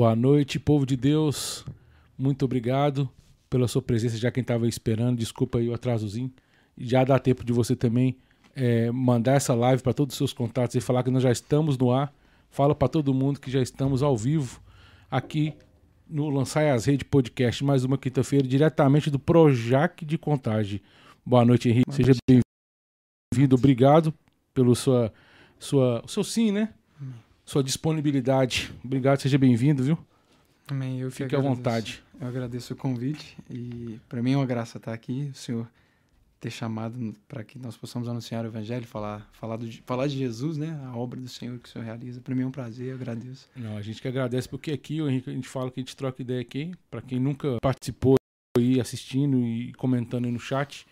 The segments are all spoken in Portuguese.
Boa noite, povo de Deus. Muito obrigado pela sua presença, já quem estava esperando. Desculpa aí o atrasozinho. Já dá tempo de você também é, mandar essa live para todos os seus contatos e falar que nós já estamos no ar. Fala para todo mundo que já estamos ao vivo aqui no Lançar as Redes Podcast, mais uma quinta-feira, diretamente do Projac de Contagem. Boa noite, Henrique. Boa Seja bem-vindo. Obrigado pelo sua, sua, seu sim, né? Sua disponibilidade. Obrigado, seja bem-vindo, viu? Amém. Eu Fique à vontade. Eu agradeço o convite e para mim é uma graça estar aqui. O senhor ter chamado para que nós possamos anunciar o evangelho, falar, falar, do, falar de Jesus, né? A obra do Senhor que o Senhor realiza. Para mim é um prazer, eu agradeço. Não, a gente que agradece porque aqui, o Henrique, a gente fala que a gente troca ideia aqui. Para quem nunca participou aí assistindo e comentando aí no chat,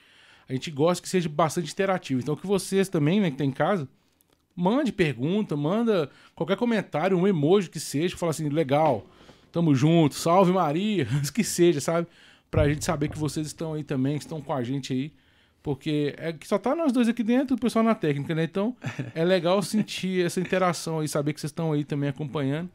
a gente gosta que seja bastante interativo. Então que vocês também, né, que tem em casa, mande pergunta, manda qualquer comentário, um emoji que seja, fala assim, legal, tamo junto, salve Maria, que seja, sabe? Pra gente saber que vocês estão aí também, que estão com a gente aí porque é que só tá nós dois aqui dentro, o pessoal na técnica, né? Então é legal sentir essa interação aí, saber que vocês estão aí também acompanhando.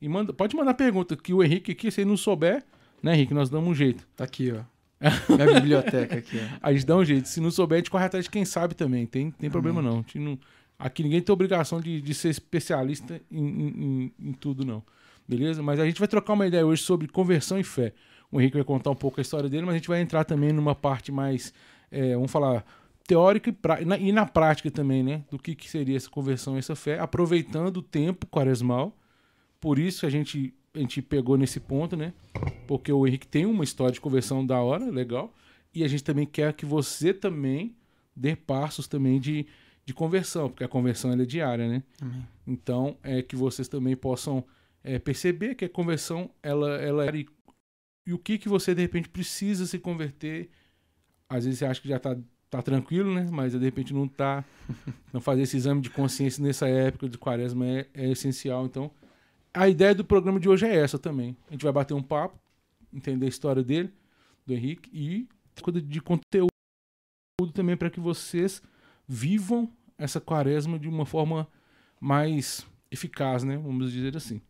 E manda, pode mandar pergunta, que o Henrique aqui, se ele não souber, né, Henrique, nós damos um jeito. Tá aqui, ó. Minha biblioteca aqui, ó. A gente dá um jeito. Se não souber, a gente corre atrás de quem sabe também. Tem, tem problema não. não. Aqui ninguém tem obrigação de, de ser especialista em, em, em, tudo, não. Beleza? Mas a gente vai trocar uma ideia hoje sobre conversão e fé. O Henrique vai contar um pouco a história dele, mas a gente vai entrar também numa parte mais é, vamos falar, teórica e, pra, na, e, na, prática também, né? Do que, que seria essa conversão e essa fé, aproveitando o tempo quaresmal. Por isso a gente, a gente pegou nesse ponto, né? Porque o Henrique tem uma história de conversão da hora, legal. E a gente também quer que você também dê passos também de, de conversão, porque a conversão é diária, né? Amém. Então, é que vocês também possam é, perceber que a conversão, ela, ela é... E, e o que, que você, de repente, precisa se converter às vezes você acha que já tá, tá tranquilo, né? Mas de repente não tá. Não fazer esse exame de consciência nessa época de quaresma é, é essencial. Então, a ideia do programa de hoje é essa também. A gente vai bater um papo, entender a história dele, do Henrique, e coisa de conteúdo também para que vocês vivam essa quaresma de uma forma mais eficaz, né? Vamos dizer assim.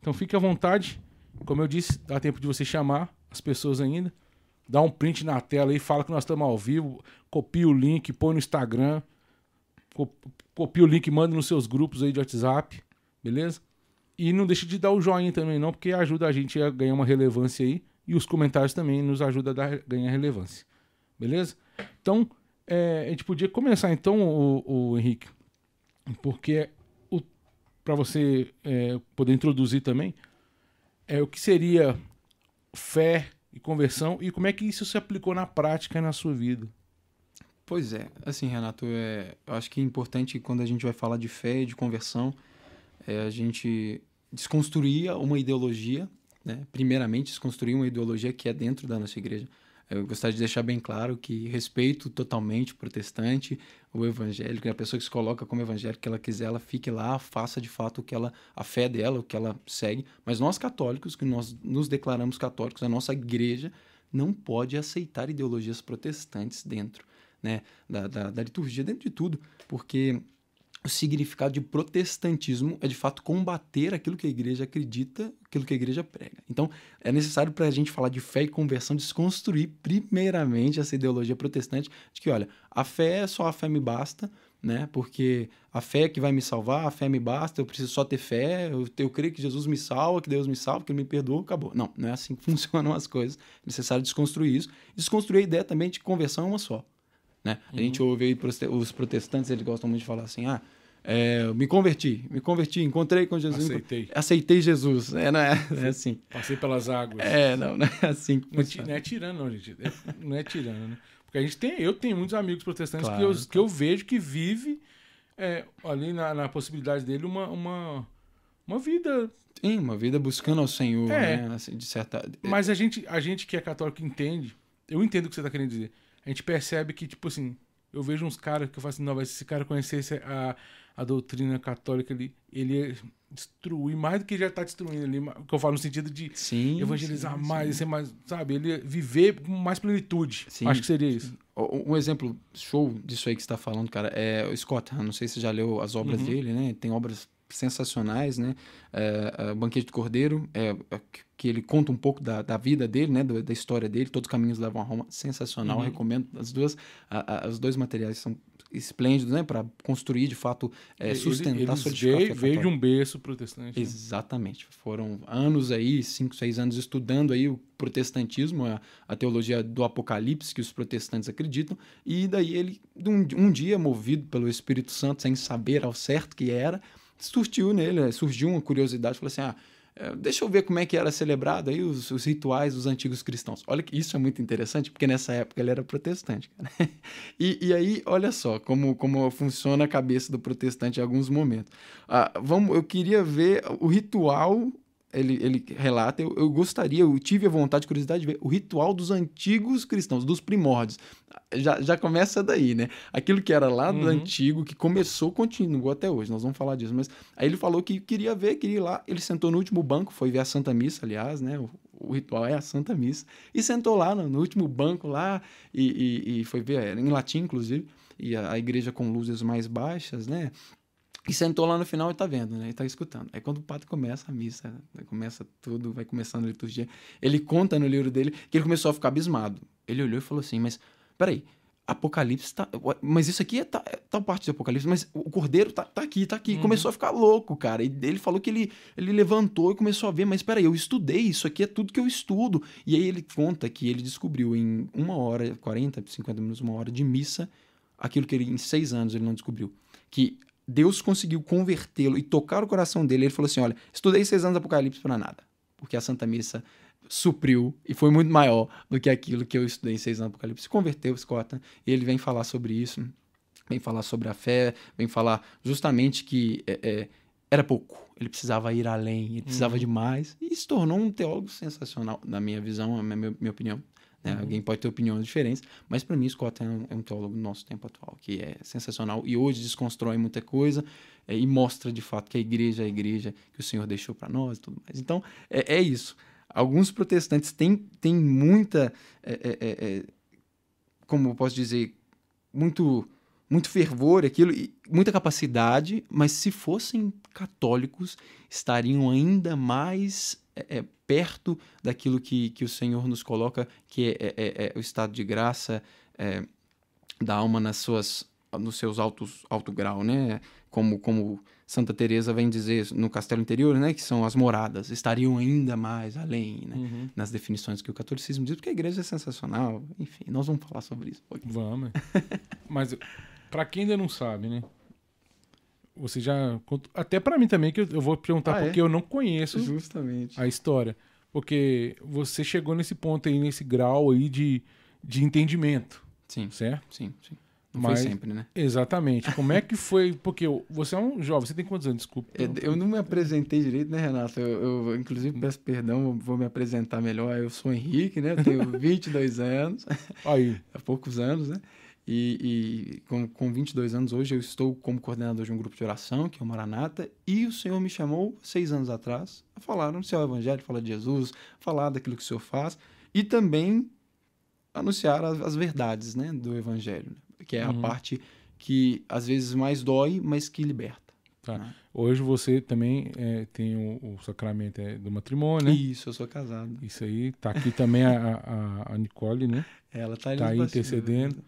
Então fique à vontade. Como eu disse, dá tempo de você chamar as pessoas ainda dá um print na tela e fala que nós estamos ao vivo, copia o link, põe no Instagram, copia o link, manda nos seus grupos aí de WhatsApp, beleza? E não deixe de dar o joinha também não, porque ajuda a gente a ganhar uma relevância aí e os comentários também nos ajudam a dar, ganhar relevância, beleza? Então, é, a gente podia começar então, o, o Henrique, porque para você é, poder introduzir também, é o que seria fé, e conversão e como é que isso se aplicou na prática na sua vida? Pois é, assim, Renato, é, eu acho que é importante quando a gente vai falar de fé e de conversão, é a gente desconstruir uma ideologia, né? primeiramente desconstruir uma ideologia que é dentro da nossa igreja. Eu gostaria de deixar bem claro que respeito totalmente o protestante, o evangélico, a pessoa que se coloca como evangélico, que ela quiser, ela fique lá, faça de fato o que ela, a fé dela, o que ela segue. Mas nós católicos, que nós nos declaramos católicos, a nossa igreja não pode aceitar ideologias protestantes dentro né, da, da, da liturgia, dentro de tudo, porque o significado de protestantismo é de fato combater aquilo que a igreja acredita, aquilo que a igreja prega. Então, é necessário para a gente falar de fé e conversão desconstruir primeiramente essa ideologia protestante de que, olha, a fé é só a fé me basta, né? Porque a fé é que vai me salvar, a fé me basta, eu preciso só ter fé, eu, eu creio que Jesus me salva, que Deus me salva, que Ele me perdoa, acabou. Não, não é assim que funcionam as coisas. É necessário desconstruir isso. Desconstruir a ideia também de conversão é uma só. Né? Uhum. A gente ouve aí os protestantes, eles gostam muito de falar assim, ah, é, me converti, me converti, encontrei com Jesus. Aceitei. Aceitei Jesus. É, não é, é assim. Passei pelas águas. É, não, não é assim. Não é, não é tirando, não, gente. É, não é tirando, né? Porque a gente tem, eu tenho muitos amigos protestantes claro, que, eu, claro. que eu vejo que vive é, ali na, na possibilidade dele uma, uma, uma vida. Sim, uma vida buscando ao Senhor, é, né? Assim, de certa... Mas a gente, a gente que é católico entende, eu entendo o que você está querendo dizer. A gente percebe que, tipo assim, eu vejo uns caras que eu falo assim, não, mas se esse cara conhecesse a a doutrina católica ali, ele ia destruir mais do que já está destruindo ali, que eu falo no sentido de sim, evangelizar sim, mais, sim. ser mais, sabe? Ele ia viver com mais plenitude. Acho que seria isso. Um exemplo show disso aí que você está falando, cara, é o Scott. Não sei se você já leu as obras uhum. dele, né? Tem obras sensacionais, né? É, é, Banquete do Cordeiro, é, é que ele conta um pouco da, da vida dele, né? Da, da história dele, Todos os Caminhos Levam a Roma, sensacional, uhum. recomendo. As duas, a, a, os dois materiais são esplêndidos, né? Para construir, de fato, é, sustentar, ele, solidificar veio, veio de um berço protestante. Né? Exatamente. Foram anos aí, cinco, seis anos estudando aí o protestantismo, a, a teologia do Apocalipse que os protestantes acreditam, e daí ele, um, um dia, movido pelo Espírito Santo, sem saber ao certo que era, surgiu nele, surgiu uma curiosidade, falou assim, ah, é, deixa eu ver como é que era celebrado aí os, os, rituais dos antigos cristãos. Olha que isso é muito interessante, porque nessa época ele era protestante. E, e, aí, olha só como, como funciona a cabeça do protestante em alguns momentos. Ah, vamos, eu queria ver o ritual ele, ele relata, eu, eu gostaria, eu tive a vontade, curiosidade de ver o ritual dos antigos cristãos, dos primórdios. Já, já começa daí, né? Aquilo que era lá do uhum. antigo, que começou, continuou até hoje, nós vamos falar disso. Mas aí ele falou que queria ver, queria ir lá, ele sentou no último banco, foi ver a Santa Missa, aliás, né? O, o ritual é a Santa Missa, e sentou lá no, no último banco lá, e, e, e foi ver, em latim, inclusive, e a, a igreja com luzes mais baixas, né? E sentou lá no final e tá vendo, né? E tá escutando. Aí quando o padre começa a missa, começa tudo, vai começando a liturgia, ele conta no livro dele que ele começou a ficar abismado. Ele olhou e falou assim, mas peraí, Apocalipse tá... Mas isso aqui é, tá, é tal parte do Apocalipse, mas o Cordeiro tá, tá aqui, tá aqui. Uhum. Começou a ficar louco, cara. E ele falou que ele, ele levantou e começou a ver, mas peraí, eu estudei, isso aqui é tudo que eu estudo. E aí ele conta que ele descobriu em uma hora, 40, 50 minutos, uma hora de missa, aquilo que ele em seis anos ele não descobriu. Que Deus conseguiu convertê-lo e tocar o coração dele. Ele falou assim: Olha, estudei seis anos de Apocalipse para nada, porque a Santa Missa supriu e foi muito maior do que aquilo que eu estudei em seis anos de Apocalipse. Se converteu, Scott, e ele vem falar sobre isso, vem falar sobre a fé, vem falar justamente que é, é, era pouco, ele precisava ir além, ele precisava uhum. de mais, e se tornou um teólogo sensacional, na minha visão, na minha, minha opinião. Né? Uhum. Alguém pode ter opiniões diferentes, mas para mim Scott é um, é um, teólogo do nosso tempo atual, que é sensacional e hoje desconstrói muita coisa é, e mostra de fato que a igreja é a igreja que o Senhor deixou para nós e tudo mais. Então, é, é, isso. Alguns protestantes têm, têm muita, é, é, é, como eu posso dizer, muito muito fervor, aquilo, muita capacidade, mas se fossem católicos, estariam ainda mais é, é, perto daquilo que, que o Senhor nos coloca, que é, é, é, o estado de graça da alma nas suas, nos seus altos, alto grau, né? Como, como Santa Teresa vem dizer no Castelo Interior, né? Que são as moradas, estariam ainda mais além, né? Uhum. Nas definições que o catolicismo diz, porque a igreja é sensacional. Enfim, nós vamos falar sobre isso. Um vamos. Mas, para quem ainda não sabe, né? Você já. Até para mim também, que eu vou perguntar ah, porque é? eu não conheço Justamente. a história. Porque você chegou nesse ponto aí, nesse grau aí de, de entendimento. Sim. Certo? Sim, sim. Não Mas, foi sempre, né? Exatamente. Como é que foi? Porque você é um jovem, você tem quantos anos? Desculpa. Eu, eu não me apresentei direito, né, Renato? Eu, eu, inclusive, peço perdão, vou me apresentar melhor. Eu sou Henrique, né? Eu tenho 22 anos. Aí. Há poucos anos, né? E, e com, com 22 anos hoje eu estou como coordenador de um grupo de oração, que é o Maranata, e o Senhor me chamou seis anos atrás a falar no seu evangelho, falar de Jesus, falar daquilo que o Senhor faz e também anunciar as, as verdades né, do evangelho, que é uhum. a parte que às vezes mais dói, mas que liberta. Tá. Né? Hoje você também é, tem o, o sacramento é, do matrimônio, né? Isso, eu sou casado. Isso aí, tá aqui também a, a, a Nicole, né? Ela tá, tá aí intercedendo.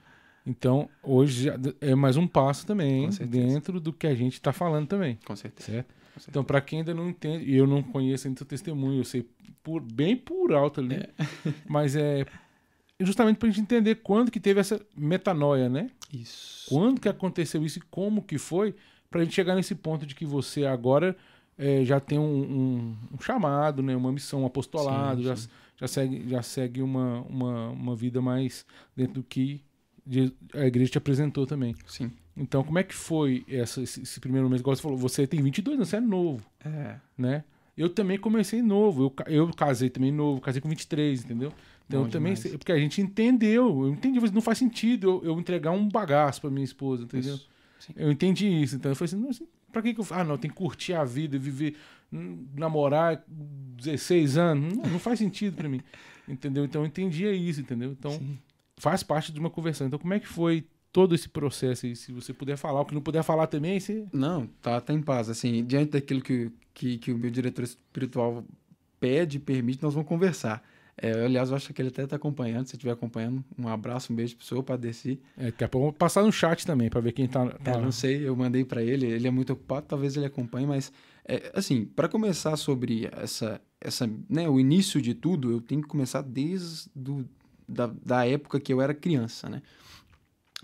Então, hoje é mais um passo também dentro do que a gente está falando também. Com certeza. Certo? Com certeza. Então, para quem ainda não entende, e eu não conheço ainda o testemunho, eu sei por, bem por alto ali, é. mas é justamente para a gente entender quando que teve essa metanoia, né? Isso. Quando que aconteceu isso e como que foi, para a gente chegar nesse ponto de que você agora é, já tem um, um, um, chamado, né? uma missão, um apostolado, sim, sim. Já, já segue, já segue uma, uma, uma vida mais dentro do que a igreja te apresentou também. Sim. Então, como é que foi essa, esse, primeiro mês? Igual você falou, você tem 22 anos, você é novo. É. Né? Eu também comecei novo. Eu, eu casei também novo, casei com 23, entendeu? Então, eu também. Porque a gente entendeu. Eu entendi, não faz sentido eu, eu entregar um bagaço pra minha esposa, entendeu? Eu entendi isso. Então, eu falei assim, assim pra que, que eu. Ah, não, tem que curtir a vida, viver, hum, namorar 16 anos. Não, não faz sentido pra mim. Entendeu? Então, eu entendia isso, entendeu? Então. Sim faz parte de uma conversão. Então, como é que foi todo esse processo aí? Se você puder falar, o que não puder falar também, você... Não, tá, tá em paz. Assim, diante daquilo que, que, que o meu diretor espiritual pede, permite, nós vamos conversar. É, aliás, eu acho que ele até está acompanhando. Se estiver acompanhando, um abraço, um beijo para o senhor, para descer. É, daqui a pouco vou passar no chat também, para ver quem está. Tá... É, não sei, eu mandei para ele. Ele é muito ocupado, talvez ele acompanhe, mas, é, assim, para começar sobre essa, essa, né, o início de tudo, eu tenho que começar desde do, da, da época que eu era criança, né?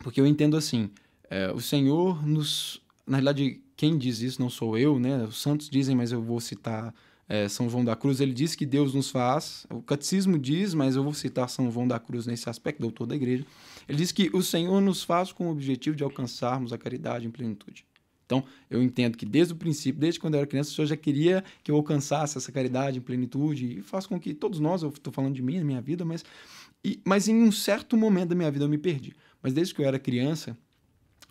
Porque eu entendo assim, é, o Senhor nos... Na realidade, quem diz isso não sou eu, né? Os santos dizem, mas eu vou citar é, São João da Cruz, ele diz que Deus nos faz, o catecismo diz, mas eu vou citar São João da Cruz nesse aspecto, doutor da igreja, ele diz que o Senhor nos faz com o objetivo de alcançarmos a caridade em plenitude. Então, eu entendo que desde o princípio, desde quando eu era criança, o Senhor já queria que eu alcançasse essa caridade em plenitude e faz com que todos nós, eu estou falando de mim, da minha vida, mas, e, mas em um certo momento da minha vida eu me perdi. Mas desde que eu era criança,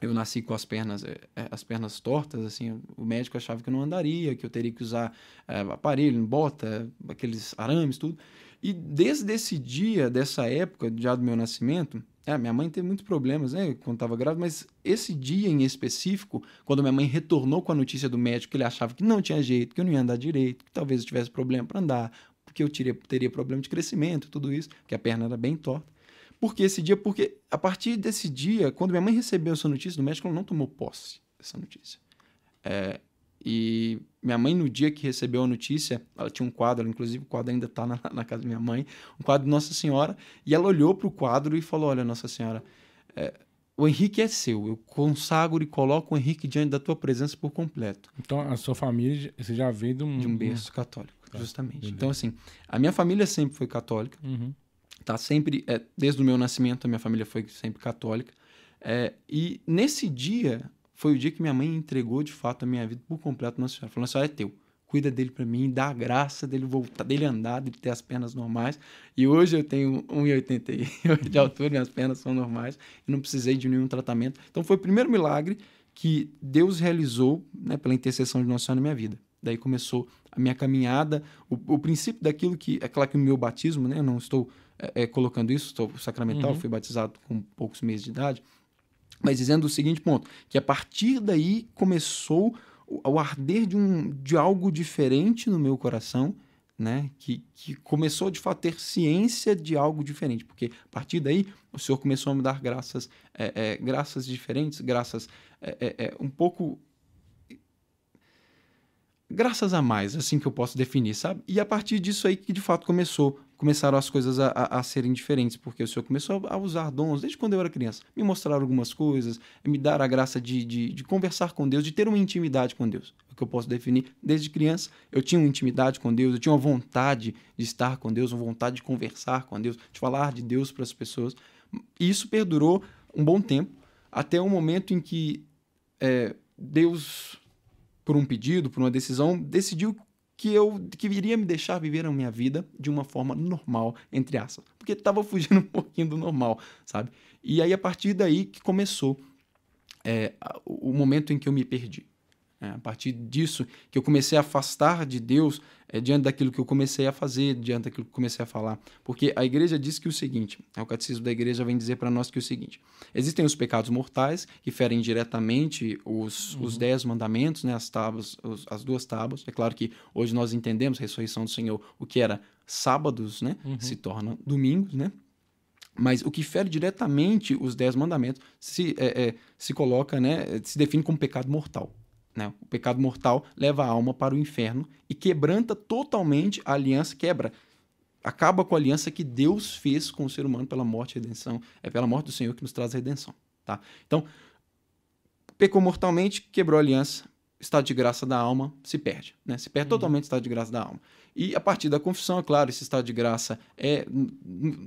eu nasci com as pernas é, é, as pernas tortas assim o médico achava que eu não andaria que eu teria que usar é, aparelho bota aqueles arames tudo e desde esse dia dessa época já do meu nascimento é, minha mãe teve muitos problemas né quando estava grávida mas esse dia em específico quando minha mãe retornou com a notícia do médico que ele achava que não tinha jeito que eu não ia andar direito que talvez eu tivesse problema para andar porque eu teria, teria problema de crescimento tudo isso que a perna era bem torta por que esse dia? Porque a partir desse dia, quando minha mãe recebeu essa notícia do médico, ela não tomou posse dessa notícia. É, e minha mãe, no dia que recebeu a notícia, ela tinha um quadro, inclusive o quadro ainda está na, na, casa da minha mãe, um quadro de Nossa Senhora, e ela olhou para o quadro e falou: Olha, Nossa Senhora, é, o Henrique é seu, eu consagro e coloco o Henrique diante da tua presença por completo. Então, a sua família, você já veio de um, de um berço católico, tá, justamente. Beleza. Então, assim, a minha família sempre foi católica. Uhum. tá? Sempre é, desde o meu nascimento a minha família foi sempre católica. É, e nesse dia foi o dia que minha mãe entregou de fato a minha vida por completo na senhora. Falou a senhora é teu. Cuida dele para mim dá a graça dele voltar dele andar dele ter as pernas normais. E hoje eu tenho 1,88 de altura minhas pernas são normais e não precisei de nenhum tratamento. Então foi o primeiro milagre que Deus realizou né, pela intercessão de Nossa Senhora na minha vida. Daí começou a minha caminhada o, o princípio daquilo que é claro que o meu batismo né eu não estou é, é, colocando isso, estou sacramental, uhum. fui batizado com poucos meses de idade, mas dizendo o seguinte ponto, que a partir daí começou o, o arder de, um, de algo diferente no meu coração, né? Que, que começou de fato a ter ciência de algo diferente, porque a partir daí o Senhor começou a me dar graças, é, é, graças diferentes, graças é, é, é um pouco graças a mais, assim que eu posso definir, sabe? E a partir disso aí que de fato começou, começaram as coisas a, a, a, serem diferentes, porque o Senhor começou a usar dons desde quando eu era criança, me mostrar algumas coisas, me dar a graça de, de, de conversar com Deus, de ter uma intimidade com Deus, é o que eu posso definir. Desde criança eu tinha uma intimidade com Deus, eu tinha uma vontade de estar com Deus, uma vontade de conversar com Deus, de falar de Deus para as pessoas. E isso perdurou um bom tempo, até o momento em que é, Deus por um pedido, por uma decisão, decidiu que eu que iria me deixar viver a minha vida de uma forma normal, entre aspas. Porque estava fugindo um pouquinho do normal, sabe? E aí, a partir daí que começou é, o momento em que eu me perdi. É, a partir disso que eu comecei a afastar de Deus é, diante daquilo que eu comecei a fazer, diante daquilo que eu comecei a falar. Porque a igreja diz que o seguinte: é, o catecismo da igreja vem dizer para nós que o seguinte: existem os pecados mortais que ferem diretamente os, uhum. os dez mandamentos, né, as, tábuas, os, as duas tábuas. É claro que hoje nós entendemos, a ressurreição do Senhor, o que era sábados, né, uhum. se torna domingos, né? Mas o que fere diretamente os dez mandamentos se, é, é, se coloca, né, se define como pecado mortal. Né? O pecado mortal leva a alma para o inferno e quebranta totalmente a aliança, quebra, acaba com a aliança que Deus fez com o ser humano pela morte e redenção. É pela morte do Senhor que nos traz a redenção. Tá? Então, pecou mortalmente, quebrou a aliança, estado de graça da alma se perde. Né? Se perde uhum. totalmente o estado de graça da alma. E a partir da confissão, é claro, esse estado de graça é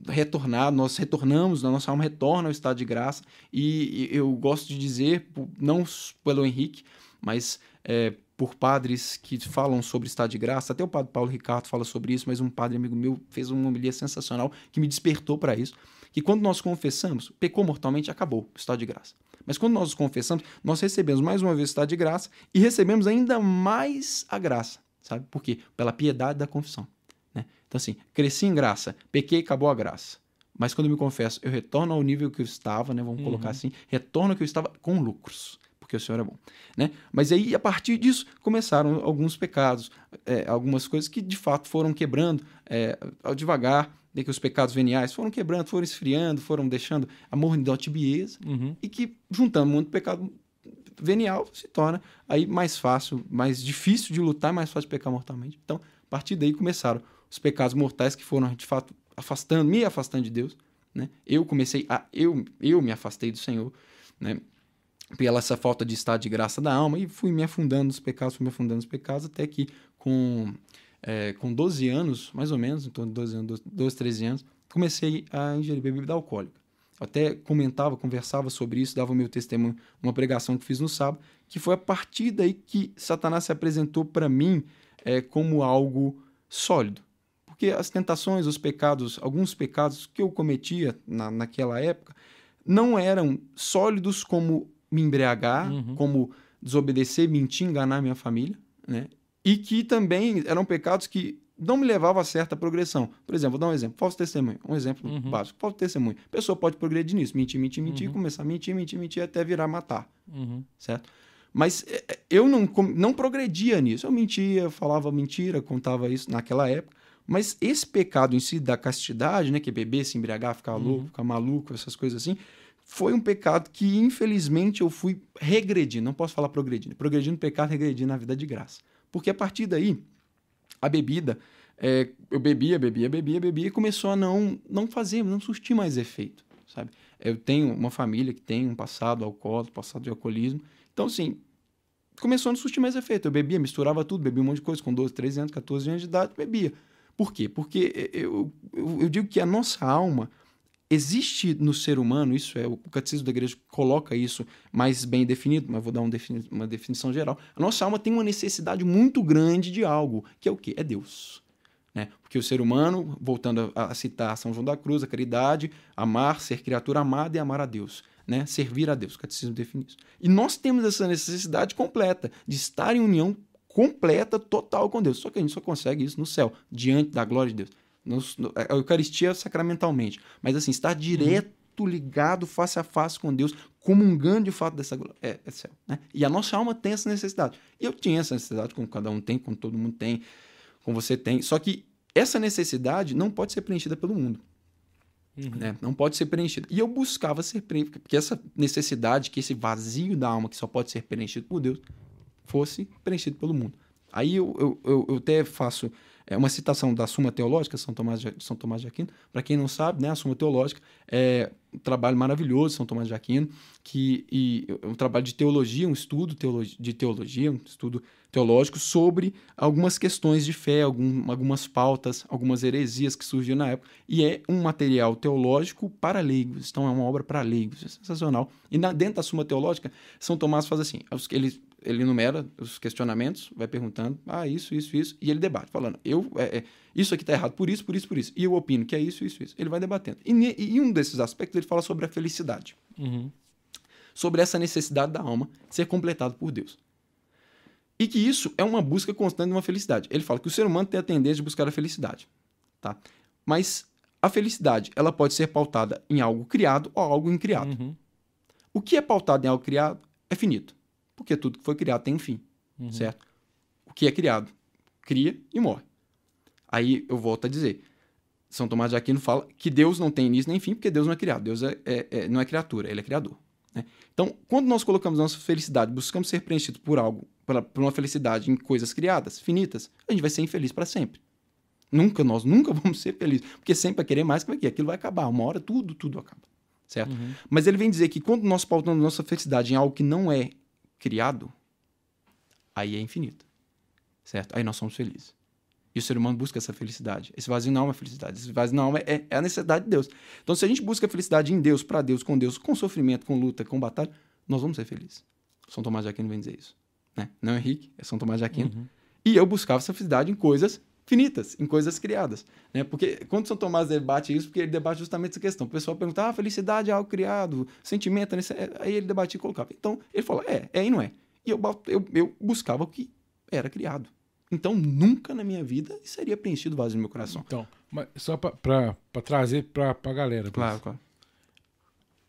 retornado, nós retornamos, a nossa alma retorna ao estado de graça. E eu gosto de dizer, não pelo Henrique, mas é, por padres que falam sobre estado de graça. Até o padre Paulo Ricardo fala sobre isso, mas um padre amigo meu fez uma homilia sensacional que me despertou para isso. Que quando nós confessamos, pecou mortalmente, acabou o estado de graça. Mas quando nós confessamos, nós recebemos mais uma vez o estado de graça e recebemos ainda mais a graça, sabe? Por quê? Pela piedade da confissão. Né? Então, assim, cresci em graça, pequei, acabou a graça. Mas quando eu me confesso, eu retorno ao nível que eu estava, né? Vamos uhum. colocar assim, retorno ao que eu estava com lucros, porque o Senhor é bom, né? Mas aí, a partir disso, começaram alguns pecados, é, algumas coisas que de fato foram quebrando é, ao devagar, de que os pecados veniais foram quebrando, foram esfriando, foram deixando a mornidão tibieza, uhum. e que, juntando muito pecado venial, se torna aí mais fácil, mais difícil de lutar, mais fácil de pecar mortalmente. Então, a partir daí começaram os pecados mortais que foram, de fato, afastando, me afastando de Deus, né? Eu comecei a eu eu me afastei do Senhor, né? Pela essa falta de estado de graça da alma e fui me afundando nos pecados, fui me afundando nos pecados até que com é, com 12 anos, mais ou menos, em torno de 12 anos, 12, 13 anos, comecei a ingerir bebida alcoólica. Eu até comentava, conversava sobre isso, dava o meu testemunho numa pregação que fiz no sábado, que foi a partir daí que Satanás se apresentou para mim é, como algo sólido. Porque as tentações, os pecados, alguns pecados que eu cometia na, naquela época, não eram sólidos como me embriagar, uhum. como desobedecer, mentir, enganar minha família, né? E que também eram pecados que não me levavam a certa progressão. Por exemplo, vou dar um exemplo. Falso testemunho. Um exemplo uhum. básico. Falso testemunho. A pessoa pode progredir nisso. Mentir, mentir, mentir, uhum. começar a mentir, mentir, mentir, até virar matar. Uhum. Certo? Mas é, é, eu não, não progredia nisso. Eu mentia, falava mentira, contava isso naquela época. Mas esse pecado em si da castidade, né, que é beber, se embriagar, ficar louco, uhum. ficar maluco, essas coisas assim, foi um pecado que infelizmente eu fui regredindo. Não posso falar progredindo. Progredindo pecado, regredindo na vida de graça. Porque a partir daí, a bebida, é, eu bebia, bebia, bebia, bebia e começou a não, não fazer, não surtir mais efeito, sabe? Eu tenho uma família que tem um passado alcoólico, passado de alcoolismo. Então, assim, começou a não surtir mais efeito. Eu bebia, misturava tudo, bebia um monte de coisa com 12, 13 anos, 14 anos de idade, bebia. Por quê? Porque eu, eu, eu digo que a nossa alma, existe no ser humano, isso é, o catecismo da igreja coloca isso mais bem definido, mas vou dar um defini uma definição geral. A nossa alma tem uma necessidade muito grande de algo, que é o quê? É Deus. Né? Porque o ser humano, voltando a, a citar São João da Cruz, a caridade, amar, ser criatura amada e amar a Deus. Né? Servir a Deus, o catecismo define isso. E nós temos essa necessidade completa de estar em união completa, total com Deus. Só que a gente só consegue isso no céu, diante da glória de Deus a Eucaristia sacramentalmente, mas assim, estar direto uhum. ligado face a face com Deus, comungando de fato dessa glória, é, é céu. Né? E a nossa alma tem essa necessidade. E eu tinha essa necessidade, como cada um tem, como todo mundo tem, como você tem. Só que essa necessidade não pode ser preenchida pelo mundo. Uhum. Né? Não pode ser preenchida. E eu buscava ser preenchida, porque essa necessidade, que esse vazio da alma que só pode ser preenchido por Deus, fosse preenchido pelo mundo. Aí eu, eu, eu, eu até faço é uma citação da Suma Teológica, São Tomás de, São Tomás de Aquino. Para quem não sabe, né, a Suma Teológica é um trabalho maravilhoso de São Tomás de Aquino, que e, um trabalho de teologia, um estudo de teologia, um estudo teológico sobre algumas questões de fé, algum, algumas pautas, algumas heresias que surgiram na época. E é um material teológico para leigos. Então é uma obra para leigos. É sensacional. E na, dentro da Suma Teológica, São Tomás faz assim: ele ele enumera os questionamentos, vai perguntando, ah, isso, isso, isso, e ele debate, falando, eu, é, é, isso aqui está errado por isso, por isso, por isso, e eu opino que é isso, isso, isso. Ele vai debatendo. E, e um desses aspectos ele fala sobre a felicidade. Uhum. Sobre essa necessidade da alma ser completado por Deus. E que isso é uma busca constante de uma felicidade. Ele fala que o ser humano tem a tendência de buscar a felicidade. Tá? Mas a felicidade ela pode ser pautada em algo criado ou algo incriado. Uhum. O que é pautado em algo criado é finito porque tudo que foi criado tem um fim, uhum. certo? O que é criado cria e morre. Aí eu volto a dizer, São Tomás de Aquino fala que Deus não tem início nem fim, porque Deus não é criado, Deus é, é, é não é criatura, ele é criador. Né? Então, quando nós colocamos nossa felicidade, buscamos ser preenchidos por algo, por, por uma felicidade em coisas criadas, finitas, a gente vai ser infeliz para sempre. Nunca, nós nunca vamos ser felizes, porque sempre vai querer mais que aqui, aquilo vai acabar, uma hora tudo, tudo acaba, certo? Uhum. Mas ele vem dizer que quando nós pautamos nossa felicidade em algo que não é criado, aí é infinito. Certo? Aí nós somos felizes. E o ser humano busca essa felicidade. Esse vazio não é uma felicidade. Esse vazio não é, é a necessidade de Deus. Então, se a gente busca a felicidade em Deus, para Deus, com Deus, com sofrimento, com luta, com batalha, nós vamos ser felizes. São Tomás de Aquino vem dizer isso. Né? Não é Henrique, é São Tomás de Aquino. Uhum. E eu buscava essa felicidade em coisas finitas, em coisas criadas. Né? Porque quando São Tomás debate isso, porque ele debate justamente essa questão. O pessoal pergunta, ah, felicidade é algo criado, sentimento, é aí ele debatia e colocava. Então, ele falou, é, é e não é. E eu, eu, eu buscava o que era criado. Então, nunca na minha vida seria preenchido o vazio no meu coração. Então, Mas só para trazer para a galera. Claro, claro.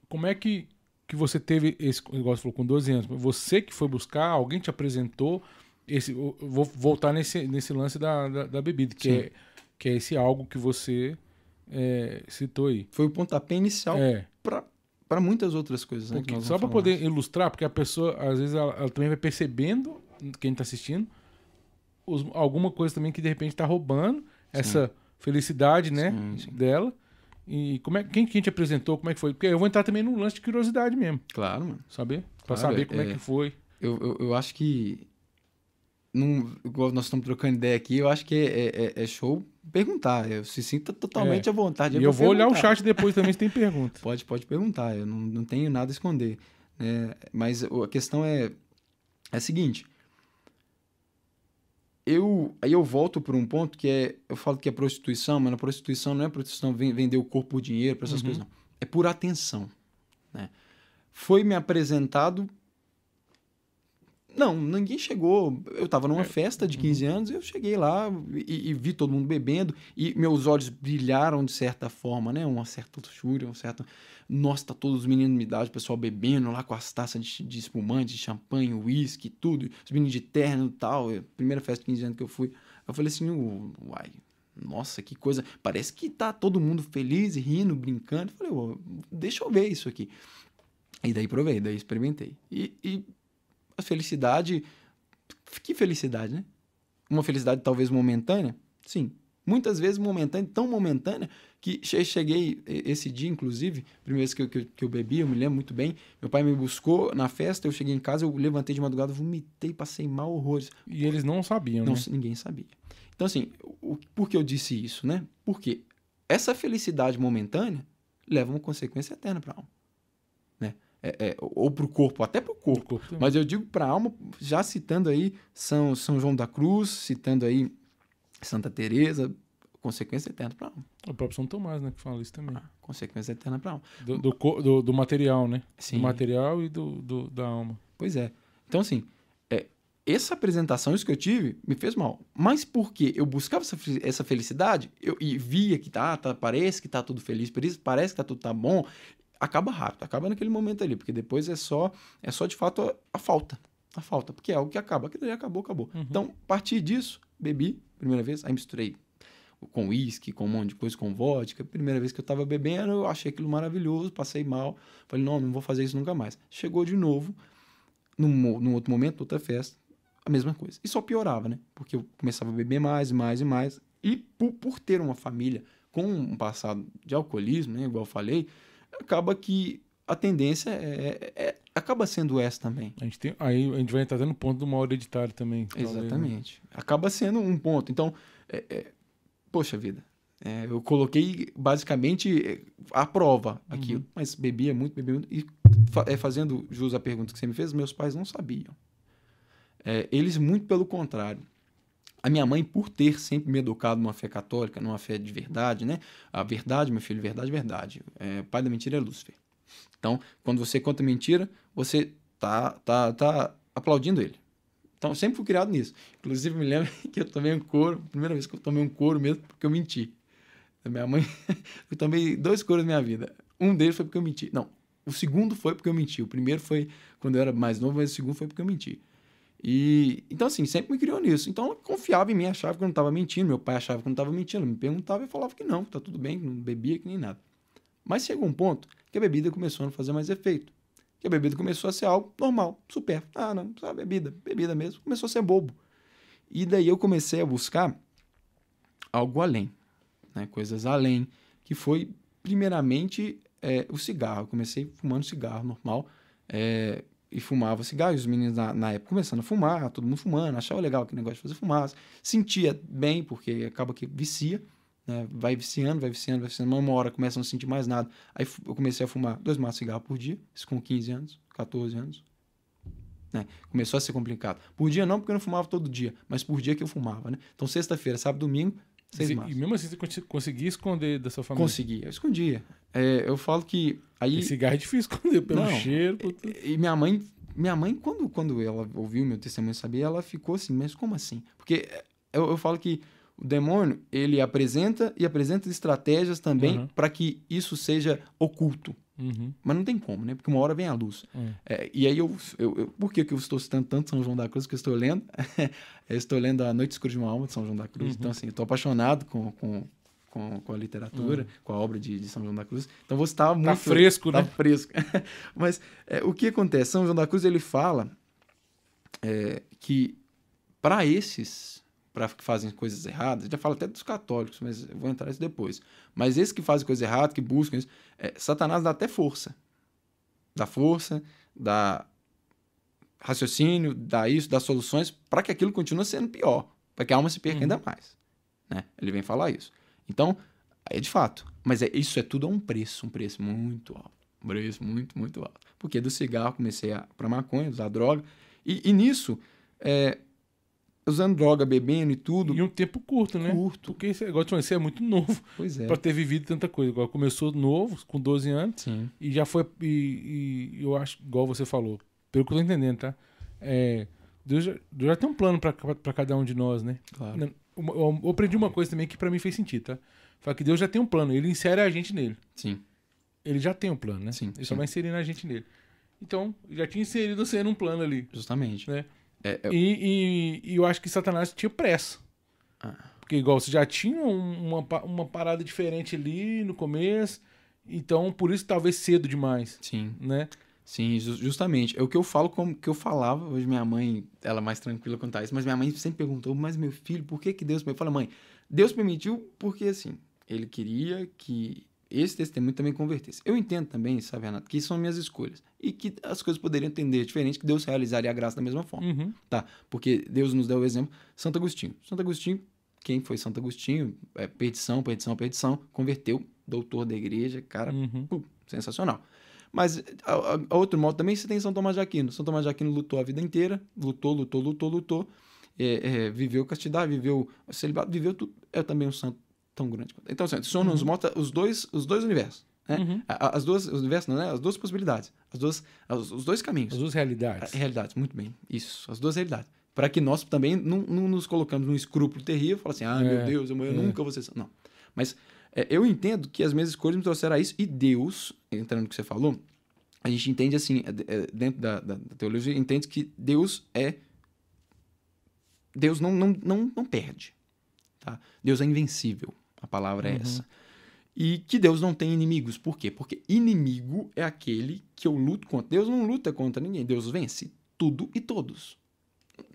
Como é que, que você teve esse negócio falou com 12 anos? Você que foi buscar, alguém te apresentou esse vou voltar nesse, nesse lance da, da, da bebida, que é, que é esse algo que você é, citou aí. Foi o pontapé inicial é. para muitas outras coisas. Né, só para poder ilustrar, porque a pessoa, às vezes, ela, ela também vai percebendo, quem está assistindo, os, alguma coisa também que de repente está roubando sim. essa felicidade né, sim, sim. dela. E como é, quem que a gente apresentou, como é que foi? Porque eu vou entrar também num lance de curiosidade mesmo. Claro, mano. Saber? Pra claro, saber como é, é, que foi. Eu, eu, eu acho que. Igual nós estamos trocando ideia aqui, eu acho que é, é, é show perguntar. Eu se sinta totalmente é. à vontade. E eu vou perguntar. olhar o chat depois também se tem pergunta. pode, pode perguntar, eu não, não tenho nada a esconder. Né? Mas a questão é, é a seguinte eu aí eu volto para um ponto que é eu falo que é prostituição mas na prostituição não é prostituição vender o corpo por dinheiro para essas uhum. coisas não é por atenção né foi me apresentado não ninguém chegou eu estava numa é. festa de 15 uhum. anos eu cheguei lá e, e, vi todo mundo bebendo e meus olhos brilharam de certa forma né uma certa luxúria um certo nossa, tá todos os meninos de idade, o pessoal bebendo lá com as taças de, de espumante, de champanhe, uísque, tudo. Os meninos de terno e tal. Primeira festa de 15 anos que eu fui. Eu falei assim, uai, nossa, que coisa. Parece que tá todo mundo feliz, rindo, brincando. Eu falei, deixa eu ver isso aqui. E daí provei, daí experimentei. E, e a felicidade. Que felicidade, né? Uma felicidade talvez momentânea? Sim. Muitas vezes momentânea, tão momentânea, que cheguei esse dia, inclusive, primeira vez que eu, que, que eu bebi, eu me lembro muito bem. Meu pai me buscou na festa, eu cheguei em casa, eu levantei de madrugada, vomitei, passei mal horrores. E eles não sabiam, não, né? Ninguém sabia. Então, assim, o, por que eu disse isso, né? Porque essa felicidade momentânea leva uma consequência eterna para a alma. É, é, ou para o corpo, até para o corpo. corpo Mas eu digo para a alma, já citando aí São, São João da Cruz, citando aí Santa Teresa, consequência eterna para a alma. O próprio São Tomás, né, que fala isso também. Ah, consequência eterna para a alma. Do, do, do, do, material, né? Sim. Do material e do, do, da alma. Pois é. Então, assim, é, essa apresentação, isso que eu tive, me fez mal. Mas porque eu buscava essa, essa felicidade eu, e via que tá, tá, parece que tá tudo feliz, parece que tá tudo tá bom, acaba rápido, acaba naquele momento ali, porque depois é só, é só de fato a, a falta. A falta, porque é algo que acaba. Aquilo ali acabou, acabou. Uhum. Então, a partir disso, bebi, primeira vez, aí misturei com uísque, com um monte de coisa, com vodka. Primeira vez que eu tava bebendo, eu achei aquilo maravilhoso, passei mal. Falei, não, não vou fazer isso nunca mais. Chegou de novo, num, num outro momento, outra festa, a mesma coisa. E só piorava, né? Porque eu começava a beber mais, mais e mais. E por, por ter uma família com um passado de alcoolismo, né, igual eu falei, acaba que a tendência é, é, é, acaba sendo essa também. A gente tem, aí a gente vai entrar no ponto do mal hereditário também. Talvez, Exatamente. Né? Acaba sendo um ponto. Então, é, é poxa vida, é, eu coloquei basicamente a prova aquilo, uhum. mas bebia muito, bebia muito. E é, fazendo jus à pergunta que você me fez, meus pais não sabiam. É, eles, muito pelo contrário. A minha mãe, por ter sempre me educado numa fé católica, numa fé de verdade, né? A verdade, meu filho, verdade, verdade. É, pai da mentira é Lúcifer. Então, quando você conta mentira, você tá, tá, tá aplaudindo ele. Então, sempre fui criado nisso. Inclusive, me lembro que eu tomei um couro, primeira vez que eu tomei um couro mesmo, porque eu menti. A minha mãe, eu tomei dois couros na minha vida. Um deles foi porque eu menti. Não, o segundo foi porque eu menti. O primeiro foi quando eu era mais novo, mas o segundo foi porque eu menti. E então, assim, sempre me criou nisso. Então, ela confiava em mim, achava que eu não estava mentindo. Meu pai achava que eu não estava mentindo. Me perguntava e falava que não, que tá tudo bem, que não bebia, que nem nada. Mas chegou um ponto que a bebida começou a não fazer mais efeito que a bebida começou a ser algo normal, super. Ah, não, só bebida, bebida mesmo. Começou a ser bobo. E daí eu comecei a buscar algo além, né? coisas além, que foi, primeiramente, é, o cigarro. Eu comecei fumando cigarro normal, é, e fumava cigarro, e os meninos na, na, época começando a fumar, todo mundo fumando, achava legal aquele negócio de fazer fumaça, sentia bem, porque acaba que vicia, né? Vai viciando, vai viciando, vai viciando. Uma hora começa a não sentir mais nada. Aí eu comecei a fumar dois maços de cigarro por dia, isso com 15 anos, 14 anos. Né? Começou a ser complicado. Por dia não, porque eu não fumava todo dia, mas por dia que eu fumava, né? Então, sexta-feira, sábado, domingo, seis maços. E mesmo assim você conseguia esconder da sua família? Conseguia, eu escondia. É, eu falo que... Aí... E cigarro é difícil esconder pelo não, cheiro. Por... E minha mãe, minha mãe quando, quando ela ouviu meu testemunho, sabia, ela ficou assim, mas como assim? Porque eu, eu falo que O demônio, ele apresenta e apresenta estratégias também Uhum. para que isso seja oculto. Uhum. Mas não tem como, né? Porque uma hora vem a luz. Hum. É, e aí eu, eu, eu- Por que, que eu estou citando tanto São João da Cruz que eu estou lendo? eu estou lendo A Noite Escura de uma Alma, de São João da Cruz. Uhum. Então, assim, eu estou apaixonado com, com, com, com a literatura, Uhum. com a obra de, de São João da Cruz. Então, vou estar muito... Tá fresco, Tá né? fresco. Mas é, o que acontece? São João da Cruz, ele fala é, que para esses para que fazem coisas erradas, já fala até dos católicos, mas eu vou entrar nisso depois. Mas esses que fazem coisas erradas, que buscam isso, é, Satanás dá até força. Dá força, dá raciocínio, dá isso, dá soluções para que aquilo continue sendo pior, para que a alma se perca Uhum. ainda mais. Né? Ele vem falar isso. Então, é de fato. Mas é, isso é tudo a um preço, um preço muito alto. Um preço muito, muito alto. Porque do cigarro comecei a para maconha, usar droga. E, e nisso, é, usando droga, bebendo e tudo, E um tempo curto, né? curto. Porque igual eu te falei, você é muito novo Pois é. pra ter vivido tanta coisa. Igual começou novo, com 12 anos, Sim. e já foi. E, e eu acho, igual você falou, pelo que eu tô entendendo, tá? É, Deus, já, Deus já tem um plano pra, pra cada um de nós, né? Claro. Uma- Eu, eu aprendi uma coisa também que pra mim fez sentido, tá? Fala que Deus já tem um plano, ele insere a gente nele. Sim. Ele já tem um plano, né? Sim, ele só sim. vai inserindo a gente nele. Então, já tinha inserido você num plano ali. Justamente. Né? É, é- E, e- e eu acho que Satanás tinha pressa. Ah. Porque, igual, você já tinha um- uma, uma parada diferente ali no começo. Então, por isso, talvez cedo demais, sim. né? Sim, ju- justamente. É o que eu falo como que eu falava. Hoje minha mãe, ela é mais tranquila quanto a isso, mas minha mãe sempre perguntou, mas meu filho, por que que Deus... Eu falo, mãe, Deus permitiu porque, assim, ele queria que esse testemunho também convertesse. Eu entendo também, sabe, Renato, que são minhas escolhas. E que as coisas poderiam entender diferente, que Deus realizaria a graça da mesma forma. Uhum. Tá, porque Deus nos deu o exemplo. Santo Agostinho. Santo Agostinho, quem foi Santo Agostinho? É, perdição, perdição, perdição. Converteu, doutor da igreja, cara, Uhum. sensacional. Mas, a, a- a outro modo também, você tem São Tomás de Aquino. São Tomás de Aquino lutou a vida inteira, lutou, lutou, lutou, lutou. É, é, viveu castidade, viveu celibato, viveu tudo. É também um santo tão grande. quanto- Então, assim, o Senhor nos mostra os dois, os dois universos. Né? Uhum. As duas, os universos, não, né? As duas possibilidades. As duas, os, os dois caminhos. As duas realidades. Realidades, muito bem. Isso, as duas realidades. Para que nós também não, não nos colocamos num escrúpulo terrível, falar assim, ah, meu É, Deus, eu, eu é. nunca vou ser. Não. Mas é, eu entendo que as minhas escolhas me trouxeram a isso, e Deus, entrando no que você falou, a gente entende assim, é, é, dentro da, da, da teologia, entende que Deus é. Deus não, não, não, não perde. Tá? Deus é invencível. A palavra é Uhum. essa. E que Deus não tem inimigos. Por quê? Porque inimigo é aquele que eu luto contra. Deus não luta contra ninguém. Deus vence tudo e todos.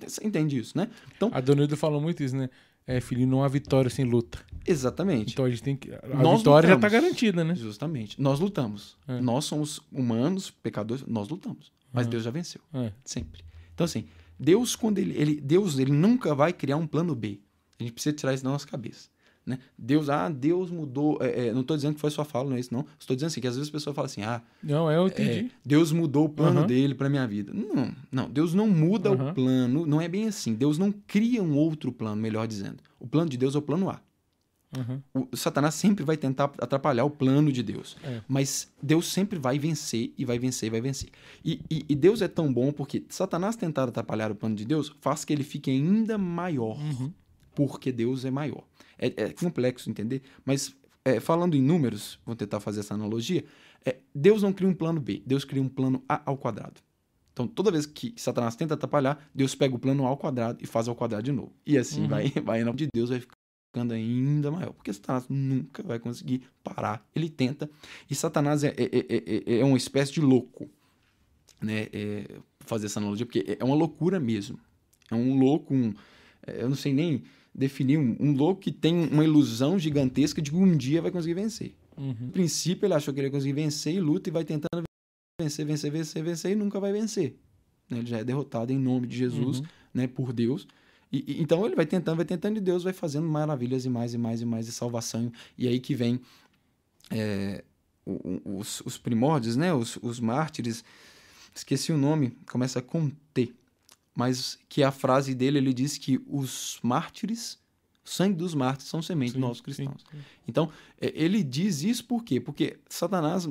Você entende isso, né? Então, A Dona Hilda falou muito isso, né? É, filho, não há vitória sem luta. exatamente. Então a gente tem que. A Nós vitória já tá lutamos. garantida, né? Justamente. Nós lutamos. É. Nós somos humanos, pecadores, nós lutamos. Mas Uhum. Deus já venceu. É. Sempre. Então, assim, Deus, quando ele, ele. Deus, ele nunca vai criar um plano B. A gente precisa tirar isso da nossa cabeça. Né? Deus, ah, Deus mudou. é, é, não estou dizendo que foi sua fala, não é isso, não. Estou dizendo assim, que às vezes a pessoa fala assim, ah, Não, é, eu é, entendi. Deus mudou o plano Aham. dele para minha vida. Não, não, Deus não muda o Aham. plano, não é bem assim. Deus não cria um outro plano, melhor dizendo. O plano de Deus é o plano A. Uhum. O Satanás sempre vai tentar atrapalhar o plano de Deus. É. Mas Deus sempre vai vencer e vai vencer e vai vencer. E, e- e Deus é tão bom porque Satanás tentar atrapalhar o plano de Deus faz que ele fique ainda maior. Uhum. Porque Deus é maior. É, é complexo entender, mas é, falando em números, vou tentar fazer essa analogia. é, Deus não cria um plano B, Deus cria um plano A ao quadrado. Então, toda vez que Satanás tenta atrapalhar, Deus pega o plano A ao quadrado e faz ao quadrado de novo. E assim Uhum. vai, vai, de Deus vai ficando ainda maior. Porque Satanás nunca vai conseguir parar. Ele tenta. E Satanás é, é, é, é- é uma espécie de louco. Né? É, fazer essa analogia, porque é uma loucura mesmo. É um louco, um, é, eu não sei nem definir, um, um louco que tem uma ilusão gigantesca de que um dia vai conseguir vencer. Uhum. No princípio, ele achou que ele ia conseguir vencer e luta e vai tentando vencer, vencer, vencer, vencer e nunca vai vencer. né? Ele já é derrotado em nome de Jesus, Uhum. né, por Deus. E, e- então ele vai tentando, vai tentando e Deus vai fazendo maravilhas e mais e mais e mais de salvação. E aí que vem é, os, os primórdios, né, os, os mártires. Esqueci o nome, começa com T. Mas que a frase dele, ele diz que os mártires, o sangue dos mártires são semente Sim, dos nossos sim, cristãos. sim. Então, é, ele diz isso por quê? Porque Satanás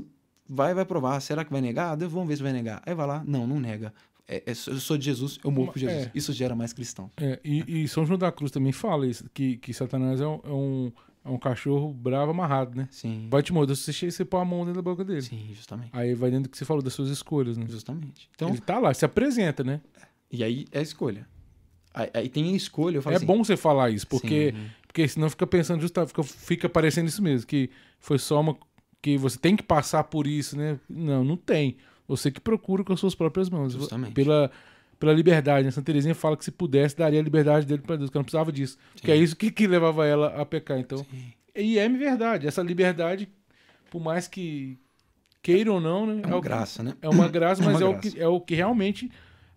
vai vai provar, será que vai negar? Ah, vamos ver se vai negar. Aí vai lá, não, não nega. é, é, eu sou de Jesus, eu morro por Jesus. É. Isso gera mais cristão. É, e, e São João da Cruz também fala isso, que, que Satanás é um, é, um, é um cachorro bravo amarrado, né? Sim. Vai te morder se você você põe a mão dentro da boca dele. Sim, justamente. Aí vai dentro do que você falou das suas escolhas, né? Justamente. Então, Ele tá lá, se apresenta, né? E aí é a escolha. Aí, aí tem a escolha, É assim, bom você falar isso, porque, Sim. porque senão fica pensando justo, fica, fica parecendo isso mesmo, que foi só uma. que você tem que passar por isso, né? Não, não tem. Você que procura com as suas próprias mãos. Justamente. Pela, pela liberdade. Né? Santa Teresinha fala que se pudesse, daria a liberdade dele para Deus, que ela não precisava disso. Que é isso que, que levava ela a pecar. Então, Sim. e é verdade. Essa liberdade, por mais que queira ou não, né? É uma o- graça, né? é uma graça, É uma mas é, o graça. que, é o que realmente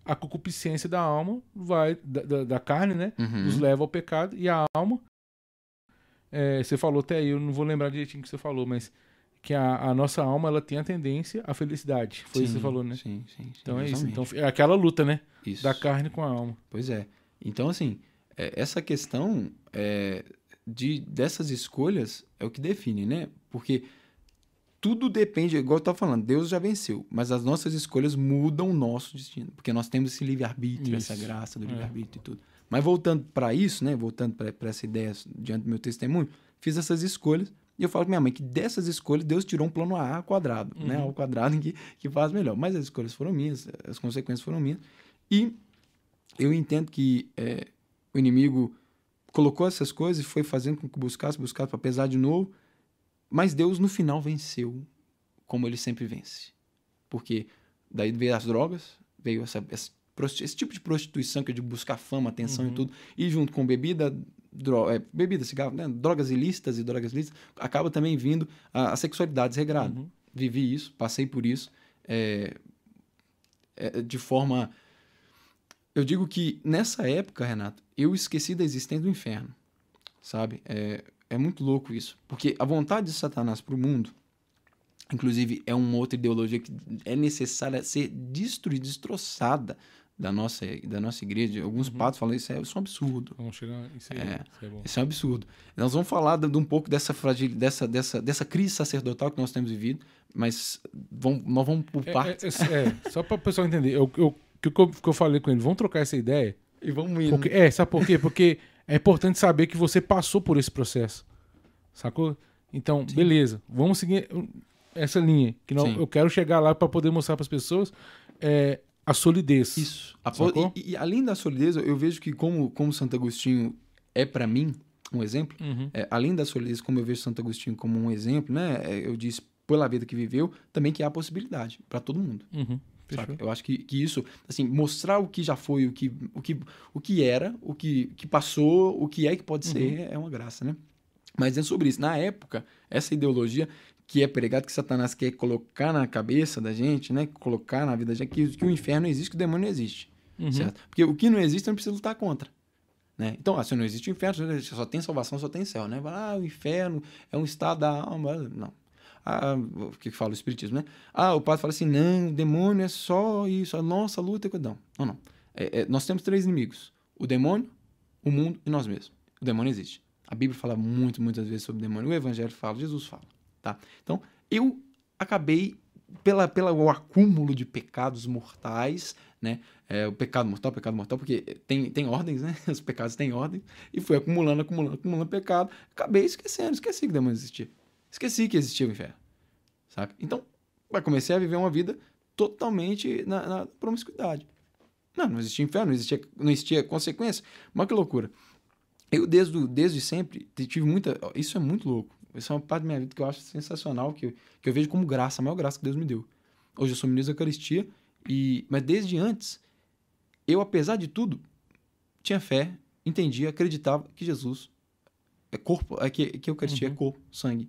a concupiscência da alma vai, da, da, da carne, né? Uhum. Nos leva ao pecado. E a alma, é, você falou até aí, eu não vou lembrar direitinho o que você falou, mas que a, a nossa alma ela tem a tendência à felicidade. Foi isso que você Sim, falou, né? Sim, sim, sim. Então é isso. Então é aquela luta, né? Isso. Da carne com a alma. Pois é. Então, assim, é, essa questão é, de, dessas escolhas é o que define, né? Porque tudo depende, igual eu estava falando, Deus já venceu, mas as nossas escolhas mudam o nosso destino, porque nós temos esse livre-arbítrio, essa graça do É. livre-arbítrio e tudo. Mas voltando para isso, né? Voltando para essa ideia diante do meu testemunho, fiz essas escolhas e eu falo com minha mãe que dessas escolhas Deus tirou um plano A quadrado, né? Uhum. Ao quadrado em que, que faz melhor. Mas as escolhas foram minhas, as consequências foram minhas. E eu entendo que é, o inimigo colocou essas coisas e foi fazendo com que buscasse, buscasse para pesar de novo, mas Deus no final venceu, como ele sempre vence. Porque daí veio as drogas, veio essa, essa esse tipo de prostituição que é de buscar fama, atenção Uhum. e tudo, e junto com bebida, dro é, bebida, cigarro, né? drogas ilícitas e drogas lícitas, acaba também vindo a, a sexualidade desregrada Uhum. vivi isso, passei por isso, é, é, de forma. Eu digo que nessa época, Renato, eu esqueci da existência do inferno, sabe? É, é muito louco isso, porque a vontade de Satanás para o mundo, inclusive, é uma outra ideologia que é necessária ser destruída, destroçada da nossa, da nossa igreja. Alguns Uhum. padres falam isso é, isso é um absurdo. Vamos chegar. Isso aí, É. isso é bom. Isso é um absurdo. Nós vamos falar de, de um pouco dessa fragilidade, dessa, dessa, dessa crise sacerdotal que nós temos vivido, mas vamos, nós vamos por É, partes é, é, é, só para o pessoal entender. Eu, que eu, eu falei com ele, vamos trocar essa ideia. e vamos indo. Porque, é, sabe por quê? Porque é importante saber que você passou por esse processo. Sacou? Então, beleza. Vamos seguir uh, essa linha. Que não, Sim. eu quero chegar lá para poder mostrar para as pessoas é, a solidez. Isso. A e, e além da solidez, eu vejo que como, como Santo Agostinho é para mim um exemplo, Uhum. é, além da solidez, como eu vejo Santo Agostinho como um exemplo, né? é, eu disse pela vida que viveu, também que há possibilidade para todo mundo. Uhum. Eu acho que, que isso, assim, mostrar o que já foi, o que, o que, o que era, o que, que passou, o que é que pode ser, é uma graça, né? Mas é sobre isso. Na época, essa ideologia que é pregada, que Satanás quer colocar na cabeça da gente, né? Colocar na vida da gente, que, que o inferno existe, que o demônio não existe. Uhum. Certo? Porque o que não existe, não preciso lutar contra. Né? Então, se não existe o inferno, só tem salvação, só tem céu, né? Ah, o inferno é um estado da alma. Não. Ah, o que fala o espiritismo, né? Ah, o padre fala assim, não, o demônio é só isso, a nossa luta é com... Não, não, não. É, é, nós temos três inimigos. O demônio, o mundo e nós mesmos. O demônio existe. A Bíblia fala muito, muitas vezes sobre o demônio. O Evangelho fala, Jesus fala, tá? Então, eu acabei, pela, pela o acúmulo de pecados mortais, né? É, o pecado mortal, o pecado mortal, porque tem, tem ordens, né? Os pecados têm ordem. E fui acumulando, acumulando, acumulando pecado. Acabei esquecendo, esqueci que o demônio existia. Esqueci que existia o inferno, saca? Então, comecei a viver uma vida totalmente na, na promiscuidade. Não, não existia inferno, não existia, não existia consequência. Mas que loucura. Eu, desde, desde sempre, tive muita. Isso é muito louco. Isso é uma parte da minha vida que eu acho sensacional, que eu, que eu vejo como graça, a maior graça que Deus me deu. Hoje eu sou ministro da Eucaristia, e, mas desde antes, eu, apesar de tudo, tinha fé, entendia, acreditava que Jesus é corpo, é que, que a Eucaristia Uhum. é corpo, sangue,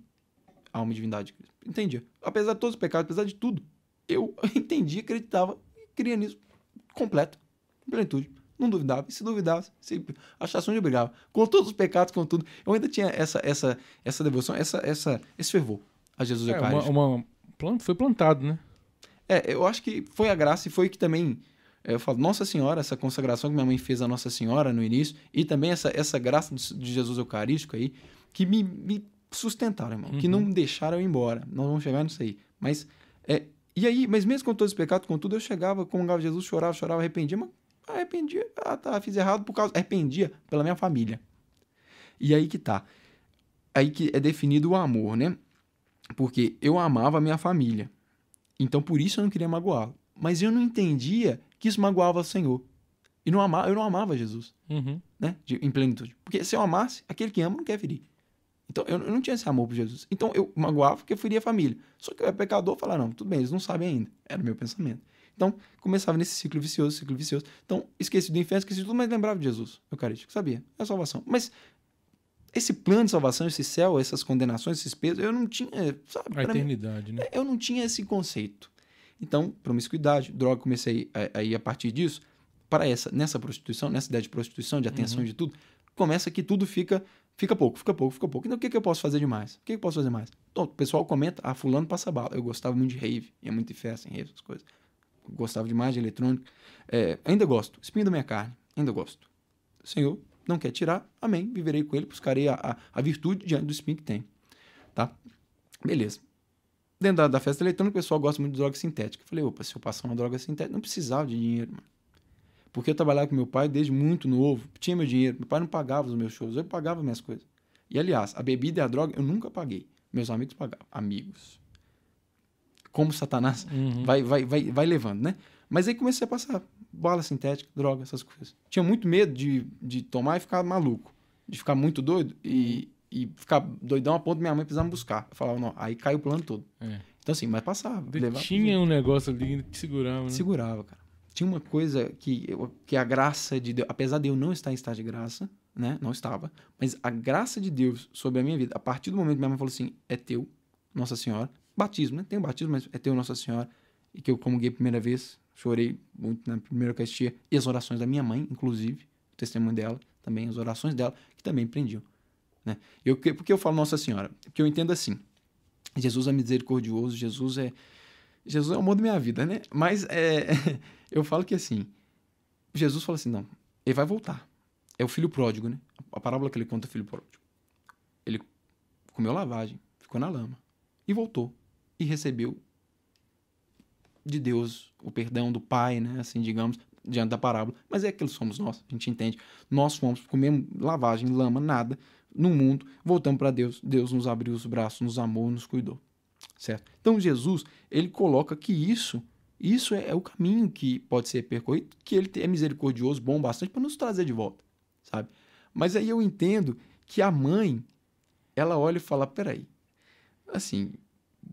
alma e divindade. Entendia. Apesar de todos os pecados, apesar de tudo, eu entendia, acreditava e cria nisso completo, em plenitude. Não duvidava. E se duvidasse, se achasse onde eu brigava. Com todos os pecados, com tudo. Eu ainda tinha essa, essa, essa devoção, essa, essa, esse fervor a Jesus É, uma, Eucarístico. uma, plant- foi plantado, né? É, eu acho que foi a graça e foi que também. é, Eu falo, Nossa Senhora, essa consagração que minha mãe fez a Nossa Senhora no início, e também essa, essa graça de de Jesus Eucarístico aí, que me, me sustentaram, irmão, que Uhum. não me deixaram eu ir embora. Nós vamos chegar nisso aí. Mas é, E aí, mas mesmo com todos os pecados, contudo, eu chegava, comungava Jesus, chorava, chorava, arrependia, mas arrependia, ah, tá, fiz errado por causa, arrependia pela minha família. E aí que tá. Aí que é definido o amor, né? Porque eu amava a minha família. Então por isso eu não queria magoá-lo. Mas eu não entendia que isso magoava o Senhor. E não amava, eu não amava Jesus, Uhum. né? De, em plenitude. Porque se eu amasse, aquele que ama não quer ferir. Então eu, eu não tinha esse amor por Jesus. Então eu magoava porque eu feria a família. Só que eu era pecador, falar não, tudo bem, eles não sabem ainda. Era o meu pensamento. Então começava nesse ciclo vicioso, ciclo vicioso. Então esqueci do inferno, esqueci de tudo, mas lembrava de Jesus, Eucarístico, sabia? É a salvação. Mas esse plano de salvação, esse céu, essas condenações, esses pesos, eu não tinha, sabe? A Pra mim- eternidade, né? eu não tinha esse conceito. Então, promiscuidade, droga, comecei a, a ir a partir disso para essa, nessa prostituição, nessa ideia de prostituição, de atenção de tudo, começa que tudo fica fica pouco, fica pouco, fica pouco. Então, o que, que eu posso fazer demais? O que, que eu posso fazer mais? Então, o pessoal comenta, ah, fulano passa bala. Eu gostava muito de rave, ia muito em festa, em rave, essas coisas. Gostava demais de eletrônico. É, ainda gosto, espinho da minha carne, ainda gosto. Senhor não quer tirar, amém, viverei com ele, buscarei a, a, a virtude diante do espinho que tem. Tá? Beleza. Dentro da, da festa eletrônica, o pessoal gosta muito de droga sintética. Eu falei, opa, se eu passar uma droga sintética, não precisava de dinheiro, mano. Porque eu trabalhava com meu pai desde muito novo, tinha meu dinheiro. Meu pai não pagava os meus shows, eu pagava minhas coisas. E aliás, a bebida e a droga eu nunca paguei. Meus amigos pagavam. Amigos. Como Satanás Uhum. vai, vai, vai, vai levando, né? Mas aí comecei a passar bala sintética, droga, essas coisas. Tinha muito medo de, de tomar e ficar maluco. De ficar muito doido e, e ficar doidão a ponto de minha mãe precisar me buscar. Eu falava, não, aí caiu o plano todo. É. Então assim, mas passava. levava- Tinha um negócio ali que segurava, né? segurava, cara. Tinha uma coisa que, que a graça de Deus, apesar de eu não estar em estado de graça, né? Não estava, mas a graça de Deus sobre a minha vida, a partir do momento que minha mãe falou assim: é teu, Nossa Senhora. Batismo, né? Tem o batismo, mas é teu, Nossa Senhora. E que eu comunguei a primeira vez, chorei muito na primeira Eucaristia, e as orações da minha mãe, inclusive, o testemunho dela, também, as orações dela, que também prendiam. Né? Eu, que- por que eu falo Nossa Senhora? Porque eu entendo assim: Jesus é misericordioso, Jesus é. Jesus é o amor da minha vida, né? Mas é, eu falo que assim, Jesus fala assim, não, ele vai voltar. É o filho pródigo, né? A parábola que ele conta é o filho pródigo. Ele comeu lavagem, ficou na lama e voltou e recebeu de Deus o perdão do Pai, né? Assim, digamos, diante da parábola. Mas é aquilo somos nós, a gente entende. Nós fomos, comemos lavagem, lama, nada no mundo, voltamos para Deus. Deus nos abriu os braços, nos amou, nos cuidou. Certo? Então Jesus, ele coloca que isso, isso é, é o caminho que pode ser percorrido, que ele é misericordioso, bom bastante para nos trazer de volta, sabe? Mas aí eu entendo que a mãe, ela olha e fala, peraí, assim,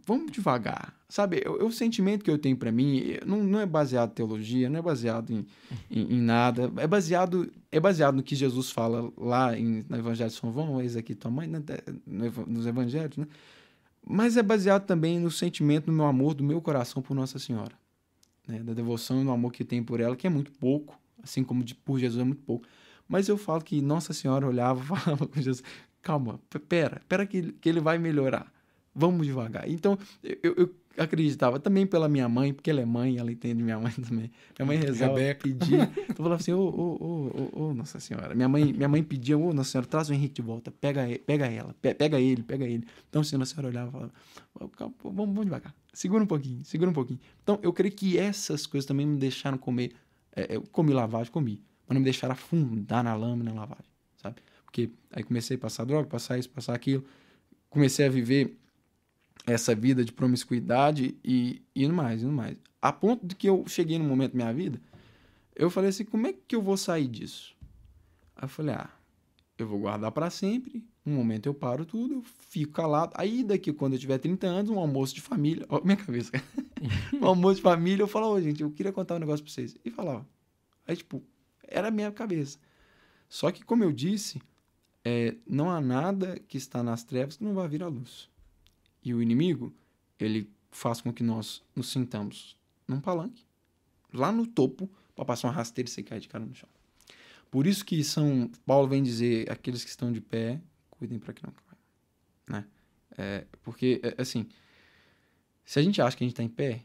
vamos devagar, sabe? O, é o sentimento que eu tenho para mim eh, não, não é baseado em teologia, não é baseado em, em, em nada, é baseado é baseado no que Jesus fala lá em, no Evangelho de São João, eis aqui tua mãe, né? nos Evangelhos, né? Mas é baseado também no sentimento, no meu amor, do meu coração por Nossa Senhora. Né? Da devoção e no amor que eu tenho por ela, que é muito pouco, assim como de, por Jesus é muito pouco. Mas eu falo que Nossa Senhora olhava falava com Jesus, calma, pera, pera que, que ele vai melhorar. Vamos devagar. Então, eu, eu acreditava também pela minha mãe, porque ela é mãe, ela entende minha mãe também. Minha mãe rezava, Rebeca. pedia. Eu falava assim, ô, ô, ô, ô, Nossa Senhora. Minha mãe, minha mãe pedia, ô, Nossa Senhora, traz o Henrique de volta, pega, pega ela, pe- pega ele, pega ele. Então, assim, Nossa Senhora olhava e falava, "Ô, calma, vamos, vamos devagar, segura um pouquinho, segura um pouquinho. Então, eu creio que essas coisas também me deixaram comer, é, eu comi lavagem, comi, mas não me deixaram afundar na lama na lavagem, sabe? Porque aí comecei a passar droga, passar isso, passar aquilo, comecei a viver essa vida de promiscuidade e indo mais, indo mais. A ponto de que eu cheguei num momento da minha vida, eu falei assim, como é que eu vou sair disso? Aí eu falei, ah, eu vou guardar para sempre, um momento eu paro tudo, eu fico calado. Aí daqui, quando eu tiver 30 anos, um almoço de família, ó, minha cabeça, um almoço de família, eu falo, ô gente, eu queria contar um negócio pra vocês. E falava. Aí, tipo, era a minha cabeça. Só que, como eu disse, é, não há nada que está nas trevas que não vai vir à luz. E o inimigo, ele faz com que nós nos sintamos num palanque, lá no topo, para passar uma rasteira e você cair de cara no chão. Por isso que São Paulo vem dizer, aqueles que estão de pé, cuidem para que não caiam. Né? É, porque, é, assim, se a gente acha que a gente está em pé,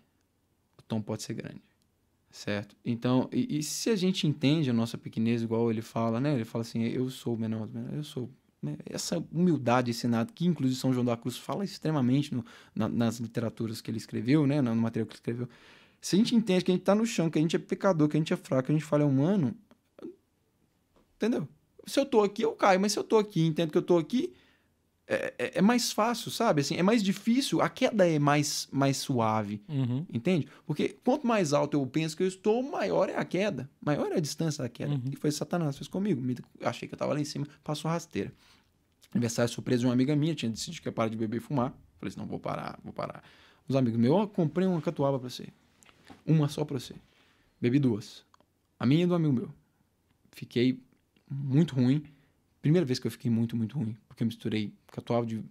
o tom pode ser grande. Certo? Então, e, e se a gente entende a nossa pequenez, igual ele fala, né? Ele fala assim, eu sou o menor eu sou? Essa humildade ensinada, que inclusive São João da Cruz fala extremamente no, na, nas literaturas que ele escreveu, né? no material que ele escreveu. Se a gente entende que a gente está no chão, que a gente é pecador, que a gente é fraco, que a gente falha humano, entendeu? Se eu estou aqui, eu caio, mas se eu estou aqui, entendo que eu estou aqui, é, é, é, mais fácil, sabe? Assim, é mais difícil, a queda é mais, mais suave, Uhum. entende? Porque quanto mais alto eu penso que eu estou, maior é a queda, maior é a distância da queda. Uhum. E foi Satanás, fez comigo. Me- achei que eu estava lá em cima, passou rasteira. Aniversário surpresa de uma amiga minha, tinha decidido que ia parar de beber e fumar. Falei assim, não, vou parar, vou parar. Os amigos meus, ó, comprei uma catuaba pra você. Uma só pra você. Bebi duas. A minha e do amigo meu. Fiquei muito ruim. Primeira vez que eu fiquei muito, muito ruim. Porque eu misturei catuaba, de,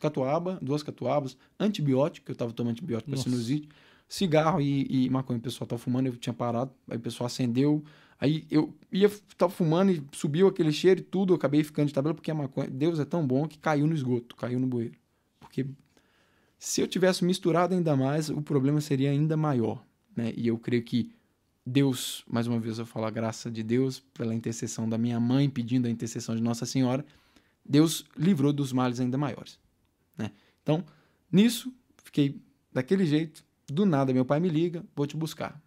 catuaba duas catuabas, antibiótico, eu tava tomando antibiótico Nossa. sinusite, cigarro e, e maconha. O pessoal tava fumando, eu tinha parado, aí o pessoal acendeu. Aí eu ia, tava fumando e subiu aquele cheiro e tudo, eu acabei ficando de tabela porque a maconha, Deus é tão bom que caiu no esgoto, caiu no bueiro. Porque se eu tivesse misturado ainda mais, o problema seria ainda maior, né? E eu creio que Deus, mais uma vez eu falo a graça de Deus pela intercessão da minha mãe, pedindo a intercessão de Nossa Senhora, Deus livrou dos males ainda maiores, né? Então, nisso, fiquei daquele jeito, do nada meu pai me liga, vou te buscar.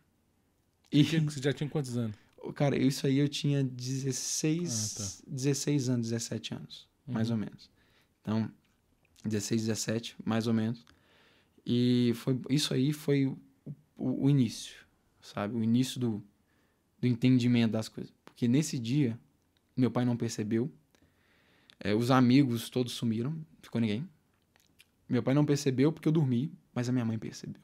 E Você já tinha quantos anos? Cara, isso aí eu tinha 16, 16 anos, 17 anos, mais Uhum. ou menos. Então, 16, 17, mais ou menos. E foi, isso aí foi o- o início, sabe? O início do, do entendimento das coisas. Porque nesse dia, meu pai não percebeu. É, os amigos todos sumiram, ficou ninguém. Meu pai não percebeu porque eu dormi, mas a minha mãe percebeu.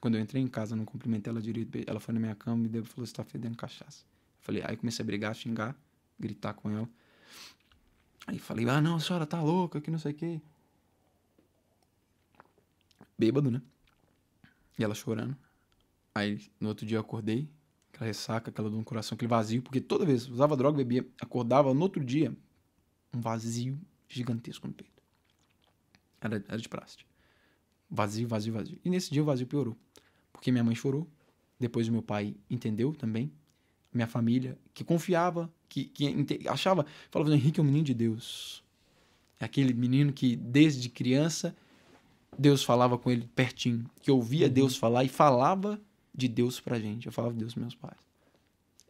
Quando eu entrei em casa, não cumprimentei ela direito. Ela foi na minha cama e me deu, falou: Você tá fedendo cachaça. Eu falei, aí comecei a brigar, xingar, gritar com ela. Aí falei, ah, não, a senhora tá louca, que não sei o quê. Bêbado, né? E ela chorando. Aí no outro dia eu acordei, aquela ressaca, aquela dor no coração, aquele vazio, porque toda vez usava droga, bebia, acordava no outro dia, um vazio gigantesco no peito. Era, era de praste. Vazio, vazio, vazio. E nesse dia o vazio piorou. Porque minha mãe chorou, depois o meu pai entendeu também, minha família, que confiava, que, que achava, falava, Henrique é um menino de Deus. É aquele menino que desde criança Deus falava com ele pertinho, que ouvia Deus falar e falava de Deus pra gente. Eu falava de Deus pros meus pais.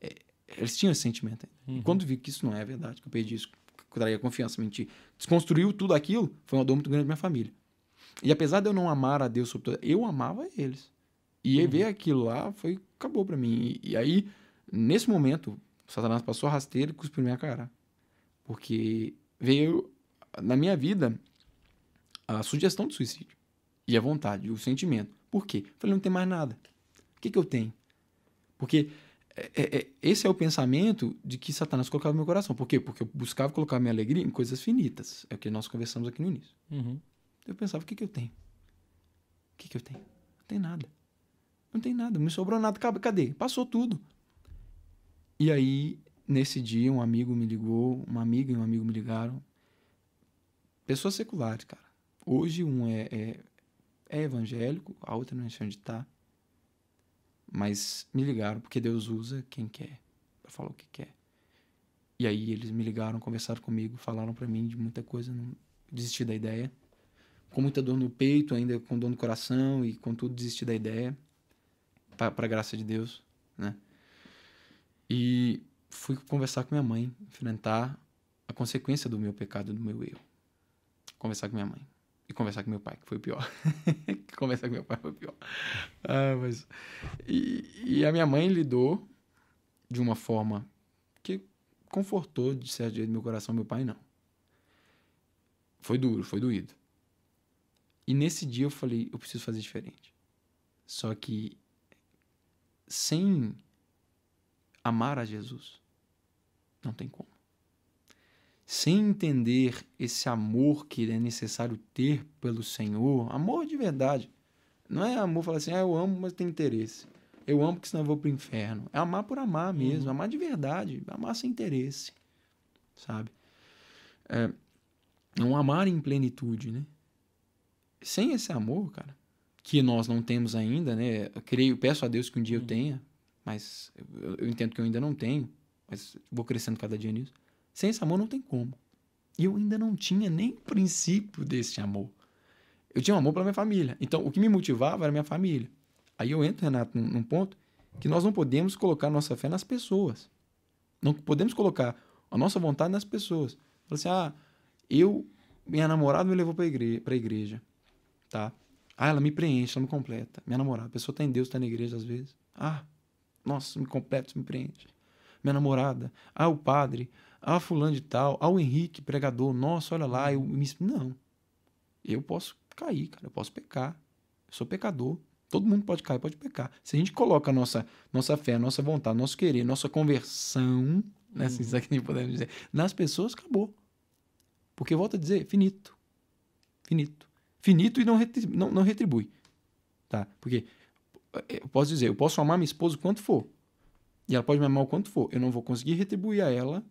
É, eles tinham esse sentimento. ainda. E quando vi que isso não é verdade, que eu perdi isso, que eu traía confiança, mentir, desconstruiu tudo aquilo, foi uma dor muito grande pra minha família. E apesar de eu não amar a Deus sobre tudo, eu amava eles. E aí ver aquilo lá foi acabou pra mim. E, e aí, nesse momento, Satanás passou a rasteira e cuspiu minha cara. Porque veio na minha vida a sugestão de suicídio. E a vontade, o sentimento. Por quê? Eu falei, não tem mais nada. O que, que eu tenho? Porque é, é, é, esse é o pensamento de que Satanás colocava no meu coração. Por quê? Porque eu buscava colocar minha alegria em coisas finitas. É o que nós conversamos aqui no início. Uhum. Eu pensava, o que, que eu tenho? O que, que eu tenho? Não tem nada. Não tem nada, não me sobrou nada. Cadê? Cadê? Passou tudo. E aí, nesse dia, um amigo me ligou, uma amiga e um amigo me ligaram. Pessoas seculares, cara. Hoje um é, é, é evangélico, a outra não sei onde tá. Mas me ligaram porque Deus usa quem quer pra falar o que quer. E aí eles me ligaram, conversaram comigo, falaram pra mim de muita coisa, não desisti da ideia com muita dor no peito, ainda com dor no coração e com tudo desisti da ideia, para a graça de Deus, né? E fui conversar com minha mãe, enfrentar a consequência do meu pecado, do meu erro. Conversar com minha mãe. E conversar com meu pai, que foi o pior. conversar com meu pai foi o pior. Ah, mas... E, e a minha mãe lidou de uma forma que confortou, de certo jeito, meu coração. Meu pai, não. Foi duro, foi doído. E nesse dia eu falei, eu preciso fazer diferente. Só que sem amar a Jesus, não tem como. Sem entender esse amor que é necessário ter pelo Senhor, amor de verdade. Não é amor falar assim, ah, eu amo, mas tem interesse. Eu amo porque senão eu vou pro inferno. É amar por amar mesmo, amar de verdade, amar sem interesse, sabe? É, é um amar em plenitude, né? sem esse amor, cara, que nós não temos ainda, né? Eu creio, peço a Deus que um dia eu tenha, mas eu, eu entendo que eu ainda não tenho, mas vou crescendo cada dia nisso. Sem esse amor não tem como. E eu ainda não tinha nem princípio desse amor. Eu tinha um amor pela minha família. Então, o que me motivava era minha família. Aí eu entro, Renato, num, ponto que nós não podemos colocar nossa fé nas pessoas. Não podemos colocar a nossa vontade nas pessoas. Fala assim, ah, eu, minha namorada me levou para igreja, a igreja, tá? Ah, ela me preenche, ela me completa. Minha namorada, a pessoa está em Deus, está na igreja às vezes. Ah, nossa, me completa, me preenche. Minha namorada, ah, o padre, ah, fulano de tal, ah, o Henrique, pregador, nossa, olha lá, eu me... Não. Eu posso cair, cara, eu posso pecar. Eu sou pecador. Todo mundo pode cair, pode pecar. Se a gente coloca a nossa, nossa fé, nossa vontade, nosso querer, nossa conversão, né, uhum. se assim podemos dizer, nas pessoas, acabou. Porque, volta a dizer, finito. Finito. Finito e não, retribui, não, não retribui. Tá? Porque, eu posso dizer, eu posso amar minha esposa quanto for. E ela pode me amar o quanto for. Eu não vou conseguir retribuir a ela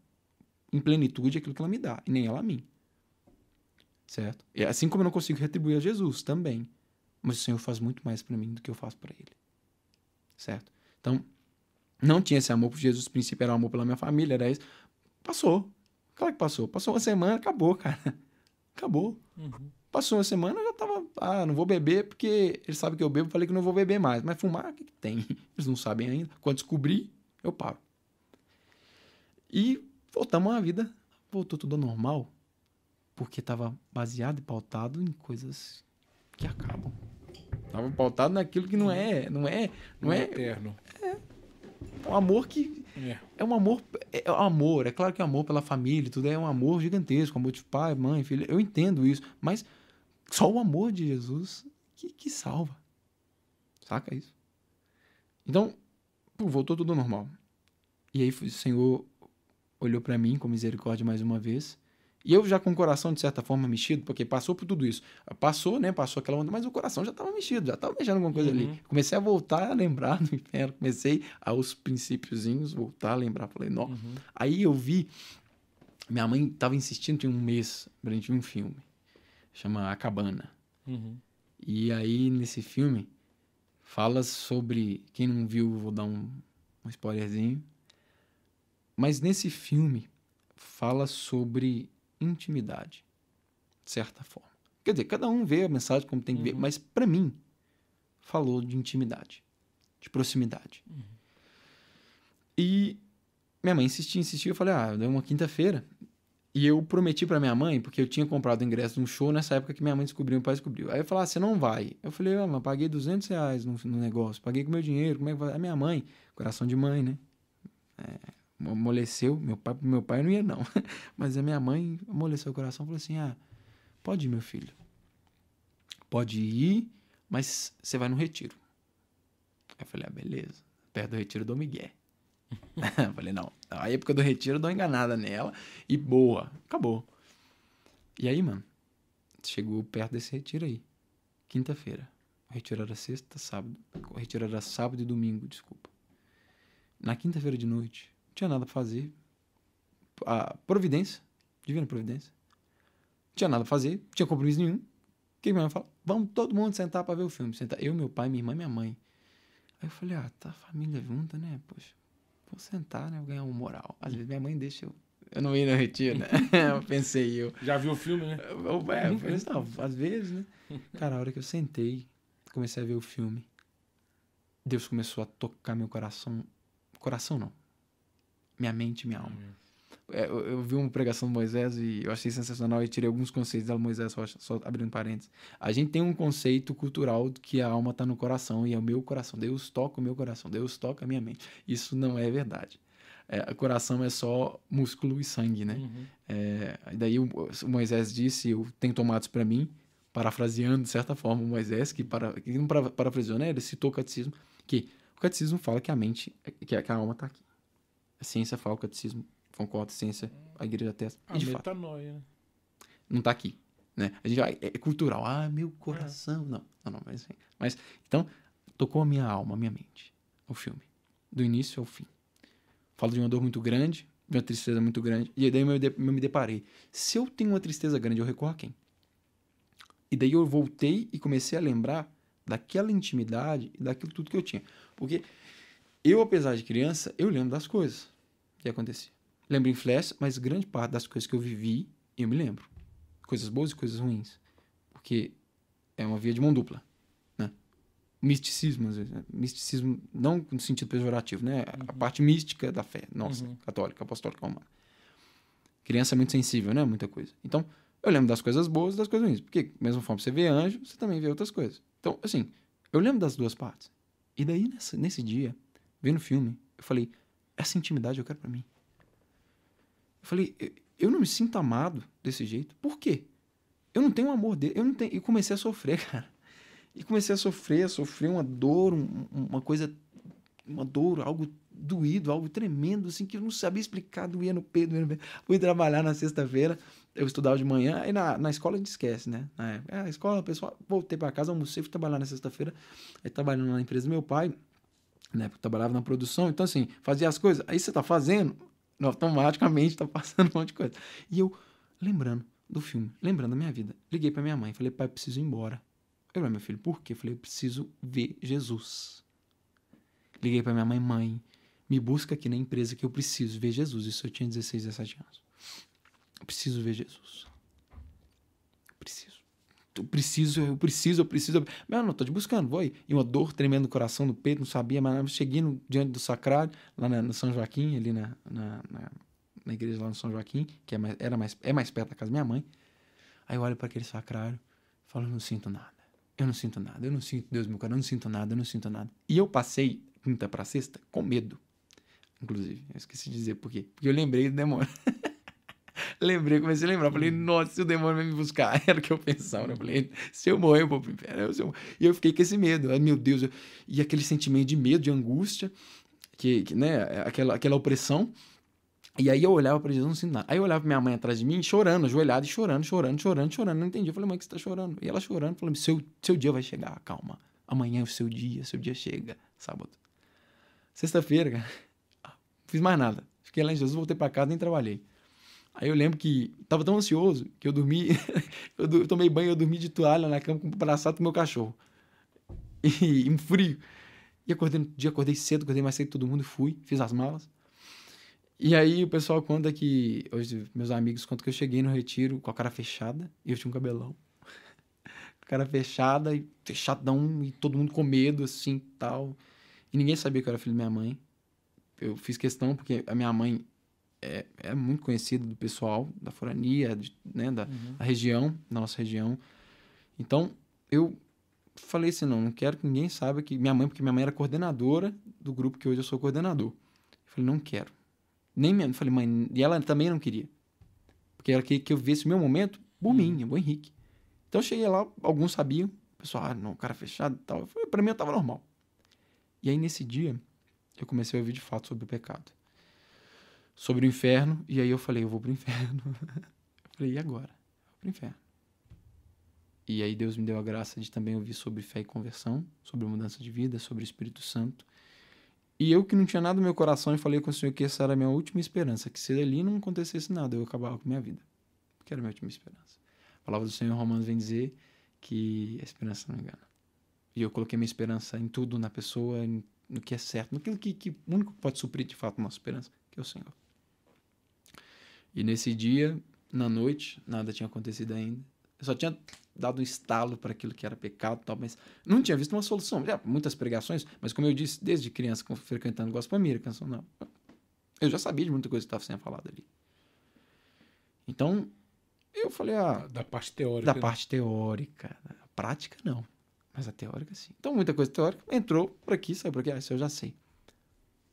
em plenitude aquilo que ela me dá. E nem ela a mim. Certo? E assim como eu não consigo retribuir a Jesus também. Mas o Senhor faz muito mais para mim do que eu faço para Ele. Certo? Então, não tinha esse amor por Jesus. O princípio era o amor pela minha família, era isso. Passou. Claro que passou. Passou uma semana, acabou, cara. Acabou. Uhum. Passou uma semana, eu já tava. Ah, não vou beber porque eles sabem que eu bebo. Falei que não vou beber mais. Mas fumar, o que, que tem? Eles não sabem ainda. Quando descobrir, eu paro. E voltamos à vida. Voltou tudo ao normal. Porque tava baseado e pautado em coisas que acabam. Tava pautado naquilo que não é, não é, não, não é, é eterno. É um amor que é. é, um amor, é, é um amor, é claro que é amor pela família, tudo é um amor gigantesco, amor de pai, mãe, filho. Eu entendo isso, mas só o amor de Jesus que, que salva. Saca isso? Então, pô, voltou tudo normal. E aí o Senhor olhou para mim com misericórdia mais uma vez e eu já com o coração, de certa forma, mexido, porque passou por tudo isso. Passou, né? Passou aquela onda, mas o coração já estava mexido, já estava mexendo alguma coisa uhum. ali. Comecei a voltar a lembrar do inferno. Comecei aos princípiozinhos, voltar a lembrar. Falei, não. Uhum. Aí eu vi. Minha mãe estava insistindo, tinha um mês, pra gente ver um filme. Chama A Cabana. Uhum. E aí, nesse filme, fala sobre. Quem não viu, vou dar um, um spoilerzinho. Mas nesse filme, fala sobre intimidade, de certa forma. Quer dizer, cada um vê a mensagem como tem que uhum. ver, mas para mim falou de intimidade, de proximidade. Uhum. E minha mãe insistia, insistia, eu falei: "Ah, deu uma quinta-feira". E eu prometi para minha mãe, porque eu tinha comprado o ingresso de um show nessa época que minha mãe descobriu, meu pai descobriu. Aí eu falei, ah, você não vai. Eu falei, ah, mas paguei 200 reais no, no, negócio, paguei com meu dinheiro, como é que vai? A minha mãe, coração de mãe, né? É, amoleceu. Meu pai, meu pai não ia, não. Mas a minha mãe amoleceu o coração e falou assim: Ah, pode ir, meu filho. Pode ir, mas você vai no retiro. Aí eu falei: Ah, beleza. Perto do retiro do Miguel. eu falei: Não, a época do retiro eu dou enganada nela e boa. Acabou. E aí, mano, chegou perto desse retiro aí. Quinta-feira. O retiro era sexta, sábado. O retiro era sábado e domingo, desculpa. Na quinta-feira de noite, tinha nada pra fazer. A providência, divina providência. Tinha nada pra fazer, tinha compromisso nenhum. O que minha mãe fala? Vamos todo mundo sentar pra ver o filme. Sentar. Eu, meu pai, minha irmã e minha mãe. Aí eu falei, ah, tá família junta, né? Poxa, vou sentar, né? Vou ganhar um moral. Às vezes minha mãe deixa eu. Eu não ia no retiro, né? eu pensei eu. Já viu o filme, né? Eu, é, eu falei, não, às vezes, né? Cara, a hora que eu sentei, comecei a ver o filme, Deus começou a tocar meu coração. Coração não minha mente e minha alma. É, eu, eu, vi uma pregação do Moisés e eu achei sensacional e tirei alguns conceitos dela, Moisés, só, só abrindo parênteses. A gente tem um conceito cultural que a alma está no coração e é o meu coração. Deus toca o meu coração, Deus toca a minha mente. Isso não é verdade. É, o coração é só músculo e sangue, né? Uhum. É, daí o, o, Moisés disse: Eu tenho tomados para mim, parafraseando de certa forma o Moisés, que, para, que não parafraseou, né? Ele citou o catecismo, que o catecismo fala que a mente, que a, que a alma está aqui. A ciência fala, o catecismo concorda, a ciência, a igreja atesta. A de metanoia, né? Não está aqui. Né? A gente é, é cultural. Ah, meu coração. É. Não, não, não. Mas, mas, então, tocou a minha alma, a minha mente, o filme. Do início ao fim. Falo de uma dor muito grande, de uma tristeza muito grande. E daí eu me deparei. Se eu tenho uma tristeza grande, eu recorro a quem? E daí eu voltei e comecei a lembrar daquela intimidade e daquilo tudo que eu tinha. Porque eu, apesar de criança, eu lembro das coisas que acontecia. Lembro em flash, mas grande parte das coisas que eu vivi eu me lembro. Coisas boas e coisas ruins. Porque é uma via de mão dupla. Né? Misticismo, às vezes. Né? Misticismo, não no sentido pejorativo, né? Uhum. A parte mística da fé, nossa, uhum. católica, apostólica romana. Criança é muito sensível, né? Muita coisa. Então, eu lembro das coisas boas e das coisas ruins. Porque, mesmo forma você vê anjo, você também vê outras coisas. Então, assim, eu lembro das duas partes. E daí, nessa, nesse dia, vendo o filme, eu falei, essa intimidade eu quero para mim. Eu falei, eu não me sinto amado desse jeito. Por quê? Eu não tenho amor dele. Eu não tenho. E comecei a sofrer, cara. E comecei a sofrer, a sofrer uma dor, um, uma coisa, uma dor, algo doído, algo tremendo, assim, que eu não sabia explicar, doía no peito, doía no peito. Fui trabalhar na sexta-feira, eu estudava de manhã, aí na, na escola a gente esquece, né? Na época, a escola, pessoal, voltei para casa, almocei, fui trabalhar na sexta-feira, aí trabalhando na empresa do meu pai, época eu trabalhava na produção, então assim, fazia as coisas, aí você tá fazendo, automaticamente tá passando um monte de coisa. E eu, lembrando do filme, lembrando da minha vida, liguei para minha mãe, falei, pai, preciso ir embora. Eu, meu filho, por quê? Eu falei, eu preciso ver Jesus. Liguei para minha mãe, mãe, me busca aqui na empresa que eu preciso ver Jesus. Isso eu tinha 16, 17 anos. Eu preciso ver Jesus. Eu preciso. Eu preciso, eu preciso, eu preciso. Mas não, tô te buscando, vou aí. E uma dor tremendo no coração, no peito, não sabia, mas cheguei no, diante do sacrário, lá na, no São Joaquim, ali na, na, na, na, igreja lá no São Joaquim, que é mais, era mais, é mais perto da casa da minha mãe. Aí eu olho para aquele sacrário, falo, não sinto nada. Eu não sinto nada, eu não sinto, Deus meu cara, eu não sinto nada, eu não sinto nada. E eu passei quinta para sexta com medo. Inclusive, eu esqueci de dizer por quê. Porque eu lembrei do demônio. lembrei, comecei a lembrar. Falei, hum. nossa, se o demônio vai me buscar. Era o que eu pensava. Né? Eu falei, se eu morrer, eu vou pro inferno. E eu fiquei com esse medo. Meu Deus. Eu... E aquele sentimento de medo, de angústia, que, que né, aquela, aquela opressão. E aí eu olhava para Jesus, não sinto nada. Aí eu olhava pra minha mãe atrás de mim, chorando, ajoelhada e chorando, chorando, chorando, chorando. Não entendi. Eu falei, mãe, que você tá chorando? E ela chorando, falando, seu, seu dia vai chegar, calma. Amanhã é o seu dia, seu dia chega, sábado. Sexta-feira, cara, fiz mais nada. Fiquei lá em Jesus, voltei para casa, nem trabalhei. Aí eu lembro que tava tão ansioso que eu dormi, eu tomei banho, eu dormi de toalha na cama com o braçado do meu cachorro. E, em frio. E acordei no dia, acordei cedo, acordei mais cedo todo mundo, fui, fiz as malas. E aí o pessoal conta que, hoje meus amigos contam que eu cheguei no retiro com a cara fechada e eu tinha um cabelão. com a cara fechada e fechadão e todo mundo com medo, assim, tal. E ninguém sabia que eu era filho da minha mãe. Eu fiz questão porque a minha mãe é, é muito conhecida do pessoal da forania, de, né, da, uhum. da, região, da nossa região. Então, eu falei assim, não, não quero que ninguém saiba que minha mãe, porque minha mãe era coordenadora do grupo que hoje eu sou coordenador. Eu falei, não quero. Nem minha, eu falei, mãe, e ela também não queria. Porque ela queria que eu vivesse o meu momento por uhum. mim, o Henrique. Então eu cheguei lá, alguns sabiam, o pessoal, ah, não, cara fechado e tal. Falei, pra mim eu tava normal. E aí nesse dia, eu comecei a ouvir de fato sobre o pecado sobre o inferno, e aí eu falei, eu vou pro inferno. eu falei, e agora? Eu vou pro inferno. E aí Deus me deu a graça de também ouvir sobre fé e conversão, sobre mudança de vida, sobre o Espírito Santo. E eu que não tinha nada no meu coração, e falei com o Senhor que essa era a minha última esperança, que se ali não acontecesse nada, eu acabava com a minha vida. Porque era a minha última esperança. A palavra do Senhor Romanos vem dizer que a esperança não engana. E eu coloquei minha esperança em tudo, na pessoa, no que é certo, naquilo que, que único que pode suprir de fato a nossa esperança, que é o Senhor. E nesse dia, na noite, nada tinha acontecido ainda. Eu só tinha dado um estalo para aquilo que era pecado tal, mas não tinha visto uma solução. Já, muitas pregações, mas como eu disse, desde criança, frequentando Gospel Americans, não. Eu já sabia de muita coisa que estava sendo falada ali. Então, eu falei, ah... Da parte teórica. Da né? parte teórica. A prática, não. Mas a teórica, sim. Então, muita coisa teórica entrou por aqui, saiu por aqui. Ah, isso eu já sei.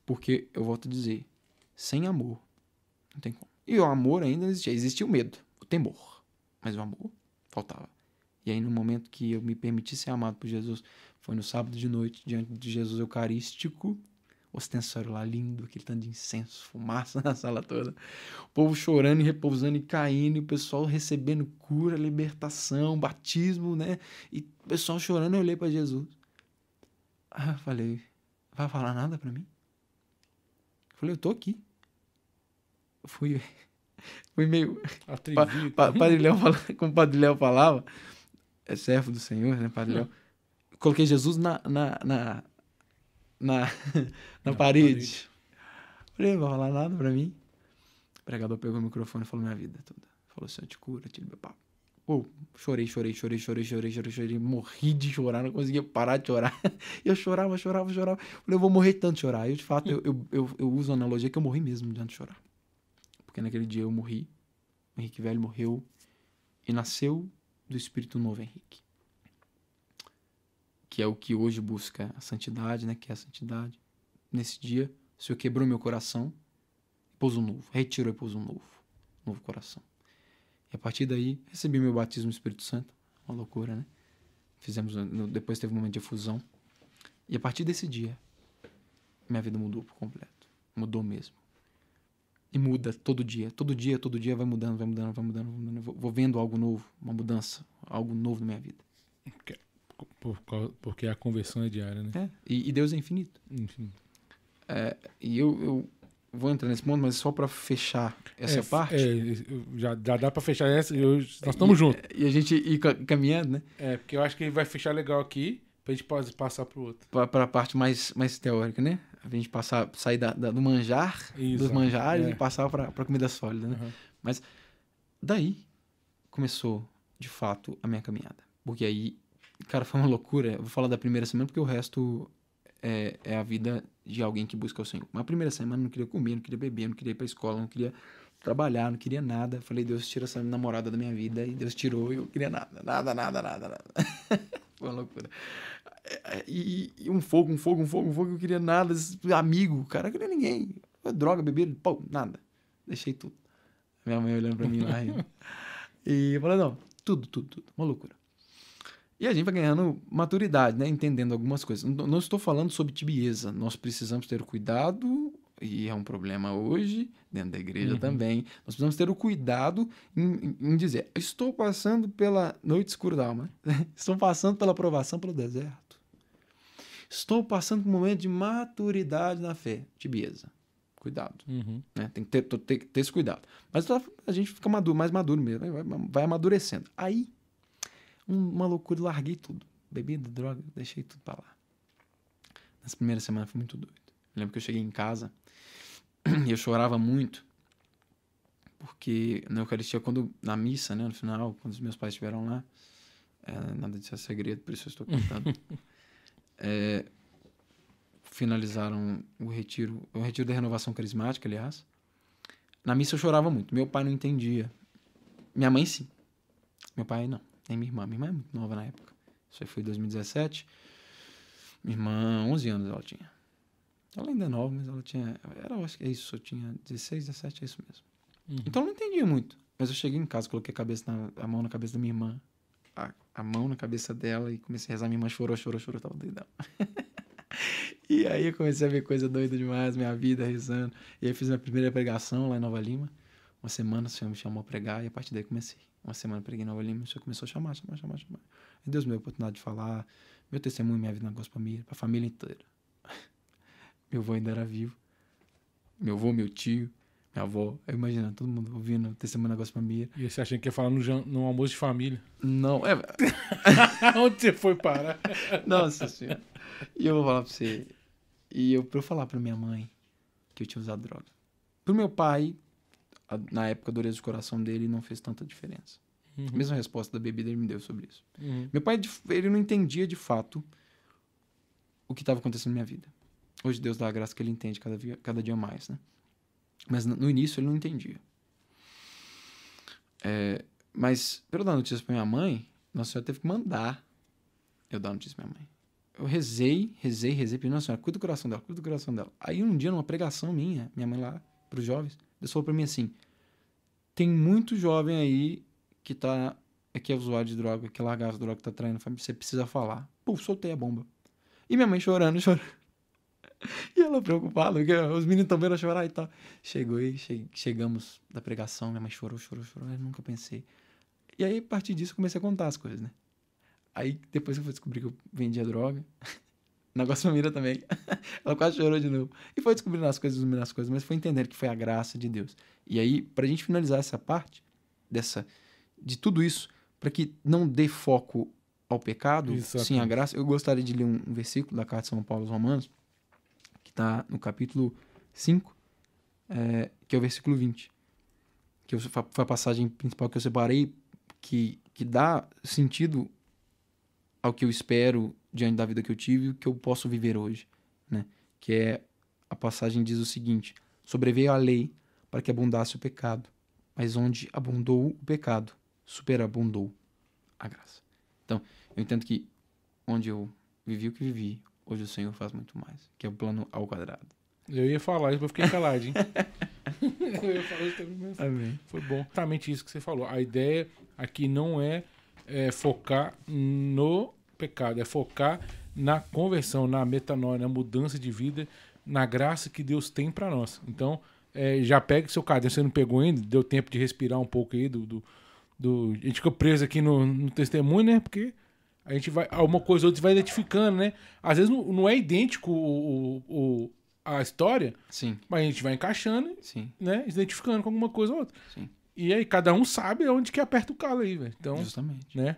Porque, eu volto a dizer, sem amor, não tem como. E o amor ainda existia. Existia o medo, o temor. Mas o amor faltava. E aí, no momento que eu me permiti ser amado por Jesus, foi no sábado de noite, diante de Jesus Eucarístico, ostensório lá lindo, aquele tanto de incenso, fumaça na sala toda. O povo chorando e repousando e caindo, e o pessoal recebendo cura, libertação, batismo, né? E o pessoal chorando, eu olhei para Jesus. Aí eu falei, vai falar nada para mim? Eu falei, eu tô aqui fui, fui meio. Atrevido. Pa, pa, padre Léo como o Padre Léo falava, é servo do Senhor, né, Padre Léo? Coloquei Jesus na, na, na, na, na parede. parede. Falei, não vai falar nada pra mim. O pregador pegou o microfone e falou minha vida toda. falou, Senhor, te cura, te liberta. Pô, chorei, chorei, chorei, chorei, chorei, chorei, chorei, morri de chorar, não conseguia parar de chorar. eu chorava, chorava, chorava. Falei, eu vou morrer tanto de chorar. E de fato, eu, eu, eu, eu uso a analogia que eu morri mesmo de tanto chorar. Porque naquele dia eu morri, o Henrique Velho morreu e nasceu do Espírito Novo Henrique. Que é o que hoje busca a santidade, né? Que é a santidade. Nesse dia, o Senhor quebrou meu coração e pôs um novo. Retirou e pôs um novo. Novo coração. E a partir daí, recebi meu batismo no Espírito Santo. Uma loucura, né? Fizemos, depois teve um momento de fusão. E a partir desse dia, minha vida mudou por completo. Mudou mesmo. E muda todo dia. Todo dia, todo dia vai mudando, vai mudando, vai mudando. Vai mudando. Vou vendo algo novo, uma mudança, algo novo na minha vida. porque a conversão é diária, né? É, e, e Deus é infinito. Infinito. É, e eu, eu vou entrar nesse ponto, mas só para fechar essa é, parte. É, já, já dá para fechar essa. Eu, nós estamos juntos. E a gente ir caminhando, né? É, porque eu acho que vai fechar legal aqui, pra gente pode passar pro outro. Para a parte mais, mais teórica, né? A gente passar, sair da, da do manjar, Isso, dos manjares é. e passar para a comida sólida, né? Uhum. Mas daí começou, de fato, a minha caminhada. Porque aí, cara, foi uma loucura. Eu vou falar da primeira semana, porque o resto é, é a vida de alguém que busca o Senhor. Mas a primeira semana eu não queria comer, não queria beber, não queria ir pra escola, não queria trabalhar, não queria nada. Falei, Deus tira essa namorada da minha vida. E Deus tirou e eu queria nada, nada, nada, nada, nada. Foi uma loucura. E, e, um fogo, um fogo, um fogo, um fogo. Eu queria nada. Amigo, cara, eu queria ninguém. Droga, bebida, pô, nada. Deixei tudo. Minha mãe olhando pra mim lá. e eu falei, não, tudo, tudo, tudo. Uma loucura. E a gente vai ganhando maturidade, né? Entendendo algumas coisas. Não estou falando sobre tibieza. Nós precisamos ter cuidado, e é um problema hoje, dentro da igreja uhum. também. Nós precisamos ter o cuidado em, em, dizer: estou passando pela noite escura da alma, estou passando pela provação pelo deserto, estou passando por um momento de maturidade na fé. Tibieza. Cuidado. Uhum. Né? Tem, que ter, ter, ter esse cuidado. Mas a gente fica maduro, mais maduro mesmo, vai, vai amadurecendo. Aí uma loucura, larguei tudo. Bebida, droga, deixei tudo pra lá. Nessa primeira semana foi muito doido. Eu lembro que eu cheguei em casa e eu chorava muito. Porque na Eucaristia, quando, na missa, né, no final, quando os meus pais estiveram lá, é, nada disso é segredo, por isso eu estou contando. é, finalizaram o retiro, o retiro da renovação carismática, aliás. Na missa eu chorava muito. Meu pai não entendia. Ainda mãe sim. Meu pai não nem minha irmã. Minha irmã é muito nova na época. Isso aí foi em 2017. Minha irmã, 11 anos ela tinha. Ela ainda é nova, mas ela tinha. Era, acho que é isso, eu tinha 16, 17, é isso mesmo. Uhum. Então eu não entendia muito. Mas eu cheguei em casa, coloquei a, cabeça na, a mão na cabeça da minha irmã, a, mão na cabeça dela e comecei a rezar. Minha irmã chorou, chorou, chorou, tava doidão. e aí eu comecei a ver coisa doida demais, minha vida rezando. E aí fiz minha primeira pregação lá em Nova Lima. Uma semana o Senhor me chamou a pregar e a partir daí comecei. Uma semana preguei em Nova Lima, o Senhor começou a chamar, chamar, chamar, chamar. E Deus me deu a oportunidade de falar, meu testemunho, minha vida na Gospel para família inteira. meu avô ainda era vivo. Meu avô, meu tio, minha avó. Eu imaginando todo mundo ouvindo testemunho na Gospel Família. E você achando que ia falar no, no almoço de família? Não, é. Onde você foi parar? Nossa senhora. E eu vou falar pra você. E eu, pra eu falar pra minha mãe que eu tinha usado droga. Pro meu pai, na época, a dureza de coração dele não fez tanta diferença. Uhum. A mesma resposta da bebida ele me deu sobre isso. Uhum. Meu pai, ele não entendia de fato o que estava acontecendo na minha vida. Hoje Deus dá a graça que ele entende cada cada dia mais, né? Mas no início ele não entendia. É, mas, pelo dar notícia para minha mãe, Nossa Senhora teve que mandar eu dar notícia pra minha mãe. Eu rezei, rezei, rezei, pedi, Nossa Senhora, cuida do coração dela, cuida do coração dela. Aí um dia, numa pregação minha, minha mãe lá, para os jovens, Deus falou para mim assim: tem muito jovem aí que tá que é usuário de droga, que largar as drogas, que tá traindo família, você precisa falar. Pô, soltei a bomba. E minha mãe chorando, chorando. E ela preocupada, porque os meninos estão vendo chorar e tal. Chegou e che chegamos da pregação, minha mãe chorou, chorou, chorou, eu nunca pensei. E aí, a partir disso, eu comecei a contar as coisas, né? Aí, depois eu fui descobrir que eu vendia droga. Negócio família também. ela quase chorou de novo. E foi descobrindo as coisas, descobrindo as coisas, mas foi entender que foi a graça de Deus. E aí, pra gente finalizar essa parte, dessa, de tudo isso, para que não dê foco ao pecado, Exatamente. sim a graça, eu gostaria de ler um, um, versículo da carta de São Paulo aos Romanos, está no capítulo 5, é, que é o versículo 20, que foi a passagem principal que eu separei, que, que dá sentido ao que eu espero diante da vida que eu tive e o que eu posso viver hoje, né? Que é a passagem diz o seguinte: sobreveio a lei para que abundasse o pecado, mas onde abundou o pecado, superabundou a graça. Então, eu entendo que onde eu vivi o que vivi, hoje o Senhor faz muito mais, que é o plano ao quadrado. Eu ia falar isso, mas eu fiquei calado, hein? eu ia falar isso também, mas Amém. foi bom. Exatamente isso que você falou. A ideia aqui não é, é focar no pecado, é focar na conversão, na metanoia, na mudança de vida, na graça que Deus tem para nós. Então, é, já pegue seu caderno, você não pegou ainda, deu tempo de respirar um pouco aí do. do, do- a gente ficou preso aqui no, no testemunho, né? Porque a gente vai. Uma coisa ou outra vai identificando, né? Às vezes não, não é idêntico o, o- o- a história, Sim, mas a gente vai encaixando, sim, né? Identificando com alguma coisa ou outra. sim. E aí cada um sabe onde que aperta o calo aí, velho. Então, Justamente. né?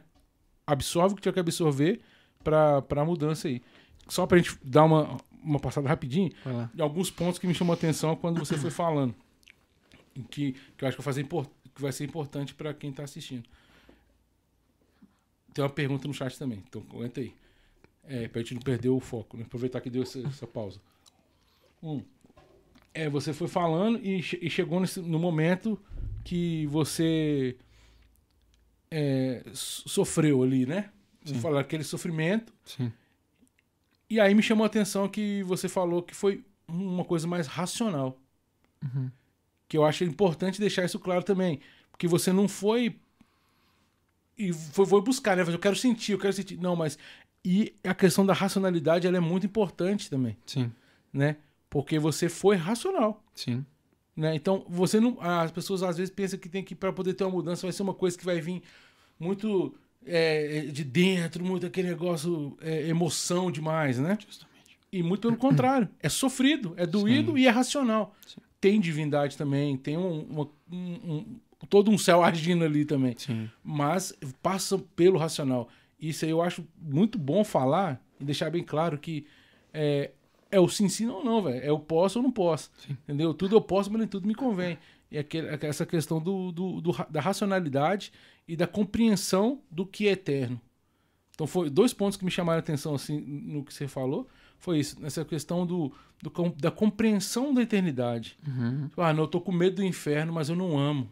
Absorve o que tiver que absorver pra, pra mudança aí. Só pra gente dar uma, uma passada rapidinho, alguns pontos que me chamou a atenção quando você foi falando. Que, que eu acho que vai, fazer que vai ser importante pra quem tá assistindo. Tem uma pergunta no chat também, então aguenta aí. É, pra gente não perder o foco, né? Aproveitar que deu essa, essa pausa. Um, é, você foi falando e, che- e chegou nesse- no momento que você é, so- sofreu ali, né? Você Sim. falou aquele sofrimento. Sim, E aí me chamou a atenção que você falou que foi uma coisa mais racional. Uhum. Que eu acho importante deixar isso claro também. Porque você não foi. E foi, foi buscar, né? Eu quero sentir, eu quero sentir. Não, mas. E a questão da racionalidade ela é muito importante também, sim, né? Porque você foi racional. sim, Né? Então, você não. As pessoas às vezes pensam que tem que, para poder ter uma mudança, vai ser uma coisa que vai vir muito é, de dentro, muito aquele negócio, é, emoção demais, né? justamente. E muito pelo contrário. É sofrido, é doído Sim. e é racional. Sim. Tem divindade também, tem um, uma- um- um- todo um céu agindo ali também. Sim, Mas passa pelo racional. Isso aí eu acho muito bom falar e deixar bem claro que é, é o sim, sim, não, não, velho. É o posso ou não posso. Sim. Entendeu? Tudo eu posso, mas nem tudo me convém. E aquele, essa questão do, do- do da racionalidade e da compreensão do que é eterno. Então, foi dois pontos que me chamaram a atenção assim, no que você falou. Foi isso, nessa questão do, do da compreensão da eternidade. uhum. Ah, não, eu tô com medo do inferno, mas eu não amo.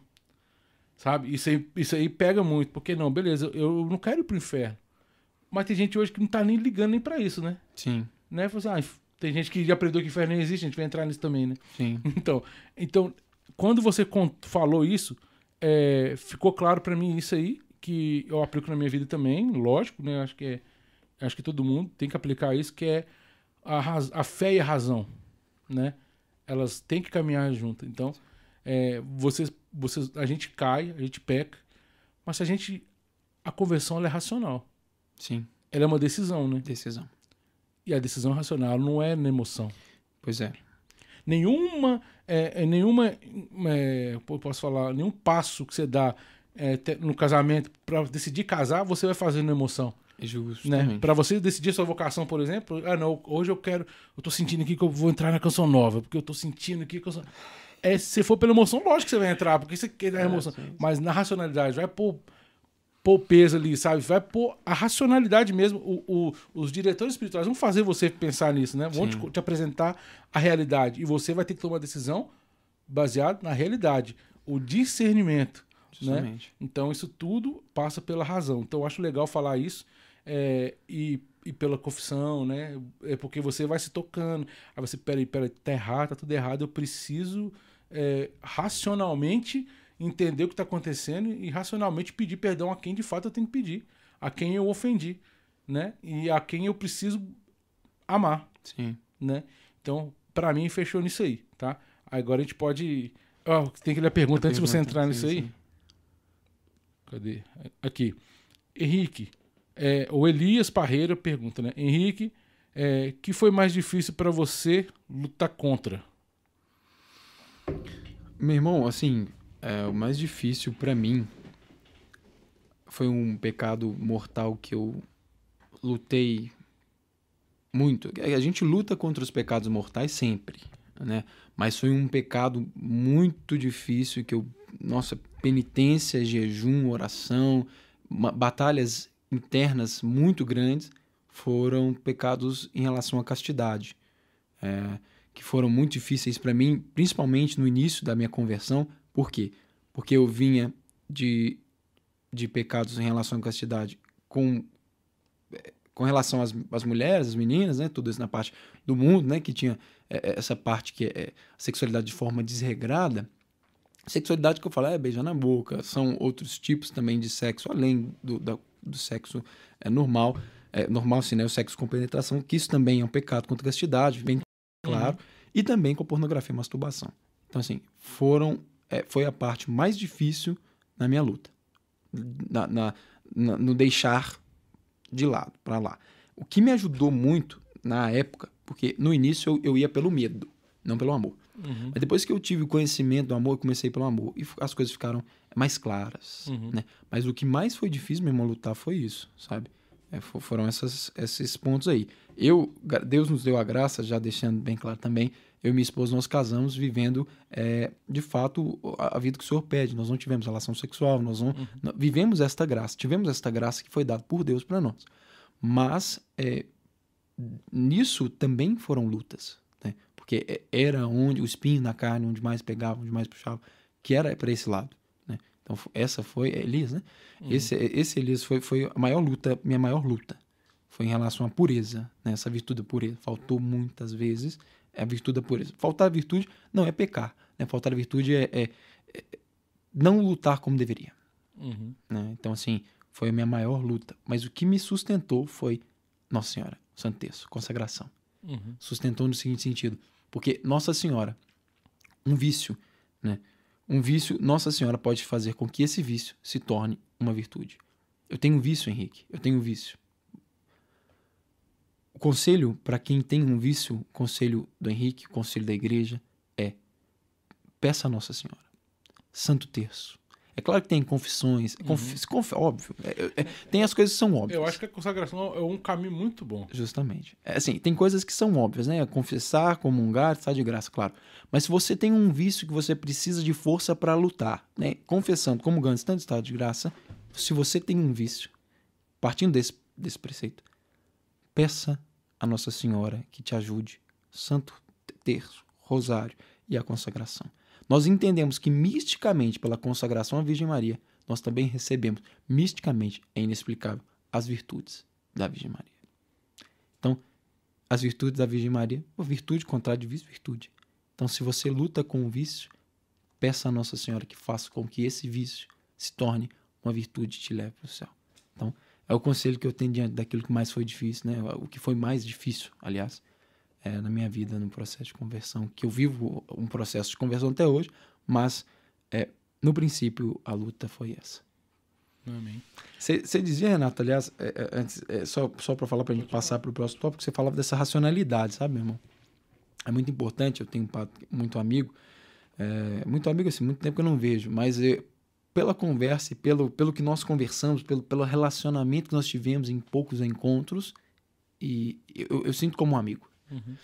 Sabe? Isso aí, isso aí pega muito. Porque, não, beleza, eu, não quero ir pro inferno. Mas tem gente hoje que não tá nem ligando nem pra isso, né? sim, né? Fala assim, ah, tem gente que já aprendeu que inferno não existe, a gente vai entrar nisso também, né? sim, Então, então quando você falou isso, é, ficou claro pra mim isso aí, que eu aplico na minha vida também, lógico, né? Acho que é, acho que todo mundo tem que aplicar isso, que é a, a fé e a razão, né? Elas têm que caminhar junto. Então, é, vocês, vocês, a gente cai, a gente peca, mas se a gente, a conversão ela é racional. sim. Ela é uma decisão, né? Decisão. E a decisão racional não é na emoção. Pois é. nenhuma é, é, nenhuma é, posso falar nenhum passo que você dá é, no casamento para decidir casar você vai fazer na emoção né Justamente. para você decidir sua vocação por exemplo ah não hoje eu quero eu tô sentindo aqui que eu vou entrar na canção nova porque eu tô sentindo aqui que eu sou... é se você for pela emoção lógico que você vai entrar porque você quer a emoção sim, mas na racionalidade vai pôr pôr peso ali, sabe? Vai pôr a racionalidade mesmo. O, o- os diretores espirituais vão fazer você pensar nisso, né? Vão te, te apresentar a realidade. E você vai ter que tomar uma decisão baseada na realidade. O discernimento. Né? Então, isso tudo passa pela razão. Então, eu acho legal falar isso. é, e, e pela confissão, né? É porque você vai se tocando. Aí você, peraí, peraí, tá errado, tá tudo errado. Eu preciso é, racionalmente entender o que está acontecendo e racionalmente pedir perdão a quem de fato eu tenho que pedir, a quem eu ofendi, né? E a quem eu preciso amar, Sim. né? Então, para mim, fechou nisso aí, tá? Agora a gente pode. Ó, tem aquela pergunta antes de você entrar sim, nisso aí. sim. Cadê? Aqui. Henrique, é, o Elias Parreira pergunta, né? Henrique, é, que foi mais difícil para você lutar contra? Meu irmão, assim, é, o mais difícil pra mim foi um pecado mortal que eu lutei muito. A gente luta contra os pecados mortais sempre, né? Mas foi um pecado muito difícil que eu nossa, penitência, jejum, oração, batalhas internas muito grandes foram pecados em relação à castidade, é, que foram muito difíceis para mim, principalmente no início da minha conversão. Por quê? Porque eu vinha de, de pecados em relação à castidade com com relação às, às mulheres, às meninas, né, tudo isso na parte do mundo, né, que tinha é, é essa parte que é, é sexualidade de forma desregrada, sexualidade que eu falo é beijar na boca, são outros tipos também de sexo, além do, da, do sexo é, normal, é, normal sim, né, o sexo com penetração, que isso também é um pecado contra a castidade, bem claro, uhum. e também com a pornografia e masturbação. Então, assim, foram, é, foi a parte mais difícil na minha luta, na, na, na no deixar de lado, para lá. O que me ajudou muito na época, porque no início eu, eu ia pelo medo, não pelo amor. Uhum. Mas depois que eu tive o conhecimento do amor, eu comecei pelo amor. E as coisas ficaram mais claras, uhum. né? Mas o que mais foi difícil mesmo lutar foi isso, sabe? É, foram essas, esses pontos aí. Eu, Deus nos deu a graça, já deixando bem claro também, eu e minha esposa nós casamos vivendo é, de fato a, vida que o Senhor pede. Nós não tivemos relação sexual, nós não, uhum. vivemos esta graça, tivemos esta graça que foi dada por Deus para nós. Mas é, nisso também foram lutas, né? porque é, era onde o espinho na carne, onde mais pegava, onde mais puxava, que era para esse lado. Né? Então essa foi Elias, né? Uhum. Esse, esse Elias foi, foi a maior luta, minha maior luta foi em relação à pureza, né? essa virtude da pureza. Faltou muitas vezes é a virtude da pureza. Faltar a virtude não é pecar. Né? Faltar a virtude é, é, é não lutar como deveria. Uhum. Né? Então, assim, foi a minha maior luta. Mas o que me sustentou foi Nossa Senhora, Santo Terço, consagração. Uhum. Sustentou no seguinte sentido. Porque Nossa Senhora, um vício, né? Um vício, Nossa Senhora pode fazer com que esse vício se torne uma virtude. Eu tenho um vício, Henrique. Eu tenho um vício. O conselho para quem tem um vício, o conselho do Henrique, o conselho da igreja é: peça a Nossa Senhora. Santo Terço. É claro que tem confissões, uhum. conf, conf, óbvio. É, é, tem as coisas que são óbvias. Eu acho que a consagração é um caminho muito bom. Justamente. É, assim, tem coisas que são óbvias, né? Confessar, comungar, está de graça, claro. Mas se você tem um vício que você precisa de força para lutar, né? Confessando, comungando, estando está de graça, se você tem um vício, partindo desse, desse preceito, peça a Nossa Senhora que te ajude, Santo Terço, Rosário e a consagração. Nós entendemos que misticamente, pela consagração à Virgem Maria, nós também recebemos, misticamente, é inexplicável, as virtudes da Virgem Maria. Então, as virtudes da Virgem Maria, a virtude contrária de vício, virtude. Então, se você luta com o vício, peça a Nossa Senhora que faça com que esse vício se torne uma virtude e te leve para o céu. Então, é o conselho que eu tenho diante daquilo que mais foi difícil, né? O que foi mais difícil, aliás, é, na minha vida no processo de conversão, que eu vivo um processo de conversão até hoje, mas é, no princípio a luta foi essa. Amém. Você dizia, Renato, aliás, é, é, antes, é, só, só para falar para a gente passar para o próximo tópico, você falava dessa racionalidade, sabe, meu irmão? É muito importante, eu tenho muito amigo, é, muito amigo assim, muito tempo que eu não vejo, mas eu, pela conversa e pelo, pelo que nós conversamos, pelo, pelo relacionamento que nós tivemos em poucos encontros, e eu, eu sinto como um amigo. Uhum.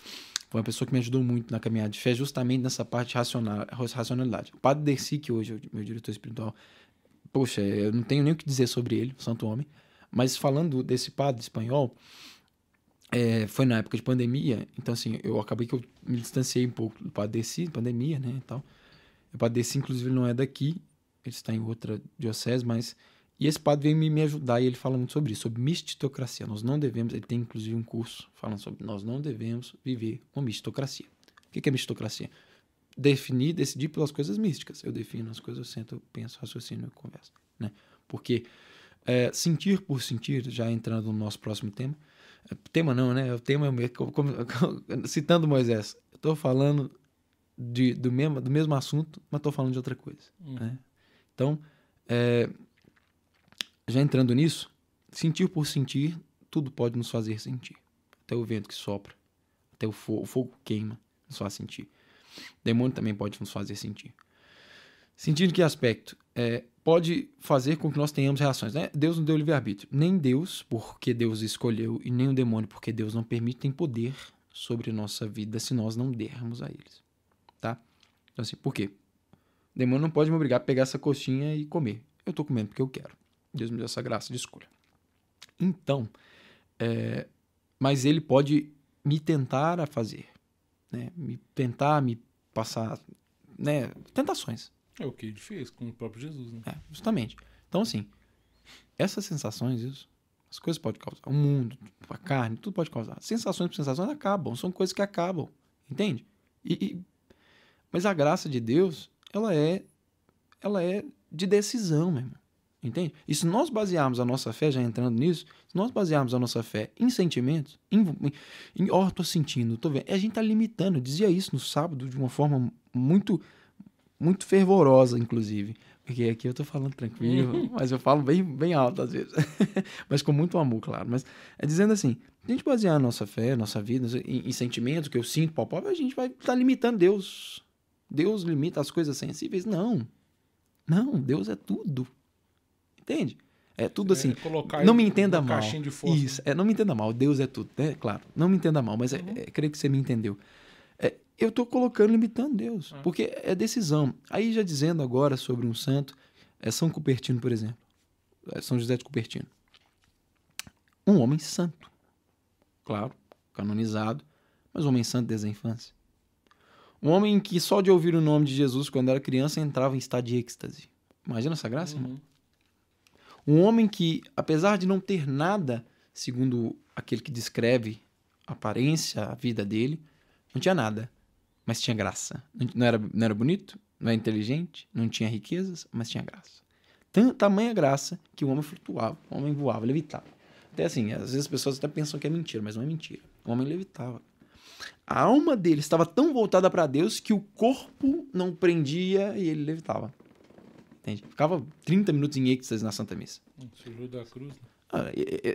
Foi uma pessoa que me ajudou muito na caminhada de fé, justamente nessa parte racional, racionalidade. O Padre Dercy, que hoje é o meu diretor espiritual, poxa, eu não tenho nem o que dizer sobre ele, santo homem, mas falando desse padre espanhol, é, foi na época de pandemia, então assim, eu acabei que eu me distanciei um pouco do Padre Dercy, pandemia, né, e tal. O Padre Dercy, inclusive, não é daqui, ele está em outra diocese, mas. E esse padre veio me, me ajudar e ele fala muito sobre isso, sobre mistitocracia. Nós não devemos, ele tem inclusive um curso falando sobre nós não devemos viver uma mistitocracia. O que é mistitocracia? Definir, decidir pelas coisas místicas. Eu defino as coisas, eu sento, eu penso, raciocínio, eu converso. Né? Porque é, sentir por sentir, já entrando no nosso próximo tema, é, tema não, né? O tema é como, como, citando Moisés, eu estou falando de, do, mesmo, do mesmo assunto, mas estou falando de outra coisa. Hum. Né? Então, é, já entrando nisso, sentir por sentir, tudo pode nos fazer sentir. Até o vento que sopra, até o fogo, o fogo queima, nos faz sentir. O demônio também pode nos fazer sentir. Em que aspecto? É, pode fazer com que nós tenhamos reações. Né? Deus não deu livre-arbítrio. Nem Deus, porque Deus escolheu, e nem o demônio, porque Deus não permite, tem poder sobre nossa vida se nós não dermos a eles. Tá? Então, assim, por quê? O demônio não pode me obrigar a pegar essa coxinha e comer. Eu tô comendo porque eu quero. Deus me deu essa graça de escolha. Então, é, mas ele pode me tentar a fazer, né? Me tentar me passar, né? Tentações. É o que ele fez com o próprio Jesus, né? É, justamente. Então, assim, essas sensações, isso, as coisas podem causar. O mundo, a carne, tudo pode causar. Sensações por sensações acabam, são coisas que acabam, entende? E, e, mas a graça de Deus, ela é, ela é de decisão, meu irmão. Entende? E se nós basearmos a nossa fé, já entrando nisso, se nós basearmos a nossa fé em sentimentos, em, em, oh, tô sentindo, tô vendo, a gente tá limitando. Eu dizia isso no sábado de uma forma muito, muito fervorosa, inclusive. Porque aqui eu tô falando tranquilo, mas eu falo bem, bem alto às vezes. mas com muito amor, claro. Mas é dizendo assim, a gente basear a nossa fé, a nossa vida em, em sentimentos que eu sinto palpável, a gente vai estar tá limitando Deus. Deus limita as coisas sensíveis? Não. Não, Deus é tudo. Entende? É tudo assim. É não me entenda mal. Isso, é, não me entenda mal. Deus é tudo, né? Claro. Não me entenda mal, mas é, uhum. é, creio que você me entendeu. É, eu estou colocando, limitando Deus, uhum. porque é decisão. Aí já dizendo agora sobre um santo, é São Cupertino, por exemplo. É São José de Cupertino. Um homem santo. Claro, canonizado, mas um homem santo desde a infância. Um homem que só de ouvir o nome de Jesus quando era criança entrava em estado de êxtase. Imagina essa graça, uhum. irmão? Um homem que, apesar de não ter nada, segundo aquele que descreve a aparência, a vida dele, não tinha nada, mas tinha graça. Não era, não era bonito, não era inteligente, não tinha riquezas, mas tinha graça. Tamanha graça que o homem flutuava, o homem voava, levitava. Até assim, às vezes as pessoas até pensam que é mentira, mas não é mentira. O homem levitava. A alma dele estava tão voltada para Deus que o corpo não prendia e ele levitava. Entende? Ficava 30 minutos em êxtase na Santa Missa. Surgiu da cruz, né? Ah,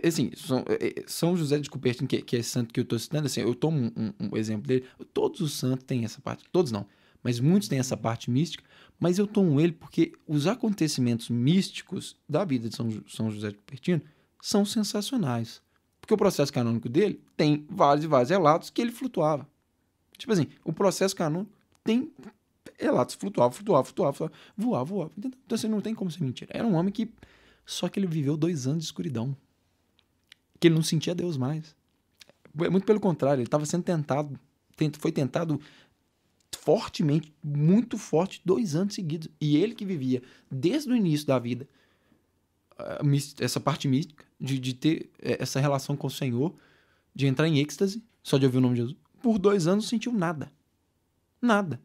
assim, São, São José de Cupertino, que, que é santo que eu estou citando, assim, eu tomo um, um, um, exemplo dele. Todos os santos têm essa parte, todos não, mas muitos têm essa parte mística. Mas eu tomo ele porque os acontecimentos místicos da vida de São, São José de Cupertino são sensacionais. Porque o processo canônico dele tem vários e vários relatos que ele flutuava. Tipo assim, o processo canônico tem relatos flutuava, flutuava, flutuava, flutuava voava, voava. Então assim, não tem como ser mentira. Era um homem que. Só que ele viveu dois anos de escuridão. Que ele não sentia Deus mais. É muito pelo contrário, ele estava sendo tentado. Foi tentado fortemente, muito forte, dois anos seguidos. E ele que vivia desde o início da vida essa parte mística, de, de ter é, essa relação com o Senhor, de entrar em êxtase, só de ouvir o nome de Jesus, por dois anos não sentiu nada. Nada.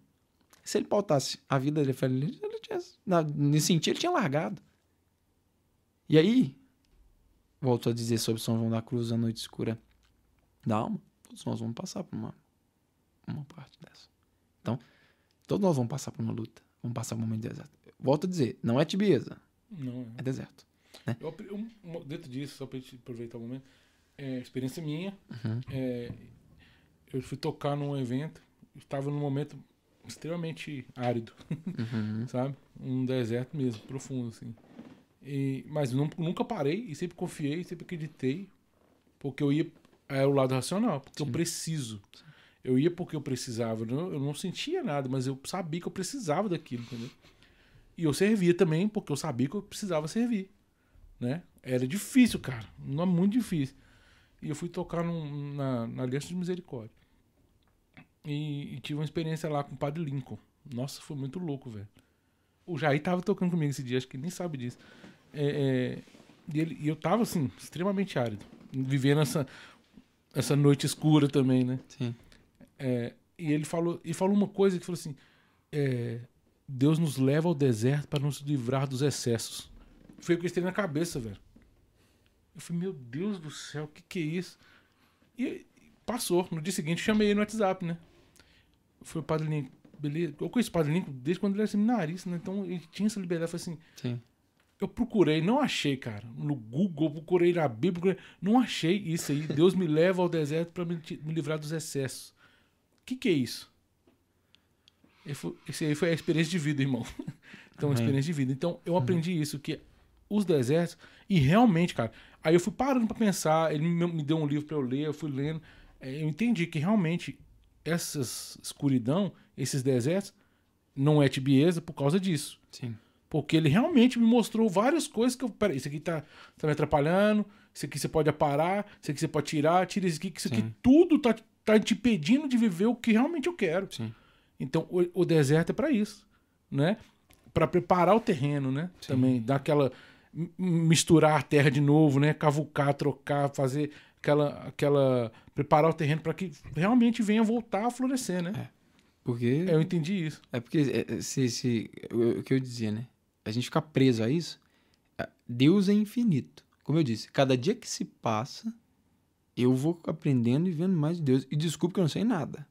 Se ele pautasse a vida dele ele tinha, nesse sentido, ele tinha largado. E aí, volto a dizer sobre São João da Cruz, a noite escura da alma, todos nós vamos passar por uma, uma parte dessa. Então, todos nós vamos passar por uma luta, vamos passar por um momento de deserto. Volto a dizer, não é tibieza, não é, é deserto. Né? Eu, um, dentro disso, só para aproveitar o momento, é, experiência minha, uhum. é, eu fui tocar num evento, estava num momento extremamente árido, uhum. sabe? Um deserto mesmo, profundo, assim. E, mas nunca parei e sempre confiei, sempre acreditei, porque eu ia. É o lado racional, porque Sim. eu preciso. Eu ia porque eu precisava. Eu não, eu não sentia nada, mas eu sabia que eu precisava daquilo, entendeu? E eu servia também porque eu sabia que eu precisava servir, né? Era difícil, cara. Não é muito difícil. E eu fui tocar num, na, na Aliança de Misericórdia. E, e, tive uma experiência lá com o Padre Lincoln. Nossa, foi muito louco, velho. O Jair tava tocando comigo esse dia, acho que ele nem sabe disso. É, é, e, ele, e eu tava, assim, extremamente árido. Vivendo essa, essa noite escura também, né? Sim. É, e ele falou, e falou uma coisa que falou assim: é, Deus nos leva ao deserto para nos livrar dos excessos. Foi o que eu estei na cabeça, velho. Eu falei, meu Deus do céu, o que, que é isso? E passou. No dia seguinte, chamei ele no WhatsApp, né? foi o Padre Lincoln. Beleza. Eu conheço o Padre Lincoln desde quando ele era seminarista, né? Então ele tinha essa liberdade. Eu falei assim. Sim. Eu procurei, não achei, cara. No Google, procurei na Bíblia, procurei, não achei isso aí. Deus me leva ao deserto para me, me, livrar dos excessos. O que, que é isso? Esse aí foi a experiência de vida, irmão. Então, a experiência de vida. Então, eu aprendi isso, que os desertos, e realmente, cara, aí eu fui parando para pensar, ele me, deu um livro para eu ler, eu fui lendo, é, eu entendi que realmente essas escuridão, esses desertos, não é tibieza por causa disso. Sim. Porque ele realmente me mostrou várias coisas que eu. Peraí, isso aqui tá, tá me atrapalhando, isso aqui você pode aparar, isso aqui você pode tirar, tira isso aqui, que isso aqui tudo tá, tá te impedindo de viver o que realmente eu quero. Sim. Então o, o deserto é para isso, né? Para preparar o terreno, né? Sim. Também dar aquela misturar a terra de novo, né? Cavucar, trocar, fazer aquela aquela preparar o terreno para que realmente venha voltar a florescer, né? Porque. Eu entendi isso. É porque é, é, se, se, o, o que eu dizia, né? A gente fica preso a isso. é, Deus é infinito. Como eu disse, cada dia que se passa, eu vou aprendendo e vendo mais de Deus. E desculpa que eu não sei nada.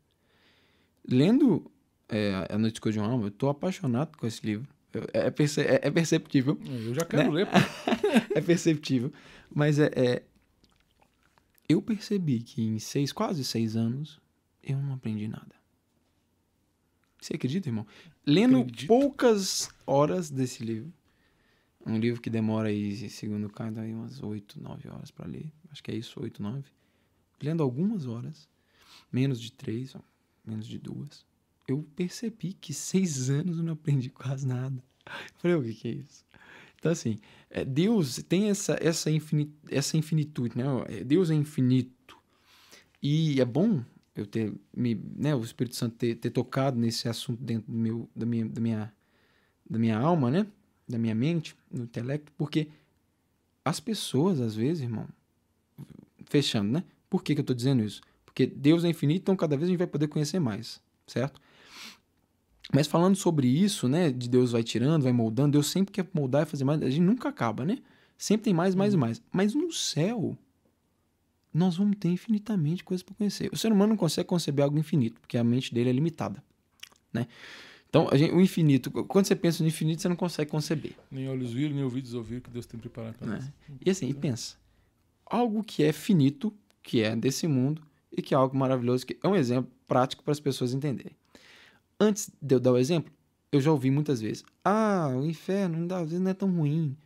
Lendo é, A Noite Escura de uma Alma, eu tô apaixonado com esse livro. Eu- É, perce- é- é perceptível. Eu já quero Né? ler. é perceptível. Mas é, é- Eu percebi que em seis, quase seis anos, eu não aprendi nada. Você acredita, irmão? Lendo Acredito. poucas horas desse livro, um livro que demora aí, segundo o Caio, aí umas oito, nove horas para ler. Acho que é isso, oito, nove. Lendo algumas horas, menos de três, menos de duas, eu percebi que seis anos eu não aprendi quase nada. Eu falei, o que, que é isso? Então, assim, é, Deus tem essa, essa, infini, essa infinitude, né? É, Deus é infinito. E é bom eu ter, me, né, o Espírito Santo ter, ter tocado nesse assunto dentro do meu, da, minha, da, minha, da minha alma, né? Da minha mente, no intelecto, porque as pessoas, às vezes, irmão, fechando, né? Por que, que eu tô dizendo isso? Porque Deus é infinito, então cada vez a gente vai poder conhecer mais, certo? Mas falando sobre isso, né? De Deus vai tirando, vai moldando, Deus sempre quer moldar e fazer mais. A gente nunca acaba, né? Sempre tem mais, mais e mais. Mas no céu, nós vamos ter infinitamente coisas para conhecer. O ser humano não consegue conceber algo infinito, porque a mente dele é limitada, né? Então, a gente- o infinito, quando você pensa no infinito, você não consegue conceber. Nem olhos viram, nem ouvidos ouviram que Deus tem preparado para nós. né? E assim, e pensa, algo que é finito, que é desse mundo, e que é algo maravilhoso, que é um exemplo prático para as pessoas entenderem. Antes de eu dar o exemplo, eu já ouvi muitas vezes, ah, o inferno ainda às vezes não é tão ruim,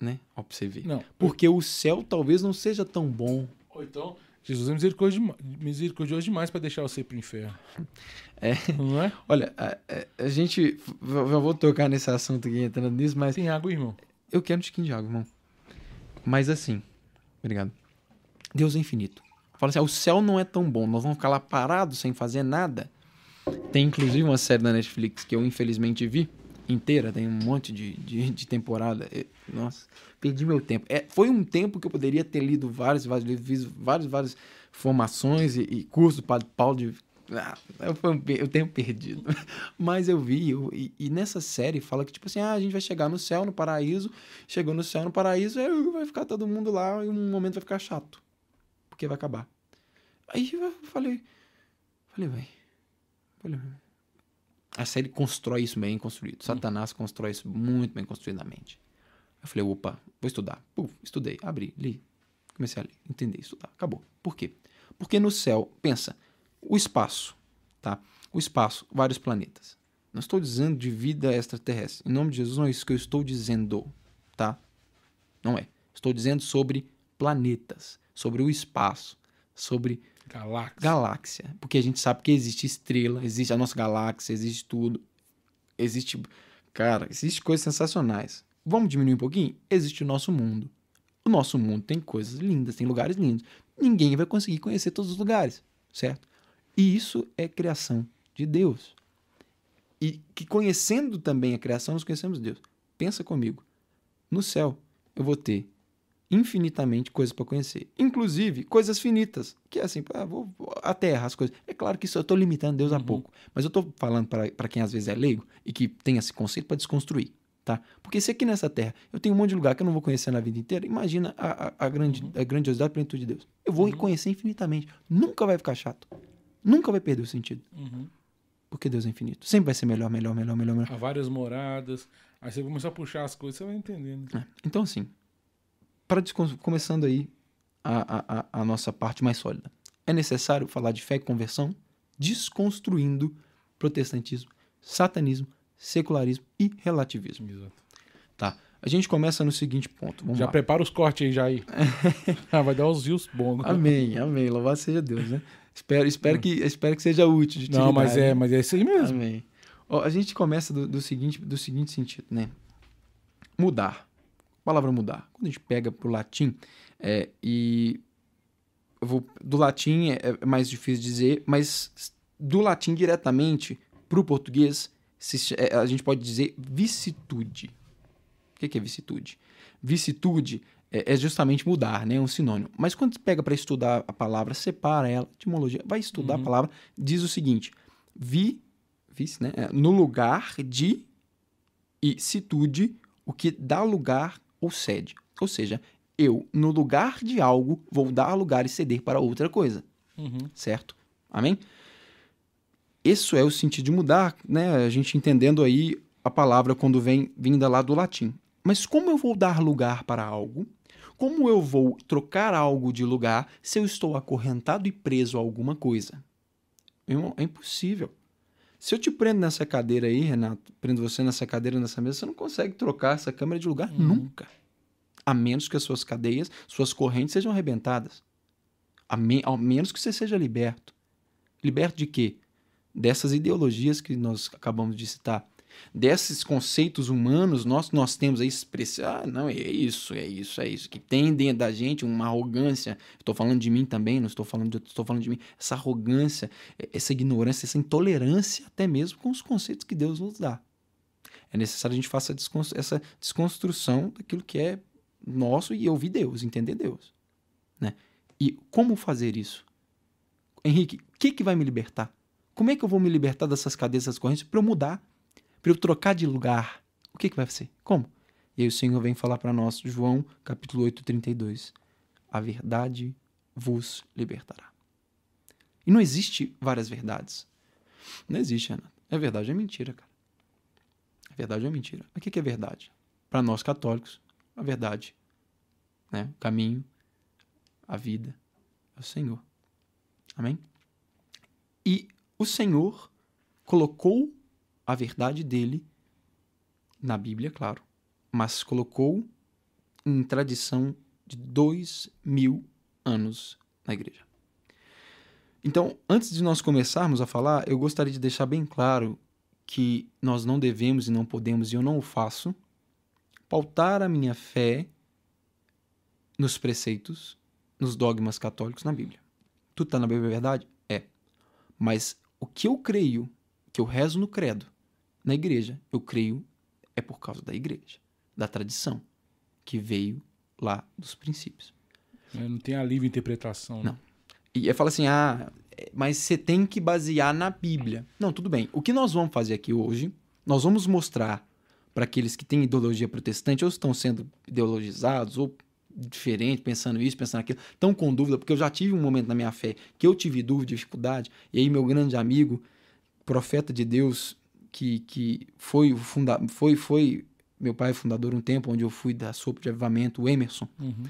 né? Ó, pra você ver. Não. Porque o céu talvez não seja tão bom. Ou então, Jesus é misericordioso demais para deixar você pro inferno. É. Não é? Olha, a, a- a gente, já vou tocar nesse assunto aqui, entrando nisso, mas Tem água, irmão. Eu quero um tiquinho de água, irmão. Mas assim, obrigado. Deus é infinito. Fala assim, ah, o céu não é tão bom, nós vamos ficar lá parados sem fazer nada. Tem inclusive uma série da Netflix que eu infelizmente vi inteira, tem um monte de, de, de temporada. É, Nossa, perdi meu tempo. É, foi um tempo que eu poderia ter lido vários, vários livros, fiz várias, várias formações e, e cursos Padre Paulo de. Ah, foi um, pe- o tempo perdido. Mas eu vi, eu- e, e nessa série fala que, tipo assim, ah, a gente vai chegar no céu, no paraíso, chegou no céu, no paraíso, aí vai ficar todo mundo lá e um momento vai ficar chato. Porque vai acabar. Aí eu falei, falei, velho. A série constrói isso bem construído. Satanás constrói isso muito bem construidamente. Eu falei, opa, vou estudar. Puf, estudei, abri, li. Comecei a ler, entender, estudar. Acabou. Por quê? Porque no céu, pensa, o espaço, tá? O espaço, vários planetas. Não estou dizendo de vida extraterrestre. Em nome de Jesus, não é isso que eu estou dizendo, tá? Não é. Estou dizendo sobre planetas, sobre o espaço, sobre Galáxia. galáxia. Porque a gente sabe que existe estrela, existe a nossa galáxia, existe tudo. Existe. Cara, existe coisas sensacionais. Vamos diminuir um pouquinho? Existe o nosso mundo. O nosso mundo tem coisas lindas, tem lugares lindos. Ninguém vai conseguir conhecer todos os lugares, certo? E isso é criação de Deus. E que conhecendo também a criação, nós conhecemos Deus. Pensa comigo. No céu, eu vou ter infinitamente coisas para conhecer. Inclusive, coisas finitas. Que é assim, ah, vou, a terra, as coisas. É claro que isso eu estou limitando Deus a pouco. Mas eu estou falando para quem às vezes é leigo e que tem esse conceito para desconstruir. Tá? Porque se aqui nessa terra eu tenho um monte de lugar que eu não vou conhecer na vida inteira, imagina a, a, a grande, a grandiosidade e plenitude de Deus. Eu vou conhecer infinitamente. Nunca vai ficar chato. Nunca vai perder o sentido. Uhum. Porque Deus é infinito. Sempre vai ser melhor, melhor, melhor, melhor, melhor. Há várias moradas. Aí você começar a puxar as coisas, você vai entendendo. É. Então, assim, para começando aí a, a, a- nossa parte mais sólida, é necessário falar de fé e conversão, desconstruindo protestantismo, satanismo, secularismo e relativismo. Exato. Tá? A gente começa no seguinte ponto. Vamos Já lá. prepara os cortes aí, já aí. ah, vai dar os views bons. Amém, amém. Louvado seja Deus, né? Espero, espero, que, espero que seja útil de Não, mas é, mas é isso aí mesmo. Amém. Ó, a gente começa do, do seguinte, do seguinte sentido, né? Mudar. A palavra mudar. Quando a gente pega pro latim, é, e vou, do latim é, é mais difícil dizer, mas do latim diretamente pro português, se, é, a gente pode dizer vicitude. O que, é vicitude? Vicitude é, é justamente mudar, né? É um sinônimo. Mas quando você pega para estudar a palavra, separa ela, etimologia, vai estudar uhum. a palavra, diz o seguinte: vi, vice, né? No lugar de e situde, o que dá lugar ou cede. Ou seja, eu, no lugar de algo, vou dar lugar e ceder para outra coisa. Uhum. Certo? Amém? Isso é o sentido de mudar, né? A gente entendendo aí a palavra quando vem vinda lá do latim. Mas como eu vou dar lugar para algo? Como eu vou trocar algo de lugar se eu estou acorrentado e preso a alguma coisa? É impossível. Se eu te prendo nessa cadeira aí, Renato, prendo você nessa cadeira, nessa mesa, você não consegue trocar essa câmera de lugar uhum. nunca. A menos que as suas cadeias, suas correntes sejam arrebentadas. A me ao menos que você seja liberto. Liberto de quê? Dessas ideologias que nós acabamos de citar desses conceitos humanos, nós, nós temos a expressão, ah, não, é isso, é isso, é isso, que tem dentro da gente uma arrogância, estou falando de mim também, não estou falando de estou falando de mim, essa arrogância, essa ignorância, essa intolerância até mesmo com os conceitos que Deus nos dá. É necessário a gente faça essa desconstrução daquilo que é nosso e ouvir Deus, entender Deus. Né? E como fazer isso? Henrique, o que, que vai me libertar? Como é que eu vou me libertar dessas cadeias, dessas correntes, para eu mudar? Para eu trocar de lugar, o que, que vai ser? Como? E aí o Senhor vem falar para nós, João capítulo 8, 32. A verdade vos libertará. E não existe várias verdades. Não existe, Ana. É verdade, é mentira, cara. A verdade é mentira. O que é verdade? Para nós católicos, a verdade, né? o caminho, a vida, é o Senhor. Amém? E o Senhor colocou a verdade dele na Bíblia, claro, mas colocou em tradição de dois mil anos na igreja. Então, antes de nós começarmos a falar, eu gostaria de deixar bem claro que nós não devemos e não podemos, e eu não o faço, pautar a minha fé nos preceitos, nos dogmas católicos na Bíblia. Tudo está na Bíblia, é verdade? É. Mas o que eu creio, que eu rezo no credo, na igreja. Eu creio é por causa da igreja, da tradição, que veio lá dos princípios. Não tem a livre interpretação. Né? Não. E fala assim, ah, mas você tem que basear na Bíblia. Não, tudo bem. O que nós vamos fazer aqui hoje, nós vamos mostrar para aqueles que têm ideologia protestante, ou estão sendo ideologizados, ou diferente, pensando isso, pensando aquilo, estão com dúvida, porque eu já tive um momento na minha fé que eu tive dúvida, dificuldade, e aí meu grande amigo, profeta de Deus, que, que foi, funda foi, foi meu pai fundador um tempo onde eu fui da sopa de avivamento, o Emerson, uhum.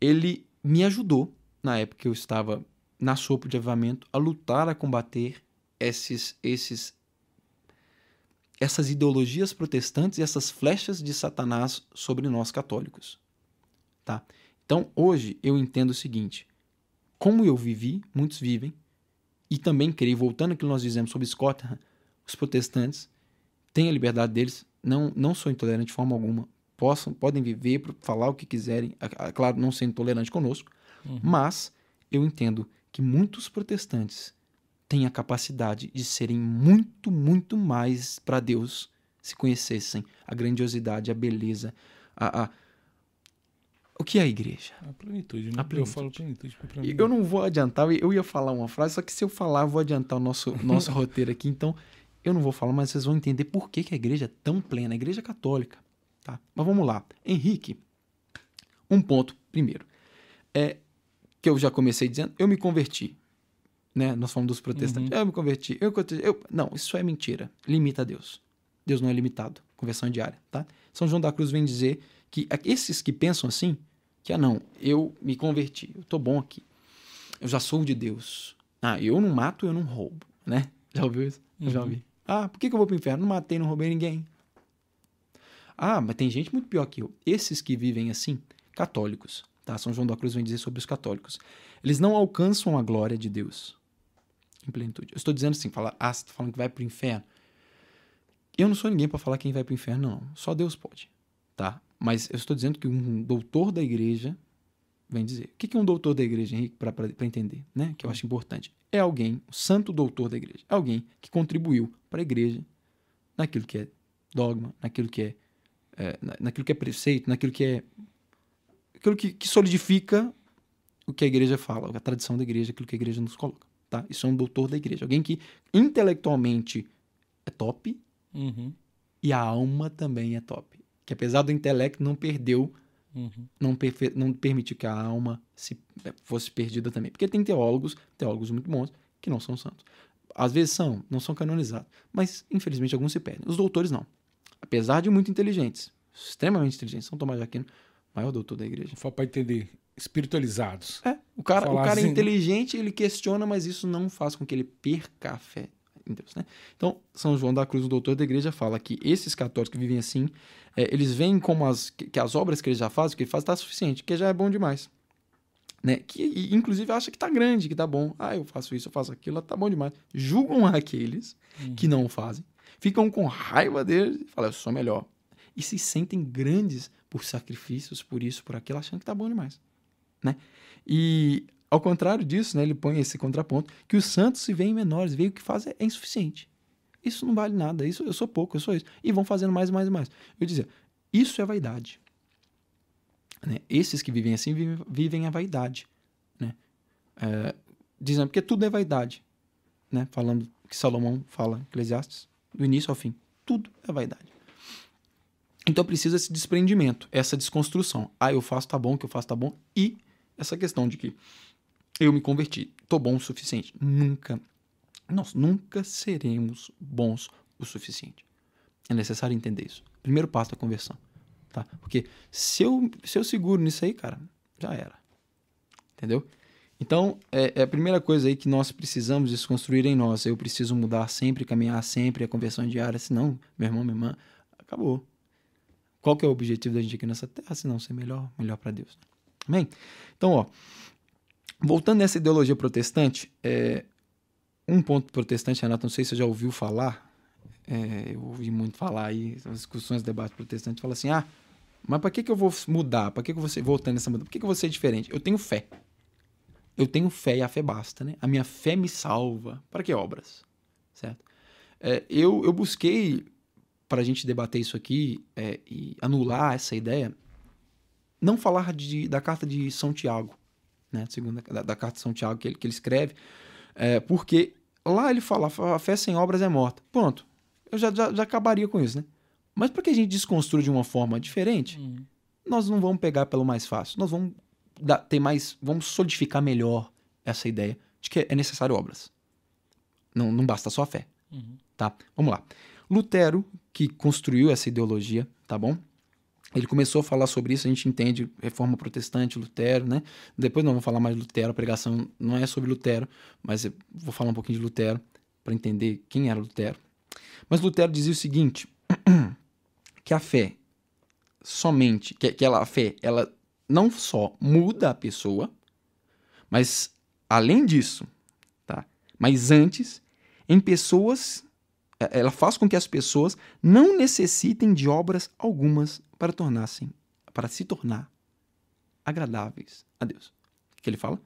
ele me ajudou na época que eu estava na sopa de avivamento a lutar a combater esses esses essas ideologias protestantes e essas flechas de Satanás sobre nós católicos, tá? Então, hoje eu entendo o seguinte: como eu vivi, muitos vivem, e também creio, voltando ao que nós dizemos sobre Scotland, os protestantes têm a liberdade deles, não, não sou intolerante de forma alguma, possam, podem viver, falar o que quiserem, claro, não sendo intolerante conosco, uhum. mas eu entendo que muitos protestantes têm a capacidade de serem muito, muito mais para Deus se conhecessem a grandiosidade, a beleza, a, a o que é a igreja? A plenitude, né? A plenitude. Eu falo plenitude pra mim. Eu não vou adiantar, eu ia falar uma frase, só que se eu falar, eu vou adiantar o nosso, nosso roteiro aqui. Então, eu não vou falar, mas vocês vão entender por que, que a igreja é tão plena, a igreja é católica. Tá? Mas vamos lá. Henrique, um ponto primeiro. É que eu já comecei dizendo, eu me converti. Né? Nós falamos dos protestantes. Uhum. Eu me converti. Eu, eu, não, isso é mentira. Limita a Deus. Deus não é limitado. Conversão diária. Tá? São João da Cruz vem dizer que esses que pensam assim, que ah não, eu me converti, eu tô bom aqui. Eu já sou de Deus. Ah, eu não mato, eu não roubo, né? Já ouviu isso? Uhum. Já ouvi. Ah, por que, que eu vou pro inferno? Não matei, não roubei ninguém. Ah, mas tem gente muito pior que eu. Esses que vivem assim, católicos, tá? São João da Cruz vem dizer sobre os católicos. Eles não alcançam a glória de Deus em plenitude. Eu estou dizendo assim, fala, ah, você tá falando que vai pro inferno. Eu não sou ninguém para falar quem vai para o inferno, não. Só Deus pode, tá? Mas eu estou dizendo que um doutor da igreja vem dizer. O que é um doutor da igreja, Henrique, para entender, né? Que eu acho importante. É alguém, o santo doutor da igreja, é alguém que contribuiu para a igreja naquilo que é dogma, naquilo que é, é naquilo que é preceito, naquilo que é aquilo que, que, solidifica o que a igreja fala, a tradição da igreja, aquilo que a igreja nos coloca, tá? Isso é um doutor da igreja, alguém que intelectualmente é top uhum. e a alma também é top, que apesar do intelecto não perdeu Uhum. Não, não permitiu que a alma se, é, fosse perdida também. Porque tem teólogos, teólogos muito bons, que não são santos. Às vezes são, não são canonizados. Mas, infelizmente, alguns se perdem. Os doutores não. Apesar de muito inteligentes, extremamente inteligentes. São Tomás de Aquino, maior doutor da igreja. Só para entender, espiritualizados. É, o cara, o cara é assim, é inteligente, ele questiona, mas isso não faz com que ele perca a fé em Deus, né? Então, São João da Cruz, o doutor da igreja, fala que esses católicos que vivem assim, é, eles veem como as, que, as obras que eles já fazem, o que ele faz está suficiente, que já é bom demais. Né? Que e, inclusive acha que está grande, que está bom. Ah, eu faço isso, eu faço aquilo, está bom demais. Julgam aqueles uhum. que não fazem, ficam com raiva deles e falam, eu sou melhor. E se sentem grandes por sacrifícios, por isso, por aquilo, achando que está bom demais. Né? E ao contrário disso, né, ele põe esse contraponto, que os santos se veem menores, veem o que faz é, insuficiente. Isso não vale nada, isso eu sou pouco, eu sou isso. E vão fazendo mais mais mais. Eu dizia, isso é vaidade. Né? Esses que vivem assim vivem, vivem a vaidade. Né? É, dizendo, porque tudo é vaidade. Né? Falando que Salomão fala Eclesiastes, do início ao fim. Tudo é vaidade. Então precisa esse desprendimento, essa desconstrução. Ah, eu faço, tá bom, que eu faço, tá bom. E essa questão de que eu me converti, tô bom o suficiente. Nunca, nós nunca seremos bons o suficiente. É necessário entender isso. Primeiro passo da conversão, tá? Porque se eu, se eu seguro nisso aí, cara, já era. Entendeu? Então, é, é, a primeira coisa aí que nós precisamos desconstruir em nós. Eu preciso mudar sempre, caminhar sempre, a conversão diária, senão, meu irmão, minha irmã, acabou. Qual que é o objetivo da gente aqui nessa terra, se não ser melhor, melhor para Deus. Amém? Então, ó, Voltando nessa ideologia protestante, é, um ponto protestante, Renato, não sei se você já ouviu falar, é, eu ouvi muito falar aí, as discussões, debates protestantes, fala assim, ah, mas para que, que eu vou mudar? Para que, que você, voltando nessa mudança, por que, que eu vou ser diferente? Eu tenho fé. Eu tenho fé e a fé basta, né? A minha fé me salva. Para que obras? Certo? É, eu, eu busquei, para a gente debater isso aqui é, e anular essa ideia, não falar de, da carta de São Tiago, né? Segunda, da, da carta de São Tiago que ele, que ele escreve, é, porque lá ele fala, a fé sem obras é morta. Pronto. Eu já, já, já acabaria com isso, né? Mas para que a gente desconstrua de uma forma diferente, uhum. nós não vamos pegar pelo mais fácil. Nós vamos dar, ter mais, vamos solidificar melhor essa ideia de que é necessário obras. Não, não basta só a fé. Uhum. Tá? Vamos lá. Lutero, que construiu essa ideologia, tá bom? Ele começou a falar sobre isso, a gente entende reforma protestante, Lutero, né? Depois não vou falar mais de Lutero, a pregação não é sobre Lutero, mas vou falar um pouquinho de Lutero para entender quem era Lutero. Mas Lutero dizia o seguinte, que a fé somente, que, que ela, a fé, ela não só muda a pessoa, mas além disso, tá? Mas antes, em pessoas é, ela faz com que as pessoas não necessitem de obras algumas para tornassem, para se tornar agradáveis a Deus. O que ele fala?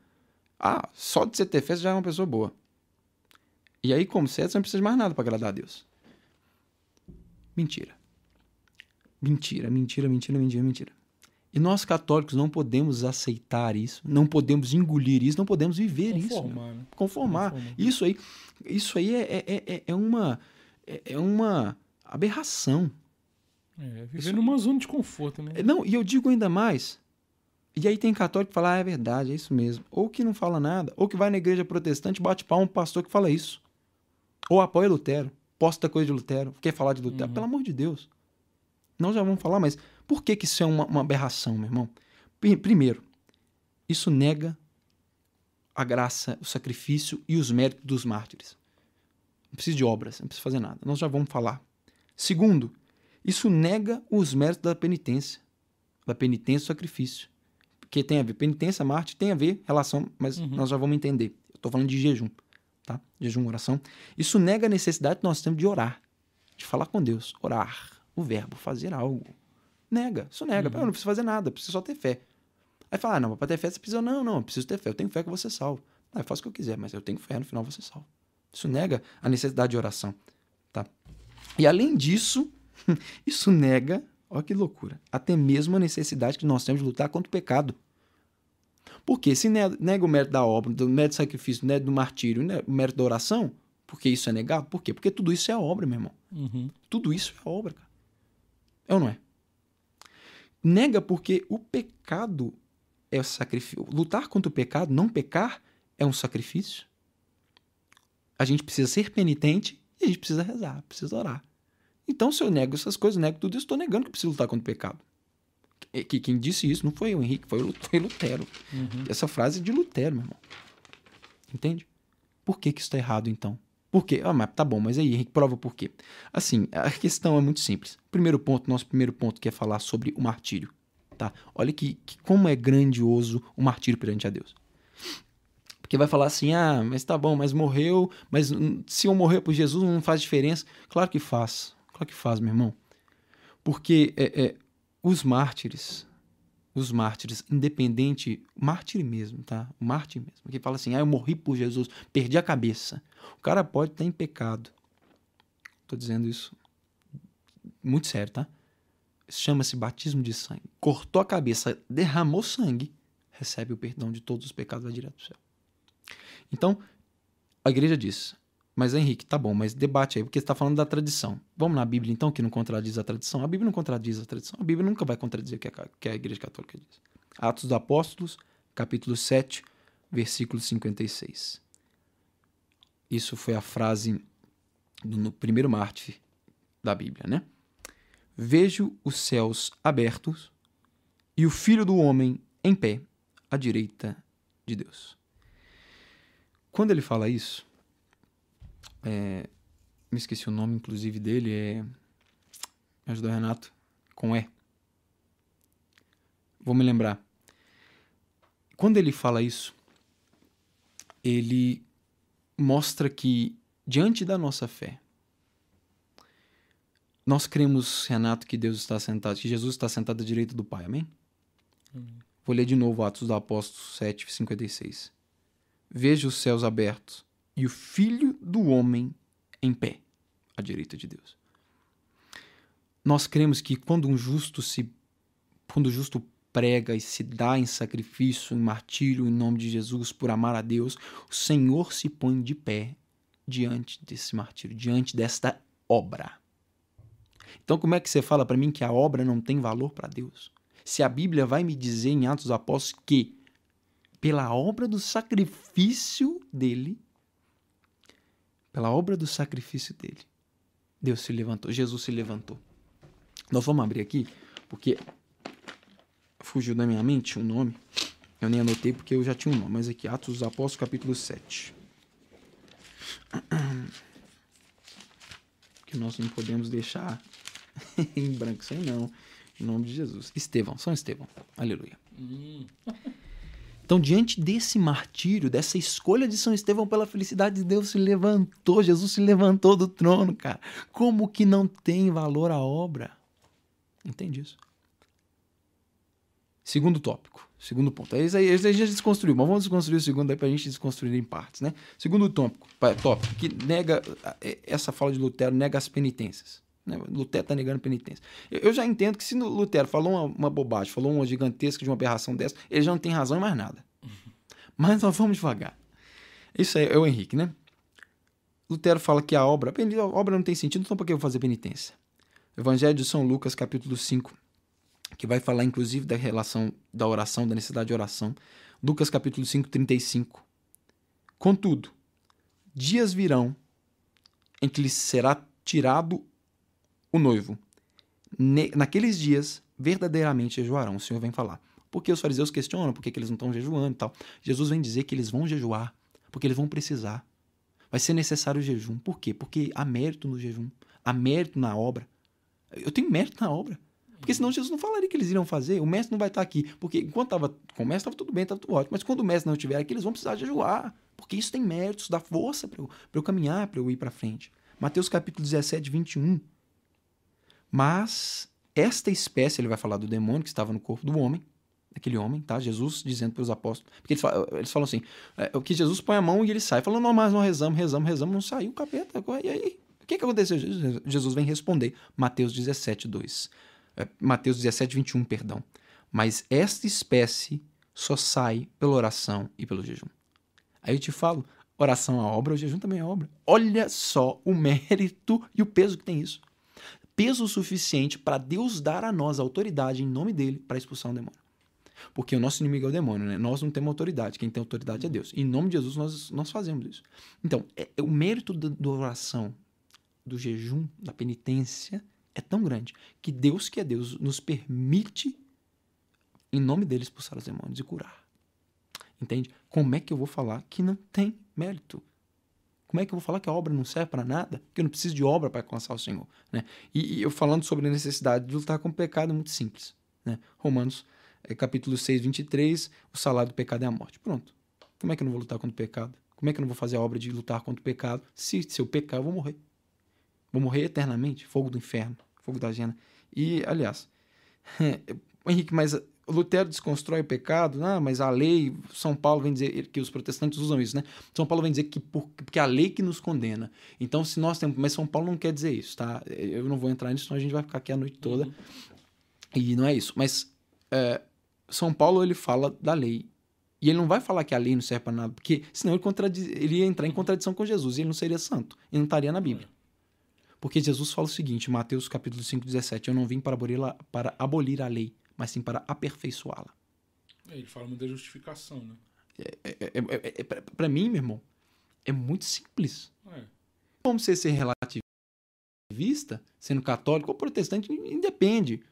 Ah, só de você ter fé você já é uma pessoa boa. E aí, como certo, você não precisa de mais nada para agradar a Deus. Mentira. Mentira, mentira, mentira, mentira, mentira. E nós católicos não podemos aceitar isso, não podemos engolir isso, não podemos viver Conformar, isso. Né? Conformar. Conformar. Isso aí, isso aí é, é, é, é uma é, é uma aberração. É, viver Isso... numa zona de conforto, né? Não, e eu digo ainda mais. E aí tem católico que fala, ah, é verdade, é isso mesmo. Ou que não fala nada, ou que vai na igreja protestante bate pau um pastor que fala isso. Ou apoia Lutero, posta coisa de Lutero, quer falar de Lutero. Uhum. Pelo amor de Deus. Nós já vamos falar, mas por que, que isso é uma, uma aberração, meu irmão? Primeiro, isso nega a graça, o sacrifício e os méritos dos mártires. Não precisa de obras, não precisa fazer nada. Nós já vamos falar. Segundo, isso nega os méritos da penitência, da penitência e sacrifício. Porque tem a ver, penitência, Marte, tem a ver relação, mas uhum. nós já vamos entender. Eu estou falando de jejum, tá? Jejum, oração. Isso nega a necessidade que nós temos de orar. de falar com Deus, orar, o verbo fazer algo. Nega, isso nega. Uhum. Eu não preciso fazer nada, preciso só ter fé. Aí fala, ah, não, para ter fé você precisa. Não, não, eu preciso ter fé, eu tenho fé que você salvo. Ah, eu faço o que eu quiser, mas eu tenho fé, no final você salvo. Isso nega a necessidade de oração. Tá? E além disso, isso nega, olha que loucura, até mesmo a necessidade que nós temos de lutar contra o pecado. Porque se nega o mérito da obra, do mérito do sacrifício, o mérito do martírio, o mérito da oração, porque isso é negado? Por quê? Porque tudo isso é obra, meu irmão. Uhum. Tudo isso é obra, cara. É ou não é? Nega porque o pecado é o sacrifício. Lutar contra o pecado, não pecar, é um sacrifício. A gente precisa ser penitente e a gente precisa rezar, precisa orar. Então, se eu nego essas coisas, nego tudo isso, estou negando que preciso lutar contra o pecado. Que, quem disse isso não foi eu, Henrique, foi, foi Lutero. Uhum. Essa frase é de Lutero, meu irmão. Entende? Por que, que isso está errado, então? Por quê? Ah, mas tá bom, mas aí, Henrique, prova por quê. Assim, a questão é muito simples. Primeiro ponto, nosso primeiro ponto que é falar sobre o martírio. Tá? Olha que, que como é grandioso o martírio perante a Deus. Porque vai falar assim, ah, mas tá bom, mas morreu, mas se eu morrer por Jesus não faz diferença. Claro que faz, claro que faz, meu irmão. Porque é, é, os mártires, os mártires, independente, mártir mesmo, tá? O mártir mesmo, que fala assim, ah, eu morri por Jesus, perdi a cabeça. O cara pode estar em pecado. Tô dizendo isso muito sério, tá? Chama-se batismo de sangue. Cortou a cabeça, derramou sangue, recebe o perdão de todos os pecados, vai direto para o céu. Então, a igreja diz: mas, Henrique, tá bom, mas debate aí, porque você está falando da tradição. Vamos na Bíblia, então, que não contradiz a tradição? A Bíblia não contradiz a tradição. A Bíblia nunca vai contradizer o que a, que a Igreja Católica diz. Atos dos Apóstolos, capítulo 7, versículo 56. Isso foi a frase no primeiro mártir da Bíblia, né? Vejo os céus abertos e o Filho do Homem em pé à direita de Deus. Quando ele fala isso, é, me esqueci o nome, inclusive, dele. É. Me ajudou Renato. Com E. Vou me lembrar. Quando ele fala isso, ele mostra que, diante da nossa fé, nós cremos, Renato, que Deus está sentado, que Jesus está sentado à direita do Pai. Amém? Amém. Vou ler de novo Atos dos Apóstolos 7, 56. Veja os céus abertos e o Filho do Homem em pé, à direita de Deus. Nós cremos que quando um justo se quando o justo prega e se dá em sacrifício, em martírio em nome de Jesus por amar a Deus, o Senhor se põe de pé diante desse martírio, diante desta obra. Então, como é que você fala para mim que a obra não tem valor para Deus? Se a Bíblia vai me dizer em Atos dos Apóstolos que, pela obra do sacrifício dele, pela obra do sacrifício dele, Deus se levantou, Jesus se levantou. Nós vamos abrir aqui, porque fugiu da minha mente o um nome. Eu nem anotei porque eu já tinha um nome, mas aqui, Atos dos Apóstolos, capítulo 7. Que nós não podemos deixar em branco, sem não. Em nome de Jesus. Estevão, São Estevão. Aleluia. Então, diante desse martírio, dessa escolha de São Estevão pela felicidade de Deus, se levantou, Jesus se levantou do trono, cara. Como que não tem valor a obra? Entende isso? Segundo tópico, segundo ponto. Aí, aí, aí a gente já desconstruiu, mas vamos desconstruir o segundo aí para a gente desconstruir em partes, né? Segundo tópico, tópico que nega, é, essa fala de Lutero nega as penitências. Né? Lutero está negando penitência. Eu, eu, já entendo que se Lutero falou uma, uma, bobagem, falou uma gigantesca de uma aberração dessa, ele já não tem razão em mais nada. Uhum. Mas nós vamos devagar. Isso aí é o Henrique, né? Lutero fala que a obra, a obra não tem sentido, então por que eu vou fazer penitência? Evangelho de São Lucas, capítulo 5, que vai falar inclusive da relação da oração, da necessidade de oração. Lucas, capítulo 5, 35. Contudo, dias virão em que lhe será tirado o noivo. naqueles dias, verdadeiramente jejuarão. O Senhor vem falar. Porque os fariseus questionam por que, eles não estão jejuando e tal. Jesus vem dizer que eles vão jejuar, porque eles vão precisar. Vai ser necessário o jejum. Por quê? Porque há mérito no jejum, há mérito na obra. Eu tenho mérito na obra. Porque senão Jesus não falaria que eles iriam fazer. O mestre não vai estar aqui. Porque enquanto estava com o mestre, estava tudo bem, estava tudo ótimo. Mas quando o mestre não estiver aqui, eles vão precisar jejuar. Porque isso tem mérito, isso dá força para eu, eu caminhar, para eu ir para frente. Mateus capítulo 17, 21. Mas esta espécie, ele vai falar do demônio que estava no corpo do homem, daquele homem, tá? Jesus dizendo para os apóstolos. Porque eles falam, eles falam assim: é, o que Jesus põe a mão e ele sai. Falando, não, mas nós rezamos, rezamos, rezamos, não saiu o capeta. E aí? O que, que aconteceu? Jesus vem responder. Mateus 17, 2. É, Mateus 17, 21, perdão. Mas esta espécie só sai pela oração e pelo jejum. Aí eu te falo, oração é obra, o jejum também é obra. Olha só o mérito e o peso que tem isso. Peso suficiente para Deus dar a nós a autoridade em nome dele para expulsar um demônio. Porque o nosso inimigo é o demônio, né? Nós não temos autoridade. Quem tem autoridade é Deus. Em nome de Jesus, nós, nós fazemos isso. Então, é, é o mérito da, da oração, do jejum, da penitência, é tão grande que Deus, que é Deus, nos permite, em nome dele, expulsar os demônios e curar. Entende? Como é que eu vou falar que não tem mérito? Como é que eu vou falar que a obra não serve para nada? Que eu não preciso de obra para alcançar o Senhor? Né? E, e, eu falando sobre a necessidade de lutar com o pecado, é muito simples. Né? Romanos é, capítulo 6, 23, o salário do pecado é a morte. Pronto. Como é que eu não vou lutar contra o pecado? Como é que eu não vou fazer a obra de lutar contra o pecado? Se, se eu pecar, eu vou morrer. Vou morrer eternamente. Fogo do inferno, fogo da gena. E, aliás, Henrique, mas Lutero desconstrói o pecado, ah, mas a lei, São Paulo vem dizer que os protestantes usam isso, né? São Paulo vem dizer que por, porque é a lei que nos condena. Então, se nós temos, mas São Paulo não quer dizer isso, tá? Eu não vou entrar nisso, senão a gente vai ficar aqui a noite toda. Uhum. E não é isso. Mas é, São Paulo ele fala da lei e ele não vai falar que a lei não serve para nada, porque senão ele, contradiz, ele ia entrar em contradição com Jesus e ele não seria santo, e não estaria na Bíblia. Porque Jesus fala o seguinte, Mateus capítulo 5, 17, eu não vim para abolir, para abolir a lei, mas sim para aperfeiçoá-la. É, ele fala muito da justificação, né? É, é, é, é, é para mim, meu irmão, é muito simples. Como você ser relativista, sendo católico ou protestante, independe.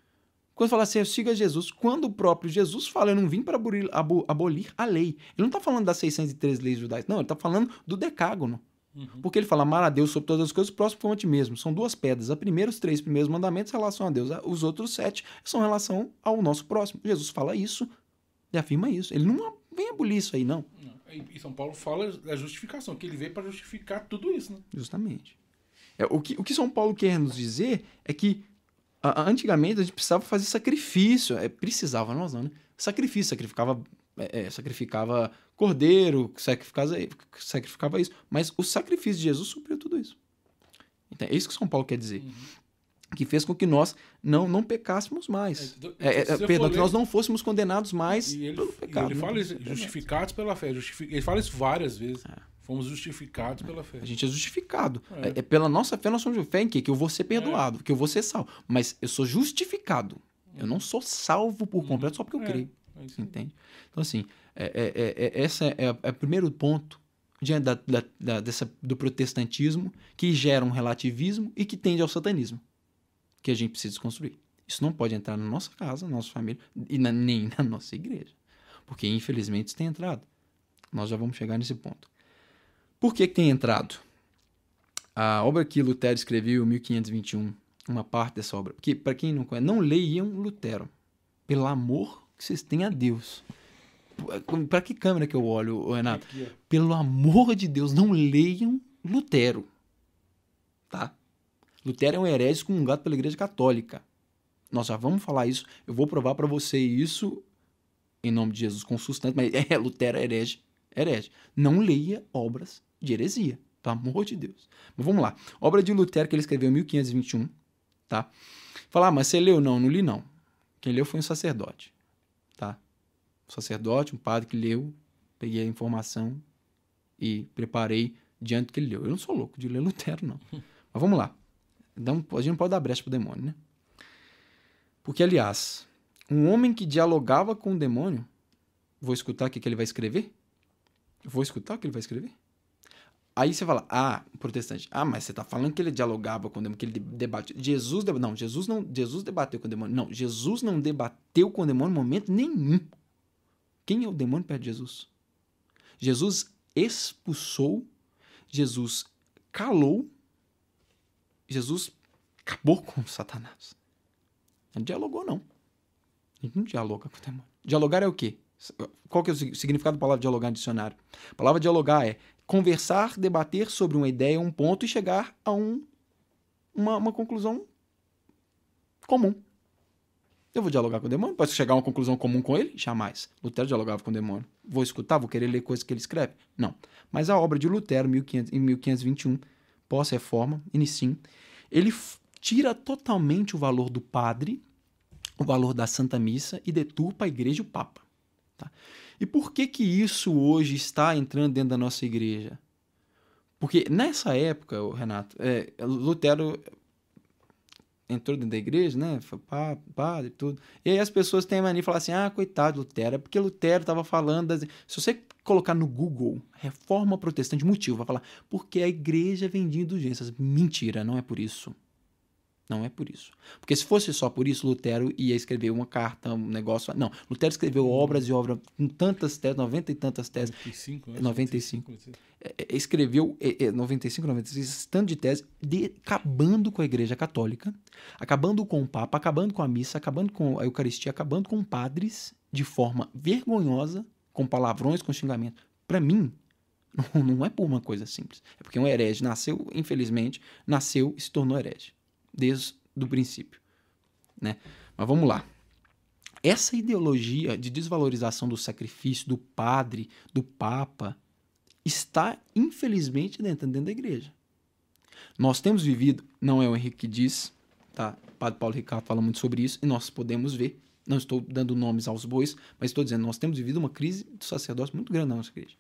Quando fala assim, eu siga Jesus, quando o próprio Jesus fala, eu não vim para abolir, abolir a lei. Ele não está falando das 603 leis judaicas, não, ele está falando do decágono. Uhum. Porque ele fala amar a Deus sobre todas as coisas, próximo como a ti mesmo. São duas pedras. A primeira, os três primeiros mandamentos em relação a Deus. Os outros sete são em relação ao nosso próximo. Jesus fala isso e afirma isso. Ele não vem abolir isso aí, não. E São Paulo fala da justificação, que ele veio para justificar tudo isso, né? Justamente. É, o, que, o que São Paulo quer nos dizer é que a, antigamente a gente precisava fazer sacrifício. É, precisava, nós não, né? Sacrifício, sacrificava é, é, sacrificava cordeiro, sacrificava, sacrificava isso. Mas o sacrifício de Jesus supriu tudo isso. Então, é isso que São Paulo quer dizer. Uhum. Que fez com que nós não, não pecássemos mais. É, é, é perdão, que nós não fôssemos condenados mais ele, pelo pecado. ele fala isso, justificados pela fé. Ele fala isso várias vezes. É. Fomos justificados pela fé. A gente é justificado. É. é pela nossa fé, nós somos fé em quê? Que eu vou ser perdoado, que eu vou ser salvo. Mas eu sou justificado. Eu não sou salvo por completo só porque eu creio. É entende? Então, assim, é, é, é, é esse é, o primeiro ponto diante da, da, da, dessa, do protestantismo que gera um relativismo e que tende ao satanismo, que a gente precisa desconstruir. Isso não pode entrar na nossa casa, na nossa família e na, nem na nossa igreja. Porque, infelizmente, isso tem entrado. Nós já vamos chegar nesse ponto. Por que, que tem entrado? A obra que Lutero escreveu em 1521, uma parte dessa obra, porque, para quem não conhece, não leiam Lutero. Pelo amor que vocês têm a Deus. Para que câmera que eu olho, Renato? Aqui, Pelo amor de Deus, não leiam Lutero. Tá? Lutero é um herege excomungado pela Igreja Católica. Nós já vamos falar isso. Eu vou provar para você isso em nome de Jesus com sustento. Mas é, Lutero é herege. herege. Não leia obras de heresia. Pelo amor de Deus. Mas vamos lá. Obra de Lutero que ele escreveu em 1521. Tá? Falar, ah, mas você leu? Não, não li não. Quem leu foi um sacerdote sacerdote, um padre que leu, peguei a informação e preparei diante do que ele leu. Eu não sou louco de ler Lutero, não. Mas vamos lá. Então, a gente não pode dar brecha pro demônio, né? Porque, aliás, um homem que dialogava com o demônio, vou escutar o que, ele vai escrever? Vou escutar o que ele vai escrever? Aí você fala, ah, protestante, ah, mas você está falando que ele dialogava com o demônio, que ele debatia. Jesus, não, Jesus não, Jesus debateu com o demônio. Não, Jesus não debateu com o demônio em momento nenhum. Quem é o demônio perto de Jesus? Jesus expulsou, Jesus calou, Jesus acabou com Satanás. Não dialogou, não. Ele não dialoga com o demônio. Dialogar é o quê? Qual que é o significado da palavra dialogar no dicionário? A palavra dialogar é conversar, debater sobre uma ideia, um ponto e chegar a um, uma, uma conclusão comum. Eu vou dialogar com o demônio? Posso chegar a uma conclusão comum com ele? Jamais. Lutero dialogava com o demônio. Vou escutar? Vou querer ler coisas que ele escreve? Não. Mas a obra de Lutero, 1500, em 1521, pós-reforma, inicim, ele tira totalmente o valor do padre, o valor da Santa Missa e deturpa a igreja e o Papa. Tá? E por que que isso hoje está entrando dentro da nossa igreja? Porque nessa época, Renato, é, Lutero entrou dentro da igreja, né? Foi padre e tudo. E aí as pessoas têm a mania de falar assim: ah, coitado, Lutero, é porque Lutero estava falando. Das... Se você colocar no Google reforma protestante, motivo, vai falar porque a igreja vendia indulgências. Mentira, não é por isso. Não é por isso. Porque se fosse só por isso, Lutero ia escrever uma carta, um negócio. Não, Lutero escreveu obras e obras com tantas teses, 90 e tantas teses. 95, né? 95. 95. É, escreveu é, é, 95, 96, tanto de tese, de, acabando com a Igreja Católica, acabando com o Papa, acabando com a missa, acabando com a Eucaristia, acabando com padres de forma vergonhosa, com palavrões, com xingamento. Para mim, não é por uma coisa simples. É porque um herege nasceu, infelizmente, nasceu e se tornou herege desde o princípio. Né? Mas vamos lá. Essa ideologia de desvalorização do sacrifício do padre, do papa, está infelizmente dentro, dentro da igreja. Nós temos vivido, não é o Henrique que diz, tá? O padre Paulo Ricardo fala muito sobre isso e nós podemos ver. Não estou dando nomes aos bois, mas estou dizendo, nós temos vivido uma crise do sacerdócio muito grande na nossa igreja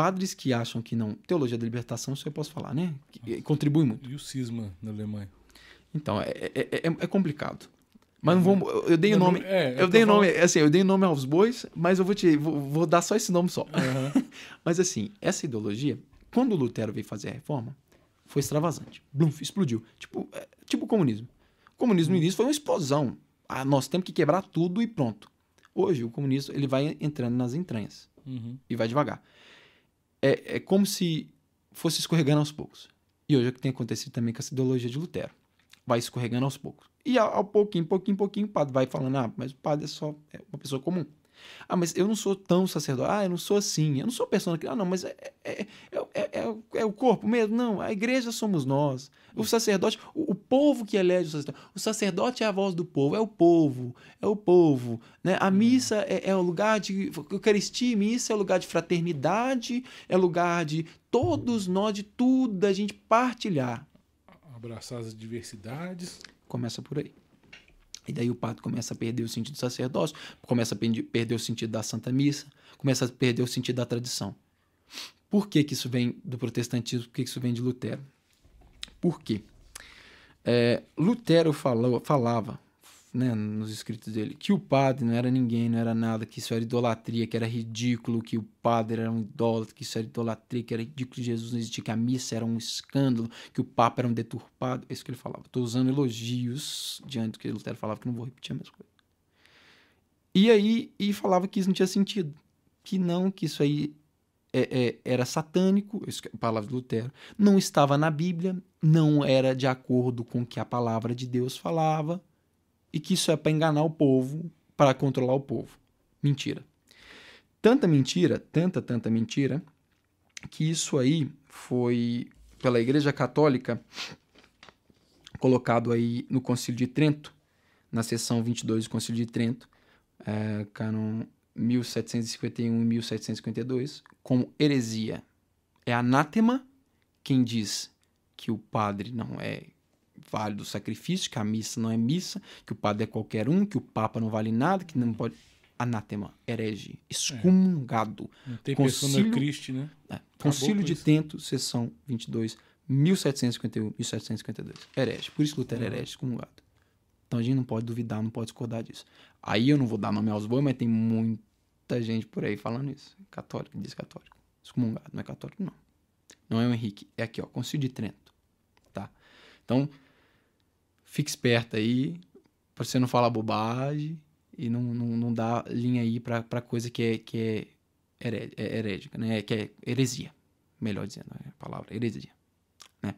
padres que acham que não. Teologia da libertação, isso eu posso falar, né? Que, contribui muito. E o cisma na Alemanha? Então, é, é, é, é complicado. Mas não vamos. Eu dei o nome. É, eu, eu dei nome, assim, eu dei nome aos bois, mas eu vou te. Vou, vou dar só esse nome só. Uhum. mas assim, essa ideologia, quando Lutero veio fazer a reforma, foi extravasante. Blum, explodiu. Tipo, é, tipo o comunismo. O comunismo no início foi uma explosão. Ah, nós temos que quebrar tudo e pronto. Hoje, o comunismo ele vai entrando nas entranhas. Uhum. E vai devagar é, é como se fosse escorregando aos poucos. E hoje é o que tem acontecido também com essa ideologia de Lutero. Vai escorregando aos poucos. E ao, ao pouquinho, pouquinho, pouquinho, o padre vai falando, ah, mas o padre é só é uma pessoa comum. Ah, mas eu não sou tão sacerdote. Ah, eu não sou assim. Eu não sou persona. Ah, não, mas é, é, é, é, é o corpo mesmo. Não, a igreja somos nós. O sacerdote, o, povo que elege o sacerdote. O sacerdote é a voz do povo, é o povo, é o povo. Né? A missa é, é o lugar de. Eucaristia e missa é o lugar de fraternidade, é lugar de todos nós, de tudo, da gente partilhar. Abraçar as diversidades. Começa por aí. E daí o padre começa a perder o sentido do sacerdócio, começa a perder o sentido da Santa Missa, começa a perder o sentido da tradição. Por que, que isso vem do protestantismo? Por que, que isso vem de Lutero? Por quê? É, Lutero falou, falava né, nos escritos dele, que o padre não era ninguém, não era nada, que isso era idolatria, que era ridículo, que o padre era um idólatra, que isso era idolatria, que era ridículo que Jesus não existia, que a missa era um escândalo, que o papa era um deturpado. É isso que ele falava. Estou usando elogios diante do que Lutero falava, que não vou repetir a mesma coisa. E aí, e falava que isso não tinha sentido. Que não, que isso aí é, é, era satânico, isso é a palavra de Lutero, não estava na Bíblia, não era de acordo com o que a palavra de Deus falava, e que isso é para enganar o povo, para controlar o povo. Mentira. Tanta mentira, tanta, tanta mentira, que isso aí foi pela Igreja Católica colocado aí no Concílio de Trento, na seção 22 do Concílio de Trento, é, canon 1751 e 1752, como heresia. É anátema quem diz que o padre não é válido o sacrifício, que a missa não é missa, que o padre é qualquer um, que o papa não vale nada, que não pode. Anátema, herege, excomungado. É. Não tem Concílio, Cristo, né? É. Concílio de Tento, sessão 22, 1751, 1752. Herege. Por isso que Lutero é herege, excomungado. Então a gente não pode duvidar, não pode discordar disso. Aí eu não vou dar nome aos bois, mas tem muita gente por aí falando isso. Católico, diz católico. Excomungado, não é católico, não. Não é o Henrique. É aqui, ó, Concílio de Trento. Tá? Então, fique esperto aí, para você não falar bobagem e não, não, não dar linha aí para coisa que é, que é, é herédica, né? que é heresia, melhor dizendo é a palavra, heresia. Né?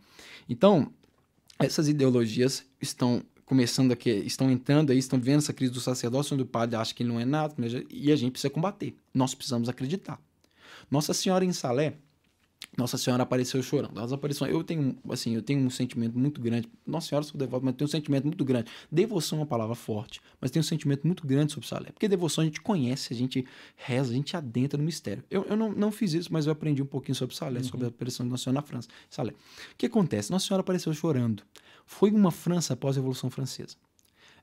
Então, essas ideologias estão começando aqui, estão entrando aí, estão vendo essa crise do sacerdócio, onde o padre acha que ele não é nada, e a gente precisa combater. Nós precisamos acreditar. Nossa Senhora em Salé, nossa Senhora apareceu chorando. Elas apareceram. Eu tenho, assim, eu tenho um sentimento muito grande. Nossa Senhora sou devoto, mas tenho um sentimento muito grande. Devoção é uma palavra forte, mas tenho um sentimento muito grande sobre Salé. Porque devoção a gente conhece, a gente reza, a gente adentra no mistério. Eu, eu não, não fiz isso, mas eu aprendi um pouquinho sobre Salé, uhum. sobre a aparição de Nossa Senhora na França. Salé. O que acontece? Nossa Senhora apareceu chorando. Foi uma França após a Revolução Francesa.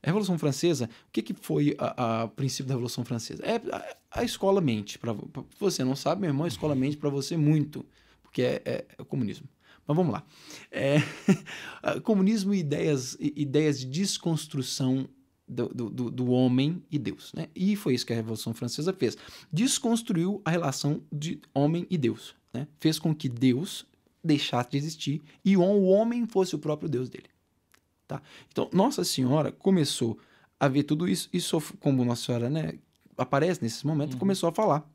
A Revolução Francesa, o que, que foi a princípio da Revolução Francesa? É a, a escola mente. Para você não sabe, meu irmão, a escola mente para você muito porque é, é, é o comunismo. Mas vamos lá. É, comunismo e ideias, ideias de desconstrução do, do, do, homem e Deus. Né? E foi isso que a Revolução Francesa fez. Desconstruiu a relação de homem e Deus. Né? Fez com que Deus deixasse de existir e o homem fosse o próprio Deus dele. Tá? Então, Nossa Senhora começou a ver tudo isso, e como Nossa Senhora né, aparece nesses momentos, uhum. começou a falar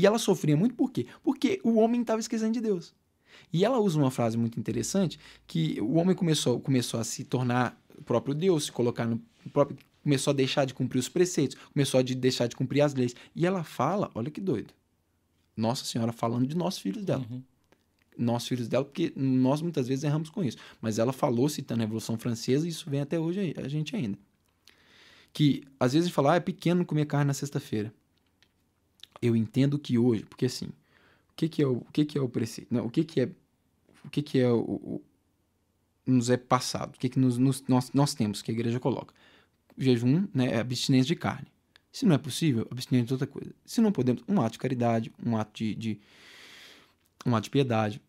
e ela sofria muito por quê? Porque o homem estava esquecendo de Deus. E ela usa uma frase muito interessante que o homem começou, começou a se tornar o próprio Deus, se colocar no próprio começou a deixar de cumprir os preceitos, começou a de deixar de cumprir as leis. E ela fala, olha que doido. Nossa Senhora falando de nós filhos dela. Uhum. Nós filhos dela, porque nós muitas vezes erramos com isso. Mas ela falou citando a Revolução Francesa e isso vem até hoje a gente ainda. Que às vezes fala, ah, é pequeno comer carne na sexta-feira eu entendo que hoje, porque assim, o que, que é o, o que, que é o preceito? Não, o que, que é o que, que é o, o nos é passado? O que, que nos, nos, nós, nós temos que a igreja coloca? jejum, né, é abstinência de carne. Se não é possível, abstinência de outra coisa. Se não podemos, um ato de caridade, um ato de, de um ato de piedade,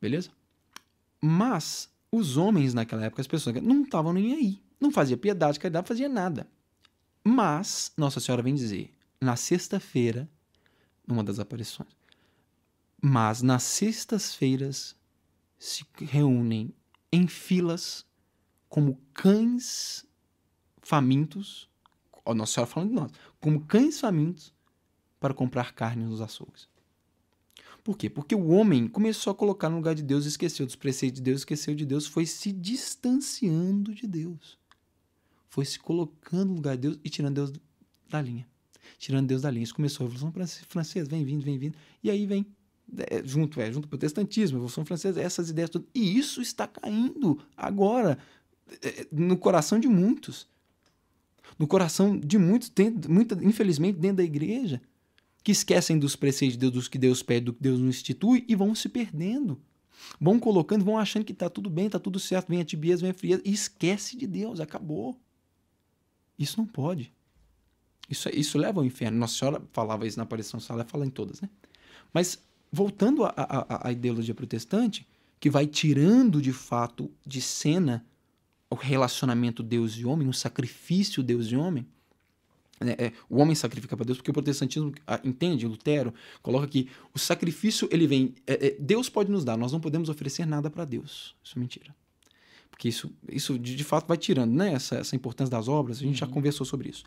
beleza? Mas os homens naquela época, as pessoas não estavam nem aí. Não fazia piedade, caridade, fazia nada. Mas Nossa Senhora vem dizer, na sexta-feira numa das aparições. Mas nas sextas-feiras se reúnem em filas como cães famintos, ó, Nossa Senhora falando de nós, como cães famintos para comprar carne nos açougues. Por quê? Porque o homem começou a colocar no lugar de Deus, esqueceu dos preceitos de Deus, esqueceu de Deus, foi se distanciando de Deus. Foi se colocando no lugar de Deus e tirando Deus da linha tirando Deus da linha. Isso começou a Revolução Francesa, vem vindo, vem vindo, e aí vem é, junto, é, junto ao protestantismo, a Revolução Francesa, essas ideias todas. E isso está caindo agora é, no coração de muitos. No coração de muitos, dentro, muita, infelizmente, dentro da igreja, que esquecem dos preceitos de Deus, dos que Deus pede, do que Deus nos institui, e vão se perdendo. Vão colocando, vão achando que está tudo bem, está tudo certo, vem a tibieza, vem a frieza, e esquece de Deus, acabou. Isso não pode. Isso, isso leva ao inferno. Nossa Senhora falava isso na aparição ela fala em todas, né? Mas voltando à ideologia protestante, que vai tirando de fato de cena o relacionamento Deus e homem, o sacrifício Deus e homem, né? é, o homem sacrifica para Deus, porque o protestantismo ah, entende, Lutero coloca que o sacrifício ele vem, é, é, Deus pode nos dar, nós não podemos oferecer nada para Deus. Isso é mentira. Porque isso, isso de, de, fato vai tirando né? essa, essa importância das obras, a gente uhum. já conversou sobre isso.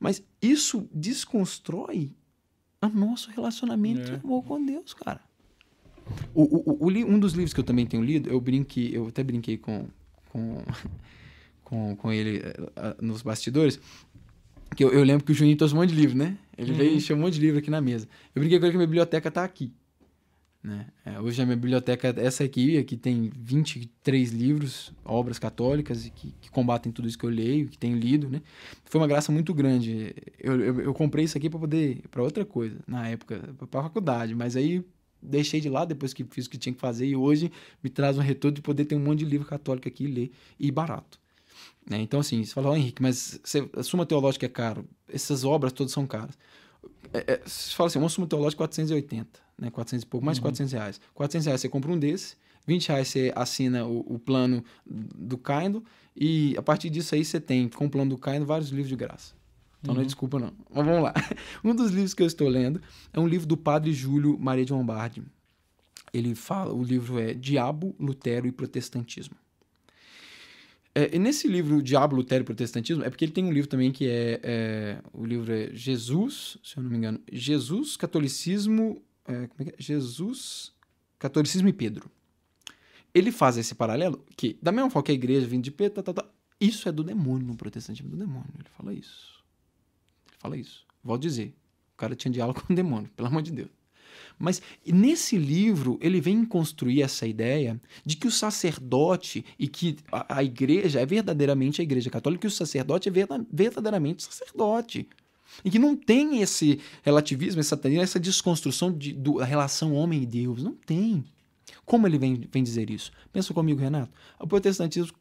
Mas isso desconstrói o nosso relacionamento é. de amor com Deus, cara. O, o, o, um dos livros que eu também tenho lido, eu brinquei, eu até brinquei com, com, com, com ele uh, nos bastidores, que eu, eu, lembro que o Juninho trouxe um monte de livro, né? Ele uhum. veio e chamou um monte de livro aqui na mesa. Eu brinquei com ele que a minha biblioteca tá aqui. Né? É, hoje a minha biblioteca é essa aqui, aqui tem 23 livros, obras católicas, que, que, combatem tudo isso que eu leio, que tenho lido. Né? Foi uma graça muito grande. Eu, eu, eu comprei isso aqui para poder, para outra coisa, na época, para faculdade, mas aí deixei de lado depois que fiz o que tinha que fazer e hoje me traz um retorno de poder ter um monte de livro católico aqui e ler, e barato. Né? Então, assim, você fala, oh, Henrique, mas você, a Suma Teológica é caro, essas obras todas são caras. É, é, você fala assim, uma Suma Teológica 480 né? 400 e pouco, mais uhum. 400 reais. 400 reais você compra um desse, 20 reais você assina o, o plano do Kindle e a partir disso aí você tem, com o plano do Kindle, vários livros de graça. Então uhum. não é uhum. desculpa não. Mas vamos lá. Um dos livros que eu estou lendo é um livro do padre Júlio Maria de Lombardi. Ele fala, o livro é Diabo, Lutero e Protestantismo. É, nesse livro, Diabo, Lutero e Protestantismo, é porque ele tem um livro também que é, é, O livro é Jesus, se eu não me engano, Jesus, Catolicismo é, é é? Jesus, catolicismo e Pedro. Ele faz esse paralelo que, da mesma forma que a igreja vindo de Pedro, tá, tá, tá, isso é do demônio no protestantismo, do demônio. Ele fala isso. Ele fala isso. Vou dizer. O cara tinha diálogo com o demônio, pelo amor de Deus. Mas nesse livro, ele vem construir essa ideia de que o sacerdote e que a, a igreja é verdadeiramente a igreja católica, que o sacerdote é verdadeiramente sacerdote. E que não tem esse relativismo, essa, essa desconstrução de, da relação homem e Deus. Não tem. Como ele vem, vem dizer isso? Pensa comigo, Renato. O protestantismo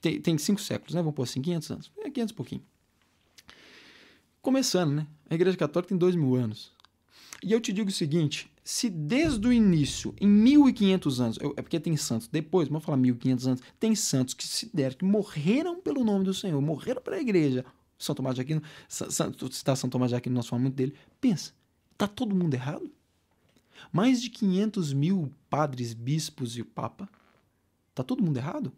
tem, tem cinco séculos, né? Vamos pôr assim, 500 anos. É 500 e pouquinho. Começando, né? A Igreja Católica tem dois mil anos. E eu te digo o seguinte: se desde o início, em 1500 anos, eu, é porque tem santos, depois, vamos falar 1500 anos, tem santos que se deram, que morreram pelo nome do Senhor, morreram para a igreja. São Tomás de Aquino, Santo, citar São Tomás de Aquino, nós falamos muito dele. Pensa, tá todo mundo errado? Mais de 500 mil padres, bispos e o Papa. Tá todo mundo errado?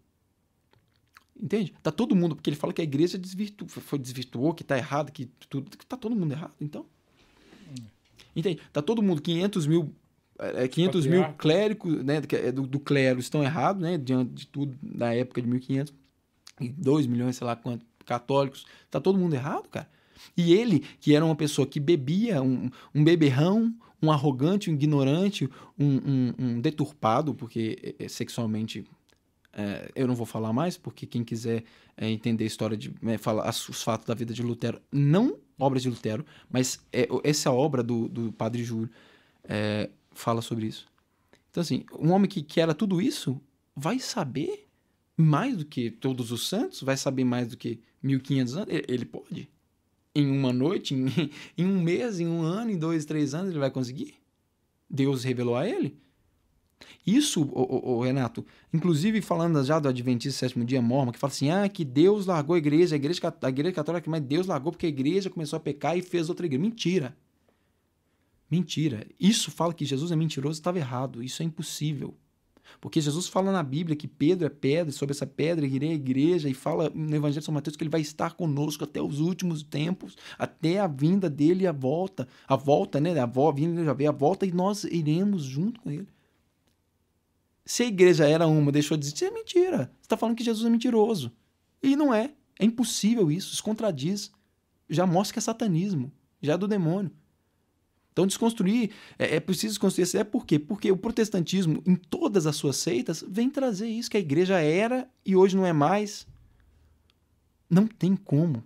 Entende? Tá todo mundo, porque ele fala que a igreja desvirtu, foi desvirtuou, que tá errado, que tudo, que tá todo mundo errado. Então, entende? Tá todo mundo, 500 mil, é, 500 é, mil clérigos, né, é do, do clero estão errados, né, diante de tudo da época de 1500, e 2 milhões, sei lá quanto, católicos, tá todo mundo errado, cara. E ele, que era uma pessoa que bebia, um, um beberrão, um arrogante, um ignorante, um, um, um deturpado, porque é, sexualmente é, eu não vou falar mais, porque quem quiser é, entender a história de é, falar os fatos da vida de Lutero, não obras de Lutero, mas essa obra do, do Padre Júlio fala sobre isso. Então, assim, um homem que, que era tudo isso vai saber mais do que todos os santos, vai saber mais do que 1500 anos. Ele, pode. Em uma noite, em, em um mês, em um ano, em dois, três anos, ele vai conseguir. Deus revelou a ele. Isso, o, Renato, inclusive falando já do Adventista Sétimo Dia Mormon, que fala assim: ah, que Deus largou a igreja, a igreja, a igreja católica, mas Deus largou porque a igreja começou a pecar e fez outra igreja. Mentira. Mentira. Isso fala que Jesus é mentiroso, estava errado. Isso é impossível. Porque Jesus fala na Bíblia que Pedro é pedra, sobre essa pedra irei a igreja, e fala no Evangelho de São Mateus que ele vai estar conosco até os últimos tempos, até a vinda dele e a volta. A volta, né? A vinda já veio a volta e nós iremos junto com ele. Se a igreja era uma, deixou de existir, é mentira. Você está falando que Jesus é mentiroso. E não é. É impossível isso, isso contradiz. Já mostra que é satanismo, já é do demônio. Então, desconstruir, é, é preciso desconstruir essa ideia, por quê? Porque o protestantismo, em todas as suas seitas, vem trazer isso, que a igreja era e hoje não é mais. Não tem como.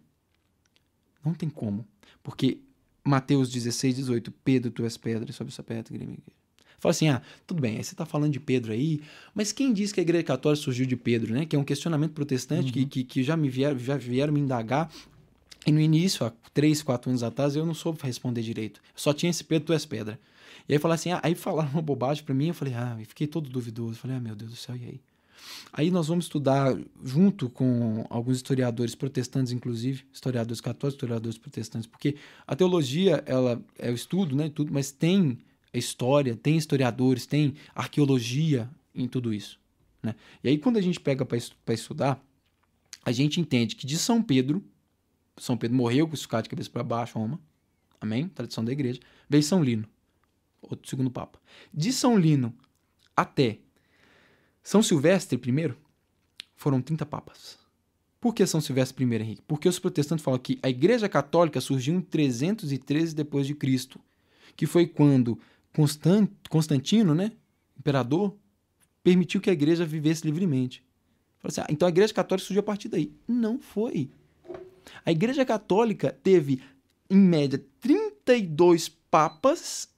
Não tem como. Porque Mateus 16, 18, Pedro, tu és pedra, sobre essa pedra, igreja. Fala assim, ah, tudo bem, aí você está falando de Pedro aí, mas quem disse que a igreja católica surgiu de Pedro, né? Que é um questionamento protestante uhum. que, que, que, já me vieram, já vieram me indagar. E no início, há três, quatro anos atrás, eu não soube responder direito. Só tinha esse Pedro, tu és pedra. E aí falar assim, ah, aí falaram uma bobagem para mim, eu falei, ah, fiquei todo duvidoso. Falei, ah, meu Deus do céu, e aí? Aí nós vamos estudar, junto com alguns historiadores protestantes, inclusive, historiadores católicos, historiadores protestantes, porque a teologia, ela é o estudo, né, tudo, mas tem história, tem historiadores, tem arqueologia em tudo isso. Né? E aí, quando a gente pega para estudar, a gente entende que de São Pedro, São Pedro morreu crucificado de cabeça para baixo, Roma, amém? Tradição da igreja, veio São Lino, outro segundo Papa. De São Lino até São Silvestre I, foram 30 papas. Por que São Silvestre I, Henrique? Porque os protestantes falam que a Igreja Católica surgiu em 313 depois de Cristo, que foi quando Constantino, né, imperador, permitiu que a igreja vivesse livremente. Assim, ah, então a igreja católica surgiu a partir daí. Não foi. A igreja católica teve, em média, 32 papas,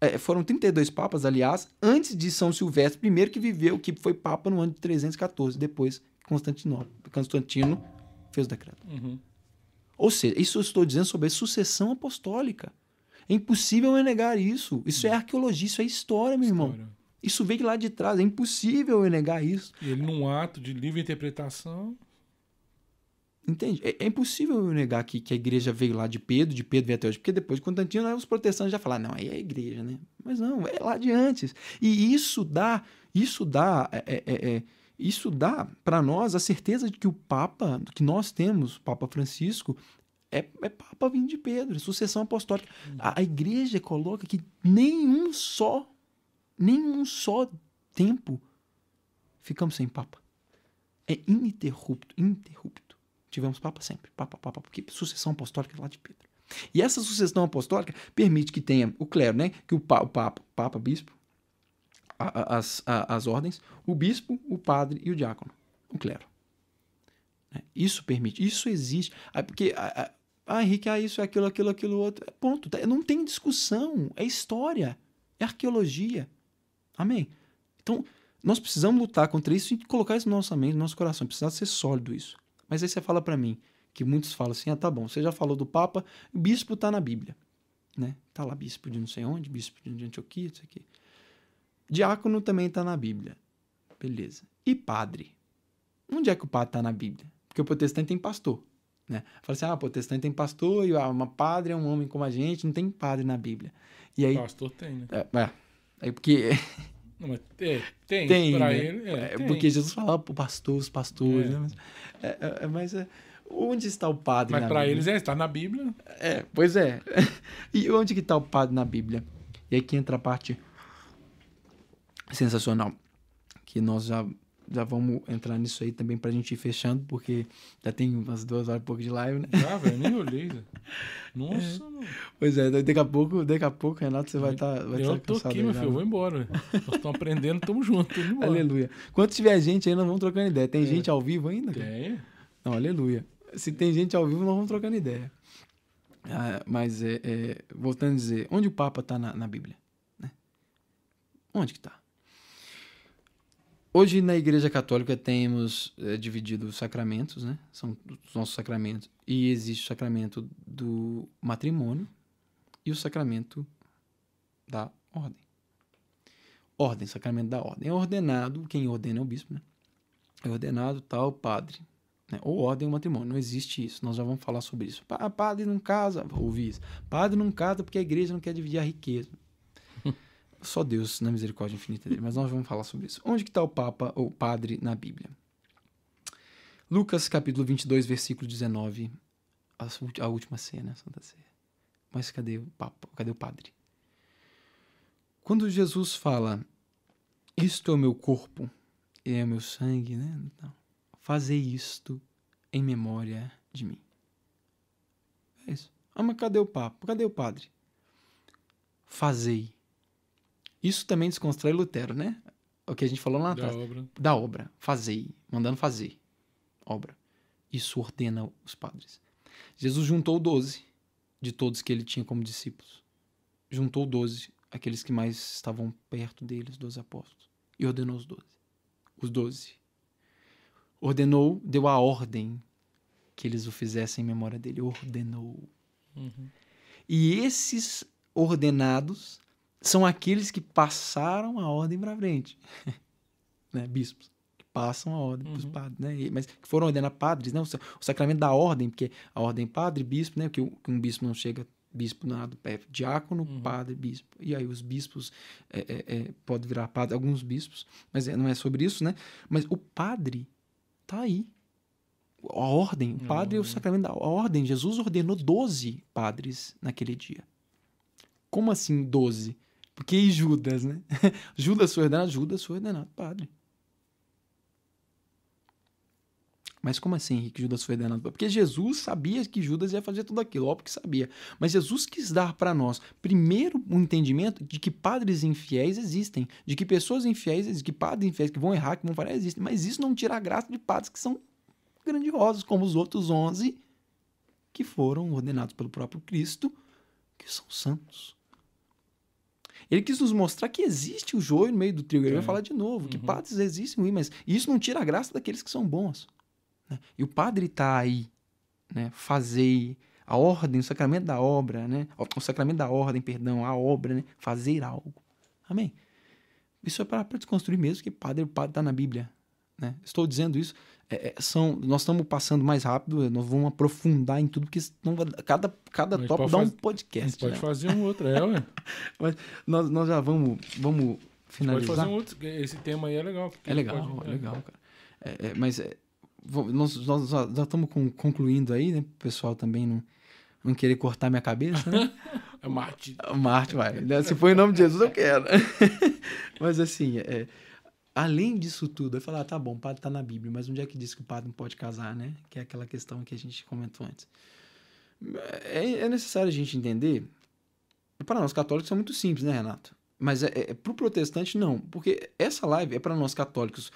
é, foram 32 papas, aliás, antes de São Silvestre I, que viveu, que foi papa no ano de 314, depois Constantino, Constantino fez o decreto. Uhum. Ou seja, isso eu estou dizendo sobre a sucessão apostólica. É impossível eu negar isso. Isso é arqueologia, isso é história, meu história. irmão. Isso veio lá de trás, é impossível eu negar isso. E ele, num ato de livre interpretação. Entende? É, é, impossível eu negar que, que a igreja veio lá de Pedro, de Pedro veio até hoje, porque depois de Constantino, os protestantes já falaram, não, aí é a igreja, né? Mas não, é lá de antes. E isso dá, isso dá, é, é, é, é isso dá para nós a certeza de que o Papa, que nós temos, o Papa Francisco, é, é Papa vindo de Pedro, é sucessão apostólica. Hum. A, a, igreja coloca que nenhum só, nenhum só tempo ficamos sem Papa. É ininterrupto, ininterrupto. Tivemos Papa sempre, Papa, Papa, porque sucessão apostólica é lá de Pedro. E essa sucessão apostólica permite que tenha o clero, né? Que o, pa, o papa, papa, bispo, a, a, as, a, as ordens, o bispo, o padre e o diácono, o clero. Né? Isso permite, isso existe. Porque, ah, Henrique, ah, isso é aquilo, aquilo, aquilo outro. É ponto. Tá? Não tem discussão. É história. É arqueologia. Amém? Então, nós precisamos lutar contra isso e colocar isso no nosso mente, no nosso coração. Precisa ser sólido isso. Mas aí você fala para mim, que muitos falam assim: ah, tá bom, você já falou do Papa, bispo está na Bíblia. Né? Tá lá bispo de não sei onde, bispo de Antioquia, isso aqui. Diácono também está na Bíblia. Beleza. E padre? Onde é que o padre está na Bíblia? Porque o protestante tem pastor. Né? Fala assim, ah, protestante tem pastor e ah, uma padre é um homem como a gente, não tem padre na Bíblia. E aí, pastor tem, né? É, é, é porque... Não, mas é, tem, tem, pra né? ele, é, É, tem. porque Jesus falava pro pastor, os pastores, É. né? Mas, é, mas onde está o padre Mas na Bíblia? eles é, está na Bíblia. É, pois é. E onde que está o padre na Bíblia? E aí que entra a parte sensacional, que nós já, já vamos entrar nisso aí também pra gente ir fechando, porque já tem umas duas horas e pouco de live, né? Já, velho, nem olhei. Zé. É. Nossa, mano. Pois é, daqui a pouco, daqui a pouco, Renato, você vai estar vai eu tá tô aqui, meu já, filho, eu né? vou embora. Nós estamos aprendendo, estamos juntos. Aleluia. Quando tiver gente aí, nós vamos trocando ideia. É. Tem gente ao vivo ainda? cara? Tem. Não, aleluia. Se tem gente ao vivo, nós vamos trocando ideia. Ah, mas, é, é, voltando a dizer, onde o Papa está na, na Bíblia? né? Onde que está? Hoje, na Igreja Católica, temos é, dividido os sacramentos, né? São os nossos sacramentos. E existe o sacramento do matrimônio e o sacramento da ordem. Ordem, sacramento da ordem. É ordenado, quem ordena é o bispo, né? É ordenado tal padre. Né? Ou ordem ou matrimônio. Não existe isso. Nós já vamos falar sobre isso. Pa- Padre não casa. Ouvi isso. Padre não casa porque a igreja não quer dividir a riqueza. Só Deus, na misericórdia infinita dele. Mas nós vamos falar sobre isso. Onde que está o Papa ou Padre na Bíblia? Lucas capítulo 22, versículo 19. A, a última cena, Santa Ceia. Mas cadê o Papa? Cadê o Padre? Quando Jesus fala, isto é o meu corpo e é o meu sangue, né? Então, Fazei isto em memória de mim. É isso. Ah, mas cadê o Papa? Cadê o Padre? Fazei. Isso também desconstrói Lutero, né? O que a gente falou lá Da atrás. obra. Da obra. Fazei. Mandando fazer. Obra. Isso ordena os padres. Jesus juntou doze de todos que ele tinha como discípulos. Juntou doze, aqueles que mais estavam perto dele, os doze apóstolos. E ordenou os doze. Os doze. Ordenou, deu a ordem que eles o fizessem em memória dele. Ordenou. Uhum. E esses ordenados são aqueles que passaram a ordem para frente. né? Bispos. Que passam a ordem para os Uhum. padres. Né? Mas que foram ordenados padres, né? o sa- o sacramento da ordem, porque a ordem padre, bispo, né? que, um bispo não chega bispo nada, é diácono, Uhum. padre, bispo. E aí os bispos é, é, é, pode virar padre, alguns bispos, mas é- não é sobre isso, né? Mas o padre tá aí. A ordem, o padre é o sacramento da a ordem. Jesus ordenou 12 padres naquele dia. Como assim 12? Porque e Judas, né? Judas foi ordenado, Judas foi ordenado padre. Mas como assim, Henrique, Judas foi ordenado? Porque Jesus sabia que Judas ia fazer tudo aquilo, óbvio que sabia. Mas Jesus quis dar para nós, primeiro, um entendimento de que padres infiéis existem, de que pessoas infiéis existem, que padres infiéis que vão errar, que vão falhar, existem. Mas isso não tira a graça de padres que são grandiosos, como os outros 11 que foram ordenados pelo próprio Cristo, que são santos. Ele quis nos mostrar que existe o joio no meio do trigo. Ele vai É. falar de novo, que Uhum. padres existem, sim, mas isso não tira a graça daqueles que são bons. né? E o padre está aí, né? Fazer a ordem, o sacramento da obra, né? O sacramento da ordem, perdão, a obra, né? Fazer algo. Amém? Isso é para desconstruir mesmo que padre, o padre está na Bíblia. Né? Estou dizendo isso. É, é, são, nós estamos passando mais rápido, nós vamos aprofundar em tudo, porque cada, cada Mas pode dá um faz- A gente podcast. pode né? fazer um outro, é, ué. nós, nós já vamos, vamos Pode finalizar. fazer um outro. Esse tema aí é legal. É legal, pode- é legal, cara. É, é, mas é, nós, nós já estamos concluindo aí, né? O pessoal também não, não querer cortar minha cabeça, né? É Marte. Marte vai. Se for em nome de Jesus, eu quero. mas assim, é, além disso tudo, eu falar, ah, tá bom, o padre tá na Bíblia, mas onde é que diz que o padre não pode casar, né? Que é aquela questão que a gente comentou antes. é, é necessário a gente entender. Para nós católicos é muito simples, né, Renato? Mas é, é para o protestante não, porque essa live é para nós católicos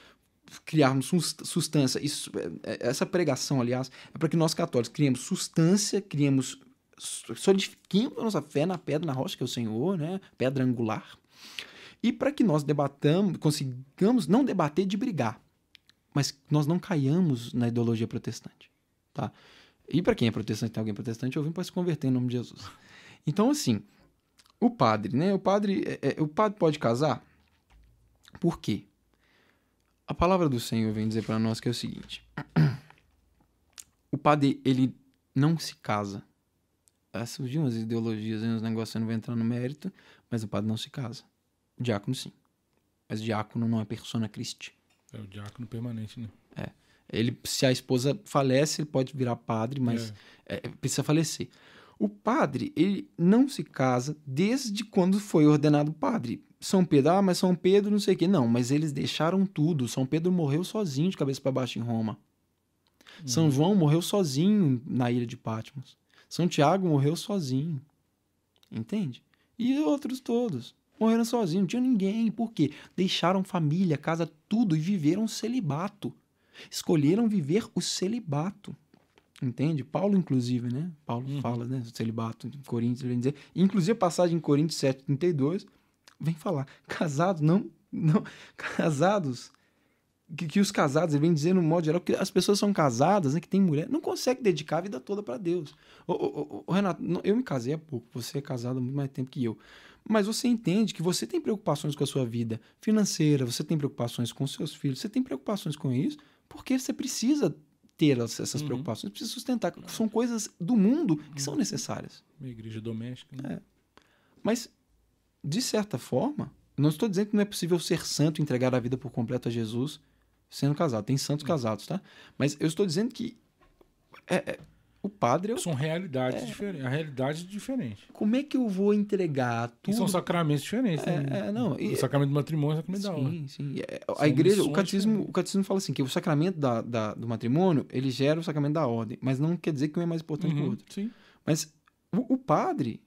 criarmos substância. Isso, é, é, essa pregação, aliás, é para que nós católicos criemos substância, criemos solidifiquemos a nossa fé na pedra, na rocha que é o Senhor, né? Pedra angular. E para que nós debatamos, consigamos não debater de brigar, mas nós não caiamos na ideologia protestante, tá? E para quem é protestante, tem alguém protestante, eu vim para se converter em nome de Jesus. Então, assim, o padre, né? O padre, é, é, o padre pode casar? Por quê? A palavra do Senhor vem dizer para nós que é o seguinte: o padre ele não se casa. Surgiu umas ideologias, uns negócios, não vou entrar no mérito, mas o padre não se casa. O diácono sim. Mas o diácono não é persona Christi. É o diácono permanente, né? É. Ele, se a esposa falece, ele pode virar padre, mas é. É, precisa falecer. O padre, ele não se casa desde quando foi ordenado padre. São Pedro, ah, mas São Pedro não sei o quê. Não, mas eles deixaram tudo. São Pedro morreu sozinho de cabeça para baixo em Roma. Uhum. São João morreu sozinho na ilha de Patmos. São Tiago morreu sozinho. Entende? E outros todos morreram sozinhos, não tinha ninguém. Por quê? Deixaram família, casa, tudo e viveram celibato. Escolheram viver o celibato. Entende? Paulo, inclusive, né? Paulo uhum. fala, né? Celibato em Coríntios, vem dizer. Inclusive, a passagem em Coríntios 7, 32, vem falar. Casados, não. não casados. Que, que os casados, ele vem dizer no modo geral, que as pessoas são casadas, né? Que tem mulher, não consegue dedicar a vida toda para Deus. Ô, ô, ô, Renato, eu me casei há pouco, você é casado há muito mais tempo que eu. Mas você entende que você tem preocupações com a sua vida financeira, você tem preocupações com seus filhos, você tem preocupações com isso, porque você precisa ter essas uhum. preocupações, precisa sustentar. São coisas do mundo que uhum. são necessárias. Uma igreja doméstica. Né? É. Mas, de certa forma, não estou dizendo que não é possível ser santo, entregar a vida por completo a Jesus sendo casado. Tem santos uhum. casados, tá? Mas eu estou dizendo que é, é, o padre. São realidades é... diferentes. A realidade é diferente. Como é que eu vou entregar tudo? E são sacramentos diferentes. É, né? é, não. E... O sacramento do matrimônio é o sacramento sim, da honra. Sim, é, A igreja, o catecismo, o catecismo fala assim: que o sacramento da, da, do matrimônio ele gera o sacramento da ordem. Mas não quer dizer que um é mais importante uhum, que o uhum, outro. Sim. Mas o, o, padre,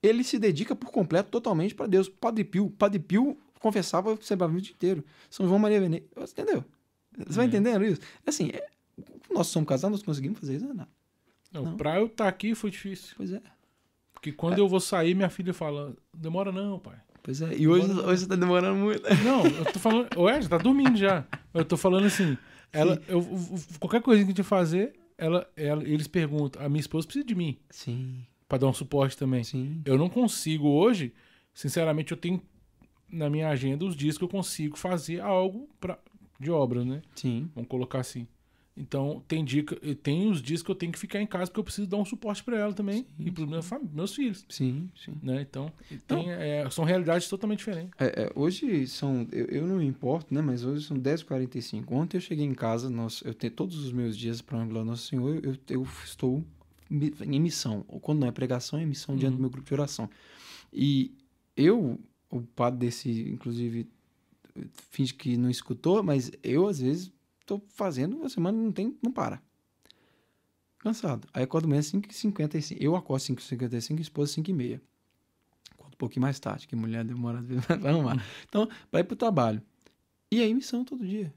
ele se dedica por completo, totalmente para Deus. Padre Pio, Padre Pio confessava sempre o dia inteiro. São João Maria Veneza. Entendeu? Você vai é. entendendo isso? Assim, é, nós somos casados, nós conseguimos fazer isso, não. Não, não. pra eu estar tá aqui foi difícil. Pois é. Porque quando é. eu vou sair, minha filha fala: demora não, pai. Pois é, e hoje, hoje você tá demorando muito. Não, eu tô falando. Ué, já tá dormindo já. Eu tô falando assim. Ela, eu, qualquer coisa que a gente fazer, ela, ela, eles perguntam: a minha esposa precisa de mim. Sim. Pra dar um suporte também. Sim. Eu não consigo hoje, sinceramente, eu tenho na minha agenda os dias que eu consigo fazer algo pra, de obra, né? Sim. Vamos colocar assim. Então, tem dica, tem os dias que eu tenho que ficar em casa porque eu preciso dar um suporte para ela também sim, e para meus, meus filhos. Sim, sim. Né? Então, tem, é, são realidades totalmente diferentes. É, é, hoje são, eu, eu, não me importo, né? Mas hoje são 10h45. Ontem eu cheguei em casa, nós, eu tenho todos os meus dias para a Nosso Senhor, eu, eu estou em missão. Ou quando não é pregação, é missão uhum. diante do meu grupo de oração. E eu, o padre desse, inclusive, finge que não escutou, mas eu às vezes tô fazendo, uma semana não tem, não para. Cansado. Aí acordo amanhã 5h55. Eu acordo 5h55 e esposa 5h30. Acordo um pouquinho mais tarde, que mulher demora às vezes pra arrumar. Então, vai pro trabalho. E aí, missão todo dia.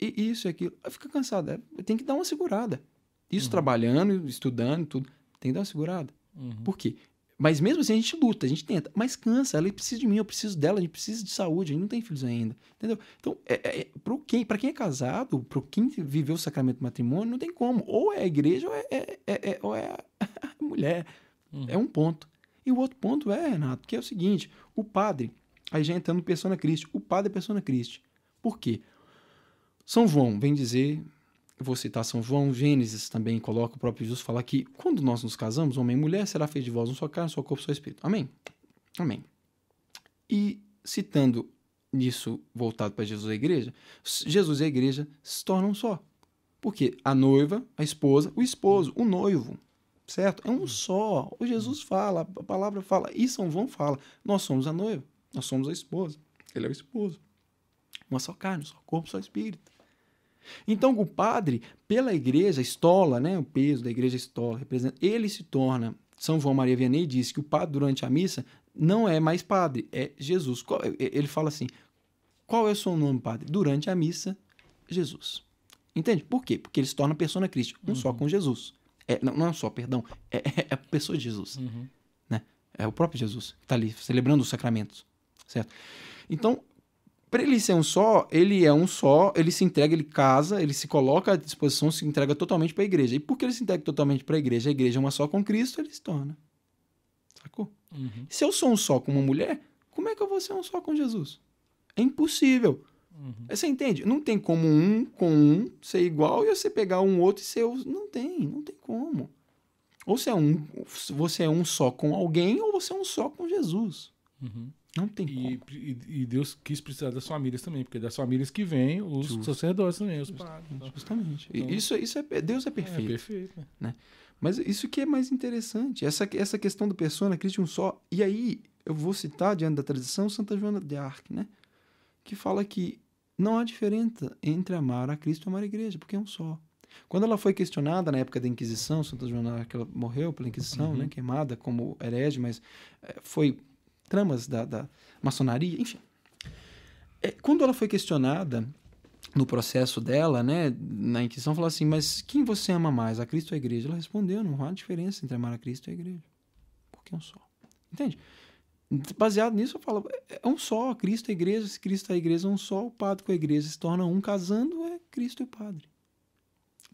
E isso e aquilo. Fica cansado. É, tem que dar uma segurada. Isso uhum. trabalhando, estudando, tudo. Tem que dar uma segurada. Uhum. Por quê? Mas mesmo assim a gente luta, a gente tenta, mas cansa. Ela precisa de mim, eu preciso dela, a gente precisa de saúde, a gente não tem filhos ainda. Entendeu? Então, é, é, é para quem, quem é casado, para quem viveu o sacramento do matrimônio, não tem como. Ou é a igreja ou é, é, é, é ou é a mulher. Uhum. É um ponto. E o outro ponto é, Renato, que é o seguinte: o padre, aí já entrando persona Christi, o padre é persona Christi. Por quê? São João vem dizer vou citar São João, Gênesis também coloca o próprio Jesus falar que quando nós nos casamos, homem e mulher, será feito de vós um só carne, só corpo, só espírito. Amém? Amém. E citando isso voltado para Jesus e a igreja, Jesus e a igreja se tornam só. Porque a noiva, a esposa, o esposo, o noivo, certo? É um só. O Jesus fala, a palavra fala, e São João fala, nós somos a noiva, nós somos a esposa, ele é o esposo. Uma só carne, só corpo, só espírito. Então, o padre, pela igreja, estola, né, o peso da igreja estola, representa, ele se torna. São João Maria Vianney diz que o padre, durante a missa, não é mais padre, é Jesus. Ele fala assim: qual é o seu nome, padre? Durante a missa, Jesus. Entende? Por quê? Porque ele se torna persona Cristo, um uhum. só com Jesus. É, não, não é só, perdão, é, é, é a pessoa de Jesus. Uhum. Né? É o próprio Jesus que está ali, celebrando os sacramentos. Certo? Então, para ele ser um só, ele é um só, ele se entrega, ele casa, ele se coloca à disposição, se entrega totalmente para a igreja. E porque ele se entrega totalmente para a igreja, a igreja é uma só com Cristo, ele se torna. Sacou? Uhum. Se eu sou um só com uma mulher, como é que eu vou ser um só com Jesus? É impossível. Uhum. Você entende? Não tem como um com um ser igual e você pegar um outro e ser. Não tem, não tem como. Ou você é um, você é um só com alguém ou você é um só com Jesus. Uhum. Não tem e, como. E, e, Deus quis precisar das famílias também, porque das famílias que vêm os Justo. sacerdotes também, os padres. Justamente. Então, isso, isso é, Deus é perfeito. É perfeito. Né? né? Mas isso que é mais interessante, essa, essa questão do persona Cristo um só. E aí, eu vou citar, diante da tradição, Santa Joana de Arc, né? Que fala que não há diferença entre amar a Cristo e amar a igreja, porque é um só. Quando ela foi questionada na época da Inquisição, Santa Joana que ela morreu pela Inquisição, uhum. né, queimada como herege, mas é, foi tramas da, da maçonaria, enfim. É, quando ela foi questionada no processo dela, né, na Inquisição, falou assim: Mas quem você ama mais, a Cristo ou a igreja? Ela respondeu: Não há diferença entre amar a Cristo e a igreja, porque é um só. Entende? Baseado nisso, eu falo, é, é um só, Cristo e a igreja, se Cristo e a igreja é um só, o padre com a igreja se torna um, casando é Cristo e o padre.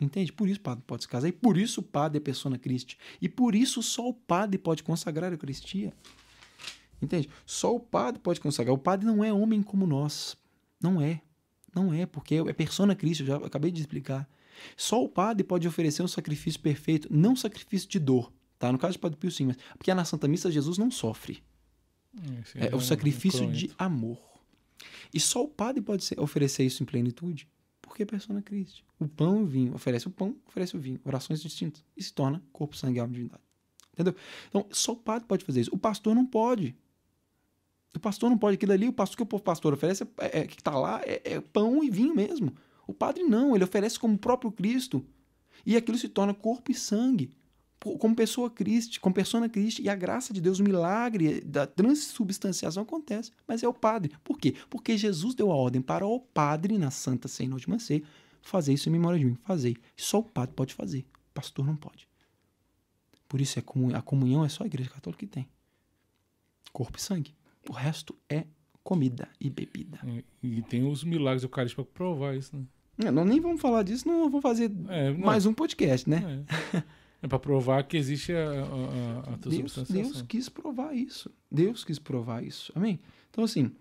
Entende? Por isso o padre pode se casar, e por isso o padre é persona Christi, e por isso só o padre pode consagrar a Eucaristia. Entende? Só o padre pode consagrar. O padre não é homem como nós. Não é. Não é, porque é persona Cristo, já acabei de explicar. Só o padre pode oferecer um sacrifício perfeito, não sacrifício de dor. Tá? No caso de Padre Pio, sim, mas porque na Santa Missa Jesus não sofre. É, é, o sacrifício de amor. E só o padre pode ser, oferecer isso em plenitude, porque é persona Cristo. O pão e o vinho. Oferece o pão, oferece o vinho. Orações distintas. E se torna corpo, sangue e alma divindade. Entendeu? Então, só o padre pode fazer isso. O pastor não pode. O pastor não pode. Aquilo ali, o pastor que o pastor oferece, é, é que está lá, é, é, pão e vinho mesmo. O padre não, ele oferece como o próprio Cristo. E aquilo se torna corpo e sangue. Como pessoa Cristo, como persona Cristo. E a graça de Deus, o milagre da transubstanciação acontece. Mas é o padre. Por quê? Porque Jesus deu a ordem para o padre, na Santa Ceia de última ceia, fazer isso em memória de mim. Fazer. Só o padre pode fazer. O pastor não pode. Por isso é a comunhão é só a igreja católica que tem. Corpo e sangue. O resto é comida e bebida. E, e tem os milagres eucarísticos para provar isso, né? É, não, nem vamos falar disso, não vamos fazer é, não. mais um podcast, né? É, é para provar que existe a, a, a Deus, Deus quis provar isso. Deus quis provar isso. Amém? Então, assim,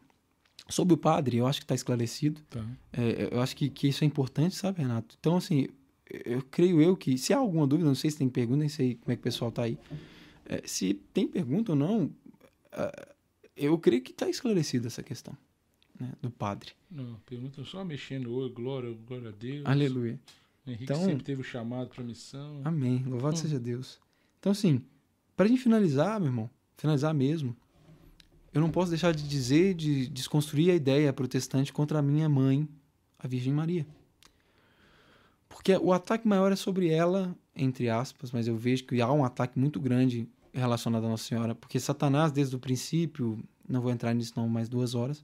sobre o padre, eu acho que está esclarecido. Tá. É, eu acho que, que isso é importante, sabe, Renato? Então, assim, eu creio eu que, se há alguma dúvida, não sei se tem pergunta, nem sei como é que o pessoal está aí. É, se tem pergunta ou não, eu creio que está esclarecida essa questão né, do padre. Não, pergunta só mexendo oi, glória, glória a Deus. Aleluia. Henrique então, sempre teve o chamado para missão. Amém. Louvado hum. seja Deus. Então, assim, para a gente finalizar, meu irmão, finalizar mesmo, eu não posso deixar de dizer, de desconstruir a ideia protestante contra a minha mãe, a Virgem Maria. Porque o ataque maior é sobre ela, entre aspas, mas eu vejo que há um ataque muito grande relacionado à Nossa Senhora, porque Satanás, desde o princípio, não vou entrar nisso não mais duas horas,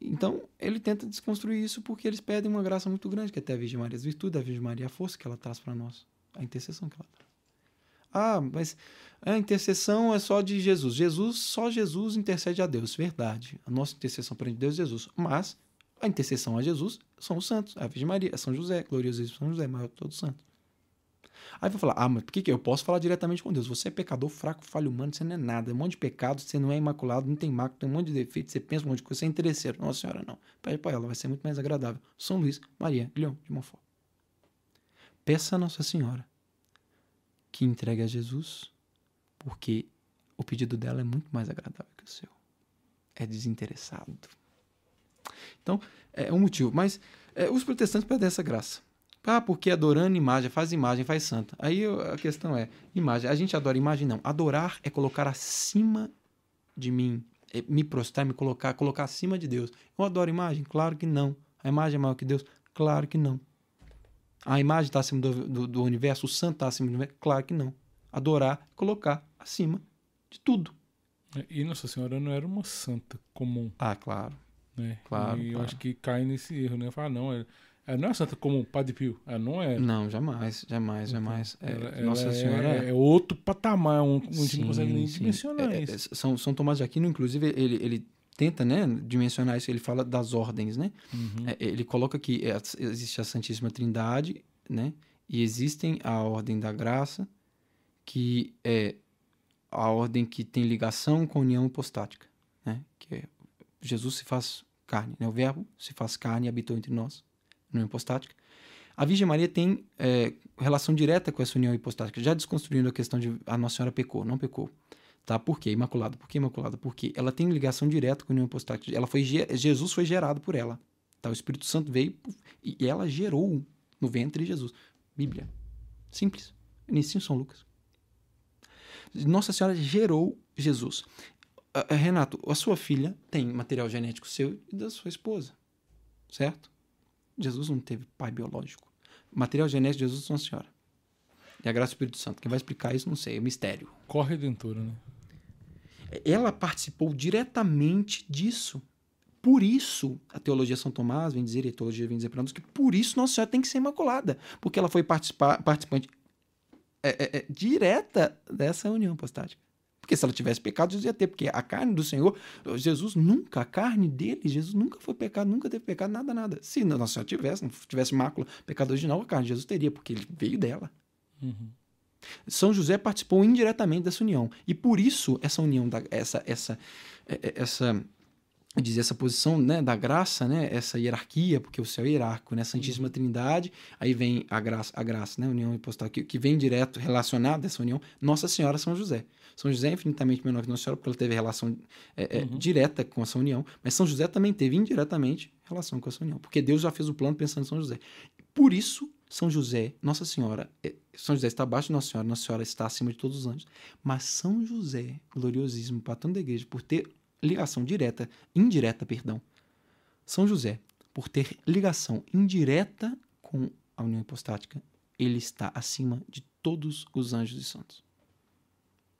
então ele tenta desconstruir isso porque eles pedem uma graça muito grande, que é até a Virgem Maria, as virtudes da Virgem Maria, a força que ela traz para nós, a intercessão que ela traz. Ah, mas a intercessão é só de Jesus. Jesus, só Jesus intercede a Deus, verdade. A nossa intercessão perante Deus é Jesus. Mas a intercessão a Jesus são os santos, a Virgem Maria, São José, glorioso São José, maior de todos os santos. Aí vai falar, ah, mas por que, que eu posso falar diretamente com Deus? Você é pecador, fraco, falho humano, você não é nada. É um monte de pecado, você não é imaculado, não tem mácula, tem um monte de defeitos, você pensa um monte de coisa, você é interesseiro. Nossa Senhora, não. Pede para ela, vai ser muito mais agradável. São Luís, Maria, Guilhom de Montfort. Peça a Nossa Senhora que entregue a Jesus, porque o pedido dela é muito mais agradável que o seu. É desinteressado. Então, é um motivo. Mas é, os protestantes pedem essa graça. Ah, porque adorando imagem, faz imagem, faz santa. Aí a questão é, imagem. A gente adora imagem? Não. Adorar é colocar acima de mim. É me prostrar, me colocar, colocar acima de Deus. Eu adoro imagem? Claro que não. A imagem é maior que Deus? Claro que não. A imagem está acima do, do, do, universo, o santo está acima do universo? Claro que não. Adorar, colocar acima de tudo. É, e Nossa Senhora não era uma santa comum. Ah, claro. Né? Claro. E eu claro. acho que cai nesse erro, né? Falar, não, ela, ela não é santa comum, Padre Pio. Ela não é. Não, jamais, jamais, jamais. Ela, é, Nossa ela Senhora. É, é outro patamar, um, a gente Sim, não consegue nem sim. dimensionar É, é, isso. São, São Tomás de Aquino, inclusive, ele, ele tenta né, dimensionar isso, ele fala das ordens, né? Uhum. É, Ele coloca que é, existe a Santíssima Trindade, né? E existem a ordem da graça, que é a ordem que tem ligação com a união hipostática, né? Que é Jesus se faz carne, né? O verbo se faz carne e habitou entre nós, união hipostática. A Virgem Maria tem é, relação direta com essa união hipostática, já desconstruindo a questão de a Nossa Senhora pecou, não pecou. Tá? Por quê? Imaculada. Por que Imaculada? Porque ela tem ligação direta com a união hipostática. Ela foi, Jesus foi gerado por ela. Tá? O Espírito Santo veio e ela gerou no ventre de Jesus. Bíblia. Simples. Em São Lucas. Nossa Senhora gerou Jesus. Ah, Renato, a sua filha tem material genético seu e da sua esposa. Certo? Jesus não teve pai biológico. Material genético de Jesus é Nossa Senhora. E a graça do Espírito Santo. Quem vai explicar isso, não sei. É mistério. Corredentora, né? Ela participou diretamente disso. Por isso, a teologia São Tomás vem dizer, e a teologia vem dizer para nós, que por isso Nossa Senhora tem que ser imaculada. Porque ela foi participante é, é, é, direta dessa união apostática. Porque se ela tivesse pecado, Jesus ia ter. Porque a carne do Senhor, Jesus nunca, a carne dele, Jesus nunca foi pecado, nunca teve pecado, nada, nada. Se Nossa Senhora tivesse, não tivesse mácula, pecado original, a carne de Jesus teria, porque ele veio dela. Uhum. São José participou indiretamente dessa união. E por isso, essa união, da, essa, essa, é- é- essa, dizia, essa posição né, da graça, né, essa hierarquia, porque o céu é hierárquico, né, Santíssima Trindade, aí vem a graça, a graça, né, a união hipostática, que, que vem direto relacionada a essa união, Nossa Senhora São José. São José é infinitamente menor que Nossa Senhora, porque ela teve relação é, é, Uhum. direta com essa união, mas São José também teve indiretamente relação com essa união, porque Deus já fez o plano pensando em São José. Por isso, São José, Nossa Senhora, é- São José está abaixo de Nossa Senhora, Nossa Senhora está acima de todos os anjos. Mas São José, gloriosíssimo, patrono da igreja, por ter ligação direta, indireta, perdão. São José, por ter ligação indireta com a união hipostática, ele está acima de todos os anjos e santos.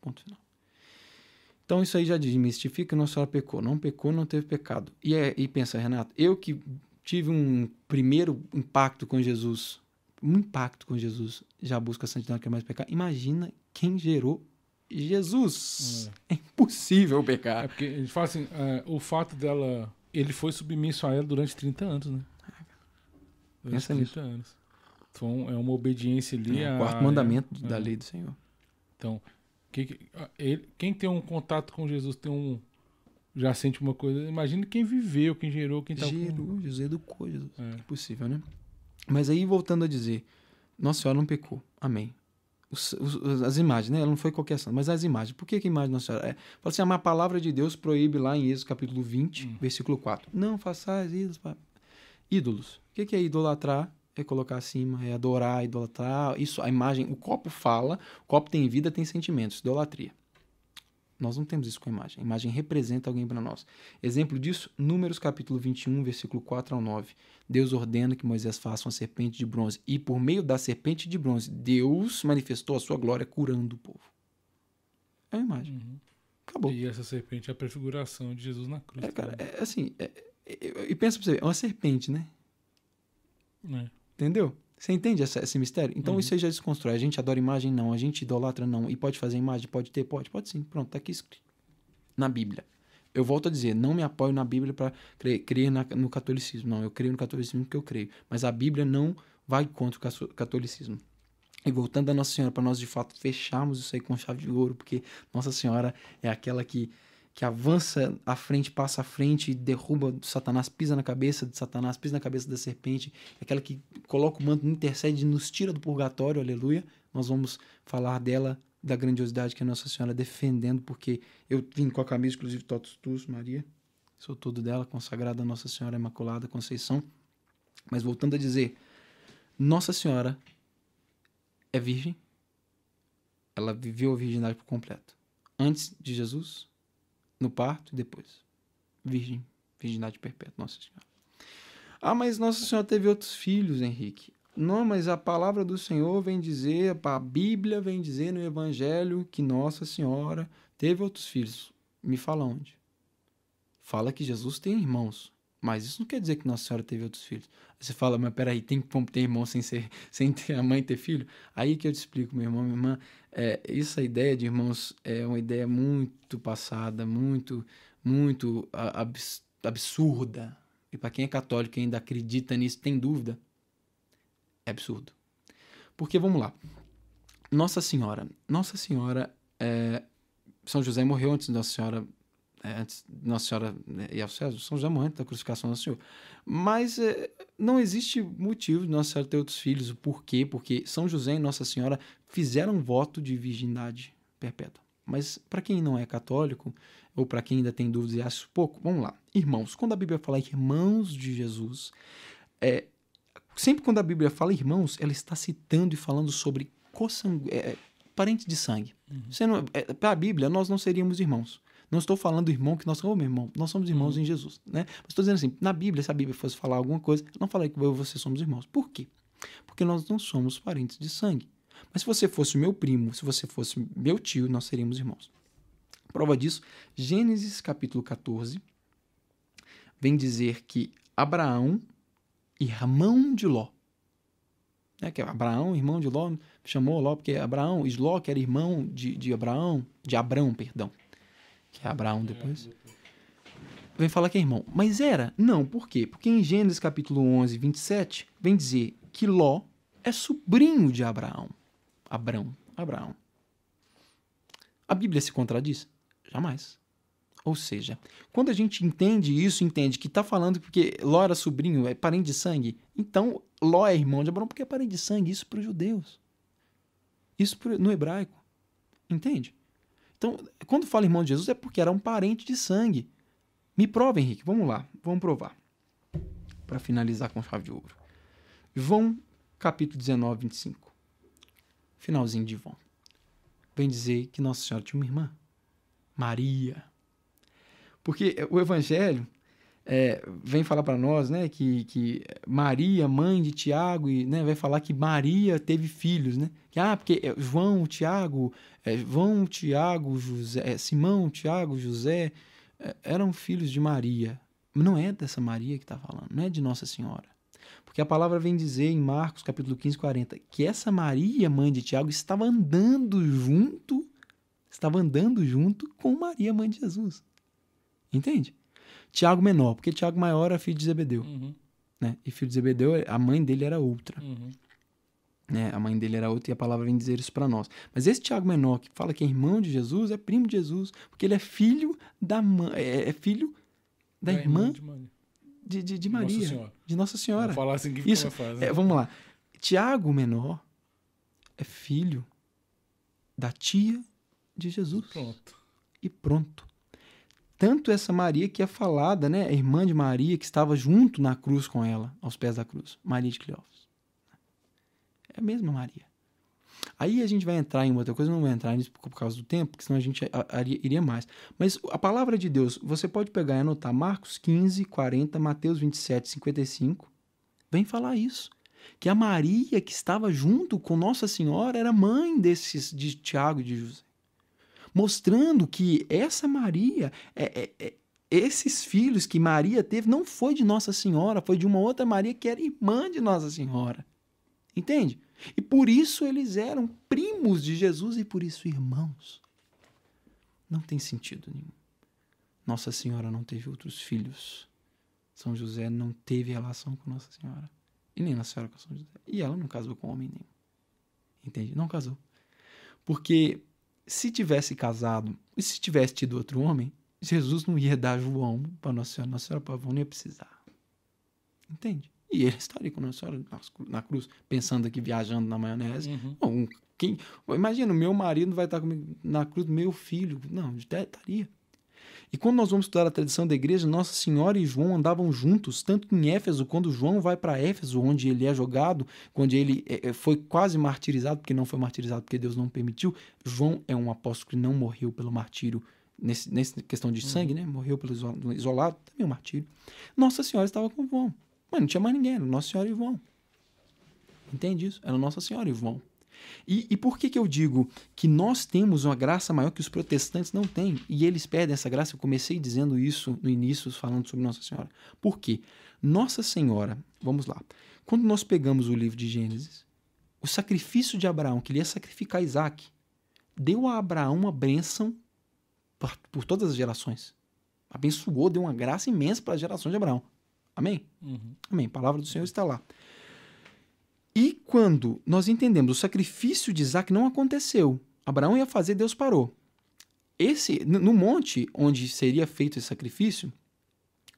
Ponto final. Então isso aí já desmistifica que Nossa Senhora pecou. Não pecou, não teve pecado. E, é, e pensa, Renato, eu que tive um primeiro impacto com Jesus, um impacto com Jesus, já busca a santidade que é mais pecar. Imagina quem gerou Jesus. É, impossível É pecar. porque a gente fala assim, é, o fato dela. Ele foi submisso a ela durante 30 anos, né? Durante Pensa 30 anos. Então é uma obediência ali. É, o a- quarto mandamento é, da é. lei do Senhor. Então, que- que- a- ele- quem tem um contato com Jesus tem um. Já sente uma coisa. Imagina quem viveu, quem gerou, quem tá com. Gerou, Jesus educou Jesus. É. Impossível, né? Mas aí, voltando a dizer, Nossa Senhora não pecou. Amém. Os- os- as imagens, né? Ela não foi qualquer santo, mas as imagens. Por que, que a imagem Nossa Senhora? É, fala assim, a palavra de Deus proíbe lá em Êxodo capítulo 20, Hum. versículo 4. Não façais ídolos. Ídolos. O que, que é idolatrar? É colocar acima, é adorar, idolatrar. Isso, a imagem, o copo fala, o copo tem vida, tem sentimentos. Idolatria. Nós não temos isso com a imagem. A imagem representa alguém para nós. Exemplo disso, Números capítulo 21, versículo 4 ao 9. Deus ordena que Moisés faça uma serpente de bronze. E por meio da serpente de bronze, Deus manifestou a sua glória curando o povo. É uma imagem. Uhum. Acabou. E essa serpente é a prefiguração de Jesus na cruz. É, cara, também. é assim. é- é- e pensa pra você ver, é uma serpente, né? É. Entendeu? Você entende essa- esse mistério? Então Uhum. isso aí já desconstrói. A gente adora imagem? Não. A gente idolatra? Não. E pode fazer imagem? Pode ter? Pode. Pode sim. Pronto, tá aqui escrito. Na Bíblia. Eu volto a dizer, não me apoio na Bíblia para crer, crer na- no catolicismo. Não, eu creio no catolicismo porque eu creio. Mas a Bíblia não vai contra o catolicismo. E voltando a Nossa Senhora, para nós de fato fecharmos isso aí com chave de ouro, porque Nossa Senhora é aquela que, que avança à frente, passa à frente derruba Satanás, pisa na cabeça de Satanás, pisa na cabeça da serpente, aquela que coloca o manto, intercede, nos tira do purgatório, aleluia. Nós vamos falar dela, da grandiosidade que é Nossa Senhora defendendo, porque eu vim com a camisa, inclusive, Totus Tus, Maria, sou todo dela, consagrada a Nossa Senhora Imaculada Conceição. Mas voltando a dizer, Nossa Senhora é virgem, ela viveu a virgindade por completo. Antes de Jesus, no parto e depois. Virgem, virgindade perpétua, Nossa Senhora. Ah, mas Nossa Senhora teve outros filhos, Henrique. Não, mas a palavra do Senhor vem dizer, a Bíblia vem dizer no Evangelho que Nossa Senhora teve outros filhos. Me fala onde? Fala que Jesus tem irmãos. Mas isso não quer dizer que Nossa Senhora teve outros filhos. Você fala, mas peraí, tem como ter irmão sem, ser, sem ter a mãe ter filho? Aí que eu te explico, meu irmão, minha irmã. É, essa ideia de irmãos é uma ideia muito passada, muito, muito absurda. E para quem é católico e ainda acredita nisso, tem dúvida, é absurdo. Porque vamos lá. Nossa Senhora. Nossa Senhora. É, São José morreu antes de Nossa Senhora. É, antes de Nossa Senhora né, e ao céu. São José antes da crucificação do Senhor. Mas é, não existe motivo de Nossa Senhora ter outros filhos. O porquê? Porque São José e Nossa Senhora fizeram um voto de virgindade perpétua. Mas para quem não é católico, ou para quem ainda tem dúvidas e acha pouco, vamos lá. Irmãos, quando a Bíblia fala irmãos de Jesus, é, sempre quando a Bíblia fala irmãos, ela está citando e falando sobre cosangu... é, parentes de sangue. Uhum. É, para a Bíblia, nós não seríamos irmãos. Não estou falando irmão que nós somos, oh, irmão, nós somos irmãos uhum. em Jesus, né? Mas estou dizendo assim, na Bíblia, se a Bíblia fosse falar alguma coisa, não falei que eu e você somos irmãos. Por quê? Porque nós não somos parentes de sangue. Mas se você fosse meu primo, se você fosse meu tio, nós seríamos irmãos. Prova disso, Gênesis capítulo 14 vem dizer que Abraão irmão de Ló. É que Abraão, irmão de Ló, chamou Ló porque Abraão, Isló, que era irmão de, de Abraão, de Abrão, perdão, que é Abraão depois, vem falar que é irmão. Mas era? Não, por quê? Porque em Gênesis capítulo 11, 27, vem dizer que Ló é sobrinho de Abraão. Abrão, Abraão. A Bíblia se contradiz? Jamais. Ou seja, quando a gente entende isso, entende que está falando porque Ló era sobrinho, é parente de sangue, então Ló é irmão de Abraão porque é parente de sangue, isso para os judeus. Isso no hebraico. Entende? Então, quando fala irmão de Jesus é porque era um parente de sangue. Me prova, Henrique, vamos lá, vamos provar. Para finalizar com chave de ouro. João, capítulo 19, 25. Finalzinho de João. Vem dizer que Nossa Senhora tinha uma irmã, Maria. Porque o Evangelho é, vem falar para nós né, que, que Maria, mãe de Tiago, e, né, vai falar que Maria teve filhos. Né? Que, ah, porque é, João, Tiago, é, João, Tiago, José, é, Simão, Tiago, José é, eram filhos de Maria. Não é dessa Maria que está falando, não é de Nossa Senhora. Porque a palavra vem dizer em Marcos capítulo 15, 40, que essa Maria, mãe de Tiago, estava andando junto, estava andando junto com Maria, mãe de Jesus. Entende? Tiago menor, porque Tiago maior era filho de Zebedeu. Uhum. Né? E filho de Zebedeu, a mãe dele era outra. Uhum. Né? A mãe dele era outra e a palavra vem dizer isso para nós. Mas esse Tiago menor, que fala que é irmão de Jesus, é primo de Jesus, porque ele é filho da mãe, é, é filho da, da irmã, irmã de, de, de, Maria, Nossa de Nossa Senhora. Vou falar assim que isso, faz, né? é, Vamos lá. Tiago menor é filho da tia de Jesus. Pronto. E pronto. Tanto essa Maria que é falada, né? A irmã de Maria que estava junto na cruz com ela, aos pés da cruz. Maria de Cleófas. É a mesma Maria. Aí a gente vai entrar em outra coisa, não vou entrar nisso por causa do tempo, porque senão a gente iria mais. Mas a palavra de Deus, você pode pegar e anotar Marcos 15, 40, Mateus 27, 55. Vem falar isso. Que a Maria que estava junto com Nossa Senhora era mãe desses de Tiago e de José mostrando que essa Maria, é, é, é, esses filhos que Maria teve, não foi de Nossa Senhora, foi de uma outra Maria que era irmã de Nossa Senhora. Entende? E por isso eles eram primos de Jesus e por isso irmãos. Não tem sentido nenhum. Nossa Senhora não teve outros filhos. São José não teve relação com Nossa Senhora. E nem Nossa Senhora com São José. E ela não casou com homem nenhum. Entende? Não casou. Porque se tivesse casado e se tivesse tido outro homem, Jesus não ia dar João para Nossa Senhora. Nossa Senhora Pavão não ia precisar. Entende? E ele estaria com Nossa Senhora na cruz, pensando aqui, viajando na maionese. Uhum. Bom, quem, imagina, meu marido vai estar comigo na cruz, meu filho. Não, estaria. E quando nós vamos estudar a tradição da igreja, Nossa Senhora e João andavam juntos, tanto em Éfeso, quando João vai para Éfeso, onde ele é jogado, quando ele é, é, foi quase martirizado, porque não foi martirizado porque Deus não permitiu. João é um apóstolo que não morreu pelo martírio, nesse, nessa questão de sangue, né? Morreu pelo isolado, também é um martírio. Nossa Senhora estava com João. Mas não tinha mais ninguém, era Nossa Senhora e Ivon. Entende isso? Era Nossa Senhora e Ivon. E, e por que, que eu digo que nós temos uma graça maior que os protestantes não têm? E eles perdem essa graça. Eu comecei dizendo isso no início, falando sobre Nossa Senhora. Por quê? Nossa Senhora, vamos lá. Quando nós pegamos o livro de Gênesis, o sacrifício de Abraão, que ele ia sacrificar Isaac, deu a Abraão uma bênção por, por todas as gerações. Abençoou, deu uma graça imensa para as gerações de Abraão. Amém? Uhum. Amém. A palavra do Senhor está lá. E quando nós entendemos o sacrifício de Isaac não aconteceu, Abraão ia fazer, Deus parou. Esse no monte onde seria feito esse sacrifício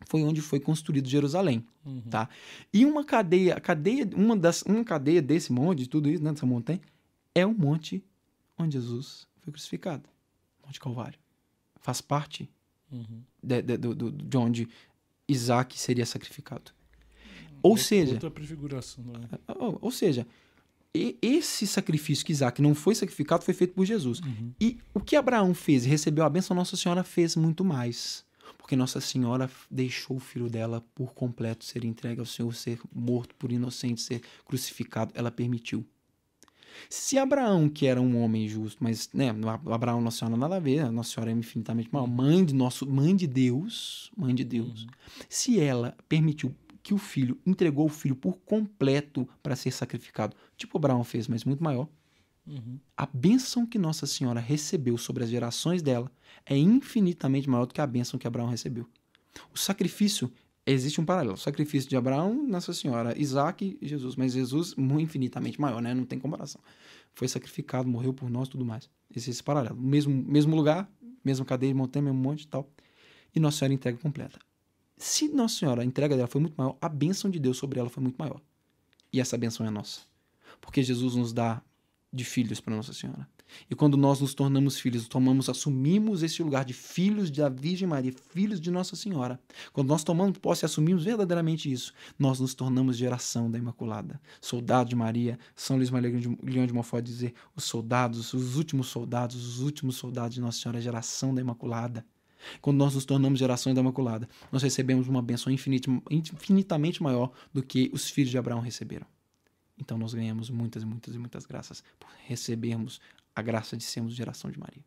foi onde foi construído Jerusalém, Uhum. tá? E uma cadeia, cadeia, uma das uma cadeia desse monte, de tudo isso, né, dessa montanha, é o monte onde Jesus foi crucificado, Monte Calvário. Faz parte Uhum. de, de, do- do- de onde Isaac seria sacrificado. Ou Outra- seja, Outra prefiguração. Né? ou, ou seja, esse sacrifício que Isaac não foi sacrificado foi feito por Jesus. Uhum. E o que Abraão fez e recebeu a bênção, Nossa Senhora fez muito mais. Porque Nossa Senhora deixou o filho dela por completo ser entregue ao Senhor, ser morto por inocente, ser crucificado. Ela permitiu. Se Abraão, que era um homem justo, mas né, Abraão Nossa Senhora nada a ver, Nossa Senhora é infinitamente maior, mãe de, nosso, mãe de Deus, mãe de Deus, se ela permitiu que o filho entregou o filho por completo para ser sacrificado, tipo Abraão fez, mas muito maior, Uhum. a bênção que Nossa Senhora recebeu sobre as gerações dela é infinitamente maior do que a bênção que Abraão recebeu. O sacrifício, existe um paralelo. O sacrifício de Abraão, Nossa Senhora, Isaac e Jesus. Mas Jesus, infinitamente maior, né? Não tem comparação. Foi sacrificado, morreu por nós tudo mais. Existe esse paralelo. Mesmo, mesmo lugar, mesma cadeia de montanha, mesmo monte e tal. E Nossa Senhora entrega completa. Se Nossa Senhora, a entrega dela foi muito maior, a bênção de Deus sobre ela foi muito maior. E essa bênção é nossa. Porque Jesus nos dá de filhos para Nossa Senhora. E quando nós nos tornamos filhos, tomamos, assumimos esse lugar de filhos da Virgem Maria, filhos de Nossa Senhora. Quando nós tomamos posse e assumimos verdadeiramente isso, nós nos tornamos geração da Imaculada. Soldado de Maria, São Luís Maria de Leão de Monfort dizer, os soldados, os últimos soldados, os últimos soldados de Nossa Senhora, geração da Imaculada. Quando nós nos tornamos gerações da Imaculada, nós recebemos uma infinita- infinitamente maior do que os filhos de Abraão receberam. Então nós ganhamos muitas, muitas e muitas graças por recebermos a graça de sermos geração de Maria.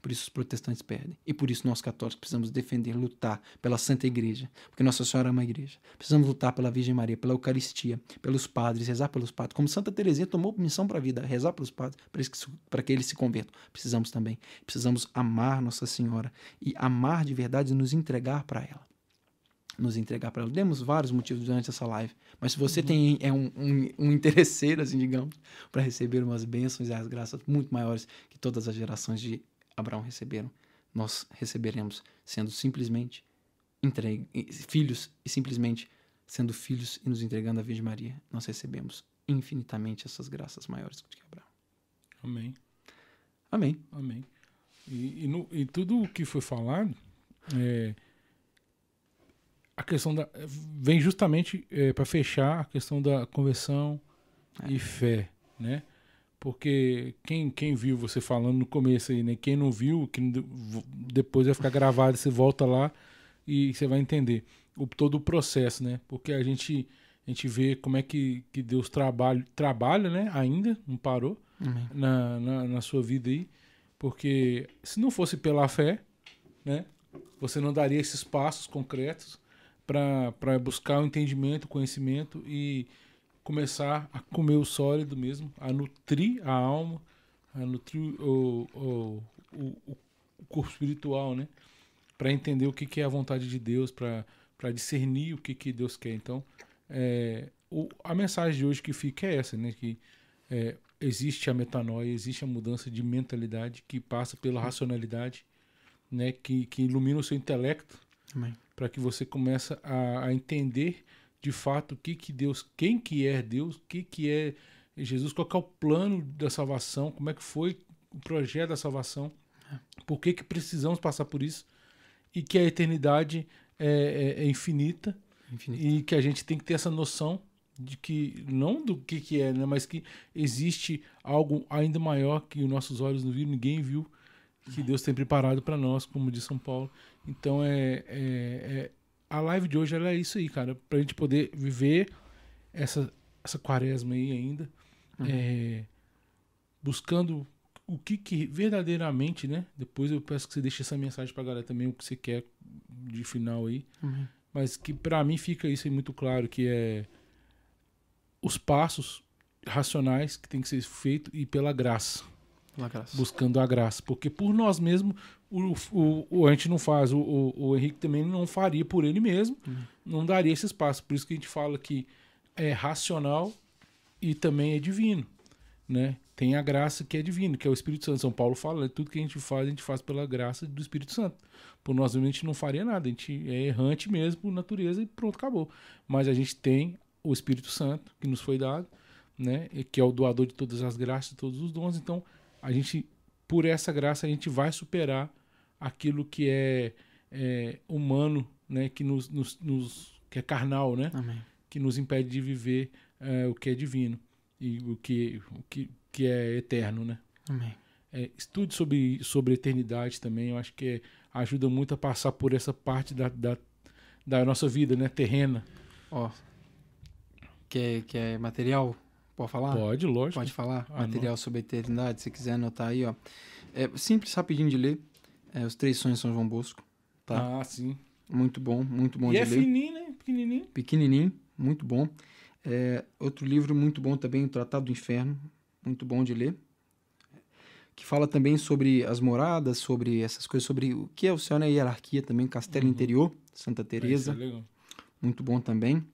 Por isso os protestantes perdem. E por isso nós católicos precisamos defender, lutar pela Santa Igreja. Porque Nossa Senhora é uma igreja. Precisamos lutar pela Virgem Maria, pela Eucaristia, pelos padres, rezar pelos padres. Como Santa Teresinha tomou missão para a vida, rezar pelos padres, para que- eles se convertam. Precisamos também. Precisamos amar Nossa Senhora e amar de verdade e nos entregar para ela nos entregar para ela. Demos vários motivos durante essa live, mas se você tem é um, um, um interesseiro, assim, digamos, para receber umas bênçãos e as graças muito maiores que todas as gerações de Abraão receberam, nós receberemos sendo simplesmente entregue, filhos e simplesmente sendo filhos e nos entregando à Virgem Maria, nós recebemos infinitamente essas graças maiores do que Abraão. Amém. Amém. Amém. E, e, no, e tudo o que foi falado, é, a questão da. vem justamente para fechar a questão da conversão É. e fé, né? Porque quem, quem viu você falando no começo aí, né? Quem não viu, que depois vai ficar gravado, você volta lá e você vai entender o, todo o processo, né? Porque a gente, a gente vê como é que, que Deus trabalha, trabalha, né? Ainda, não parou Amém. na, na, na sua vida aí. Porque se não fosse pela fé, né? Você não daria esses passos concretos para buscar o entendimento, o conhecimento e começar a comer o sólido mesmo, a nutrir a alma, a nutrir o, o, o, o corpo espiritual, né? Para entender o que, que é a vontade de Deus, para discernir o que, que Deus quer. Então, é, o, a mensagem de hoje que fica é essa, né? Que é, existe a metanoia, existe a mudança de mentalidade que passa pela racionalidade, né? Que, que ilumina o seu intelecto para que você comece a, a entender de fato o que que Deus, quem que é Deus, o que que é Jesus, qual que é o plano da salvação, como é que foi o projeto da salvação, por que que precisamos passar por isso e que a eternidade é, é- é infinita Infinito. e que a gente tem que ter essa noção de que não do que que é, né, mas que existe algo ainda maior que os nossos olhos não viram, ninguém viu, que Deus tem preparado para nós, como diz São Paulo. Então é, é, é a live de hoje é isso aí, cara. Pra gente poder viver essa, essa quaresma aí ainda. Uhum. é, buscando o que, que verdadeiramente, né? Depois eu peço que você deixe essa mensagem pra galera também, o que você quer de final aí. Uhum. Mas que pra mim fica isso aí muito claro, que é os passos racionais que tem que ser feito e pela graça, graça. buscando a graça. Porque por nós mesmos, o, o, o- a gente não faz, o, o, Henrique também não faria por ele mesmo, Uhum. não daria esse espaço. Por isso que a gente fala que é racional e também é divino, né? Tem a graça que é divino, que é o Espírito Santo. São Paulo fala, né? tudo que a gente faz, a gente faz pela graça do Espírito Santo. Por nós mesmos, a gente não faria nada, a gente é errante mesmo por natureza e pronto, acabou. Mas a gente tem o Espírito Santo que nos foi dado, né? Que é o doador de todas as graças, de todos os dons. Então, a gente, por essa graça, a gente vai superar aquilo que é, é, humano, né? Que nos, nos, nos- que é carnal, né? Amém. que nos impede de viver é, o que é divino e o que, o que, que é eterno, né? Amém. É, estude sobre, sobre eternidade também, eu acho que é- ajuda muito a passar por essa parte da, da, da nossa vida, né? Terrena. Ó. Quer, quer material? Pode falar? Pode, lógico. Pode falar? Ah, material sobre a eternidade, se quiser anotar aí, ó. É simples, rapidinho de ler. É, Os Três Sonhos de São João Bosco. Tá? Ah, sim. Muito bom, muito bom e de é ler. fininho, né? Pequenininho. Pequenininho, muito bom. É, outro livro muito bom também, O Tratado do Inferno, muito bom de ler. Que fala também sobre as moradas, sobre essas coisas, sobre o que é o céu, né? Hierarquia também, Castelo Uhum. Interior, Santa É, Teresa, é legal. muito bom também.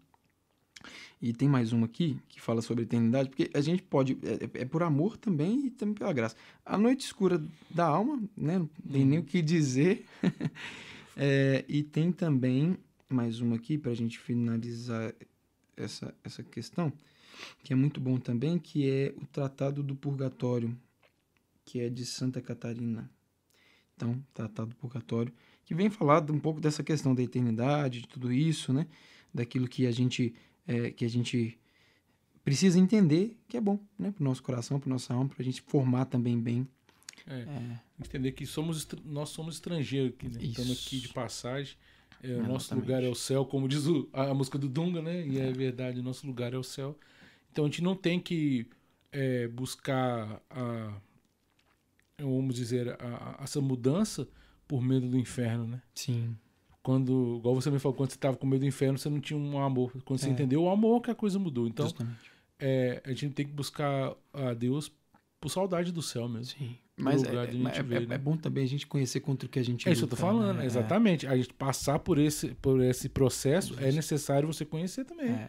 E tem mais uma aqui que fala sobre eternidade, porque a gente pode, é, é por amor também e também pela graça. A noite escura da alma, né? Não tem nem o que dizer. É, e tem também mais uma aqui para a gente finalizar essa, essa questão, que é muito bom também, que é o Tratado do Purgatório, que é de Santa Catarina. Então, Tratado do Purgatório, que vem falar um pouco dessa questão da eternidade, de tudo isso, né? Daquilo que a gente, é, que a gente precisa entender que é bom, né? Para o nosso coração, para nossa alma, para a gente formar também bem. É, É, entender que somos nós somos estrangeiros aqui, né? Estamos aqui de passagem. É, o nosso Exatamente. lugar é o céu, como diz o- a, a música do Dunga, né? E é verdade, o nosso lugar é o céu. Então a gente não tem que é, buscar a, vamos dizer, a- a- essa mudança por medo do inferno, né? sim. Quando, igual você me falou, quando você estava com medo do inferno, você não tinha um amor. Quando você É. entendeu o amor, que a coisa mudou. Então, é, a gente tem que buscar a Deus por saudade do céu mesmo. Sim. Mas é, a é- é- ver, né? é bom também a gente conhecer contra o que a gente É isso que eu tô falando, né? exatamente. A gente passar por esse, por esse processo é necessário você conhecer também. É,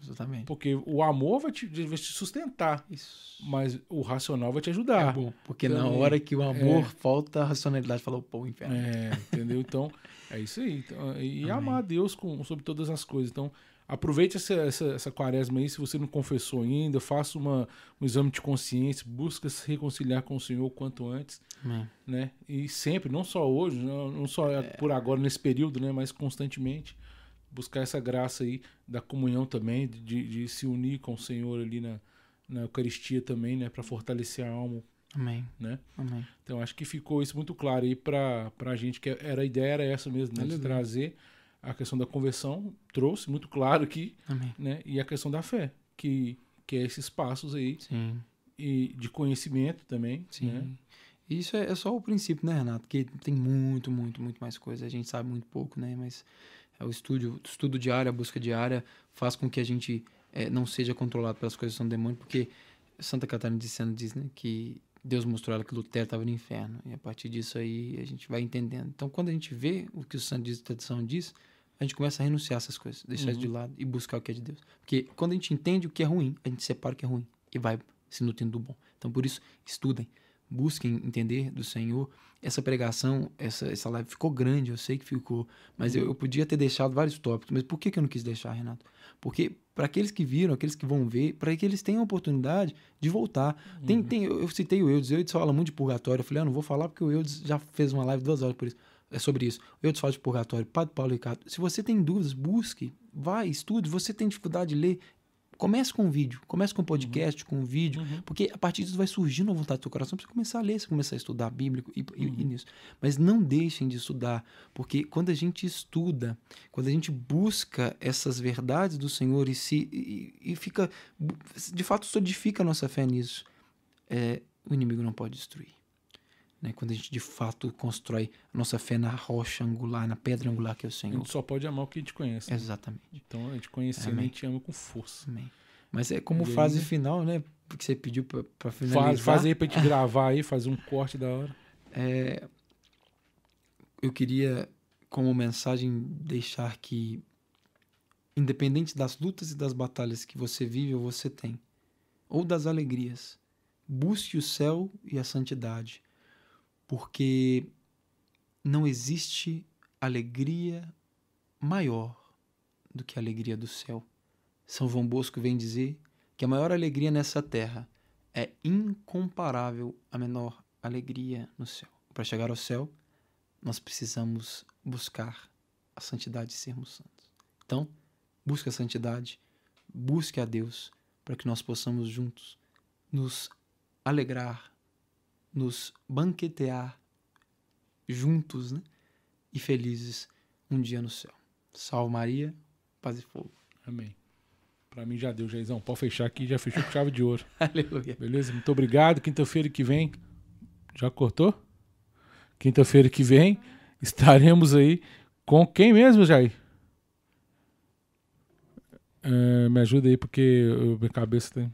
exatamente. Porque o amor vai te, vai te sustentar, Isso. mas o racional vai te É ajudar. bom, porque na Também. hora que o amor É. falta, a racionalidade falou, pô, o inferno. É, entendeu? Então, é isso aí. Então, e Amém. amar a Deus com, sobre todas as coisas. Então, aproveite essa, essa, essa quaresma aí, se você não confessou ainda, faça uma, um exame de consciência, busca se reconciliar com o Senhor o quanto antes, Amém. né? E sempre, não só hoje, não, não só É. por agora, nesse período, né? Mas constantemente, buscar essa graça aí da comunhão também, de, de se unir com o Senhor ali na, na Eucaristia também, né? Para fortalecer a alma, Amém. né? Amém. Então acho que ficou isso muito claro aí pra, pra gente, que era a ideia era essa mesmo, né? De trazer a questão da conversão, trouxe muito claro aqui, Amém. né? E a questão da fé, que, que é esses passos aí, Sim. e de conhecimento também, Sim. né? Isso é, é só o princípio, né, Renato? Porque tem muito, muito, muito mais coisa. A gente sabe muito pouco, né? Mas é o estudo, estudo diário, a busca diária faz com que a gente eh, não seja controlado pelas coisas que são demônio, porque Santa Catarina de Sena diz, né, que Deus mostrou ela que Lutero estava no inferno. E a partir disso aí a gente vai entendendo. Então, quando a gente vê o que o Santo diz, a tradição diz, a gente começa a renunciar a essas coisas, deixar isso de lado e buscar o que é de Deus. Porque quando a gente entende o que é ruim, a gente separa o que é ruim e vai se nutrindo do bom. Então, por isso, estudem, busquem entender do Senhor. Essa pregação, essa, essa live ficou grande, eu sei que ficou, mas eu, eu podia ter deixado vários tópicos. Mas por que, que eu não quis deixar, Renato? Porque para aqueles que viram, aqueles que vão ver, para que eles tenham a oportunidade de voltar. Tem, tem, eu, eu citei o Eudes, o Eudes fala muito de purgatório. Eu falei, ah, não vou falar porque o Eudes já fez uma live duas horas por isso. É sobre isso. O Eudes fala de purgatório, Padre Paulo Ricardo. Se você tem dúvidas, busque, vai, estude. Você tem dificuldade de ler, Comece com um vídeo, comece com um podcast, com um vídeo, Uhum. porque a partir disso vai surgindo a vontade do seu coração para você começar a ler, você começar a estudar e, e- Uhum. e nisso. Mas não deixem de estudar, porque quando a gente estuda, quando a gente busca essas verdades do Senhor e se e, e fica, de fato, solidifica a nossa fé nisso, é, o inimigo não pode destruir. Né? Quando a gente de fato constrói a nossa fé na rocha angular, na pedra angular que é o A Senhor. gente só pode amar o que a gente conhece. né? Exatamente. Então, a gente conhecendo, a Amém. gente ama com força. Amém. Mas é como E fase ainda- final, né? Porque você pediu para finalizar. Faz, faz aí pra gente gravar aí, fazer um corte da hora. É, eu queria, como mensagem, deixar que, independente das lutas e das batalhas que você vive ou você tem, ou das alegrias, busque o céu e a santidade, porque não existe alegria maior do que a alegria do céu. São João Bosco vem dizer que a maior alegria nessa terra é incomparável à menor alegria no céu. Para chegar ao céu, nós precisamos buscar a santidade e sermos santos. Então, busque a santidade, busque a Deus, para que nós possamos juntos nos alegrar, nos banquetear juntos, né? E felizes um dia no céu. Salve Maria, paz e fogo. Amém. Pra mim já deu, Jaizão. Pode fechar aqui, já fechou com chave de ouro. Aleluia. Beleza? Muito obrigado. Quinta-feira que vem. Já cortou? Quinta-feira que vem estaremos aí com quem mesmo, Jair? É, me ajuda aí, porque eu- minha cabeça tem.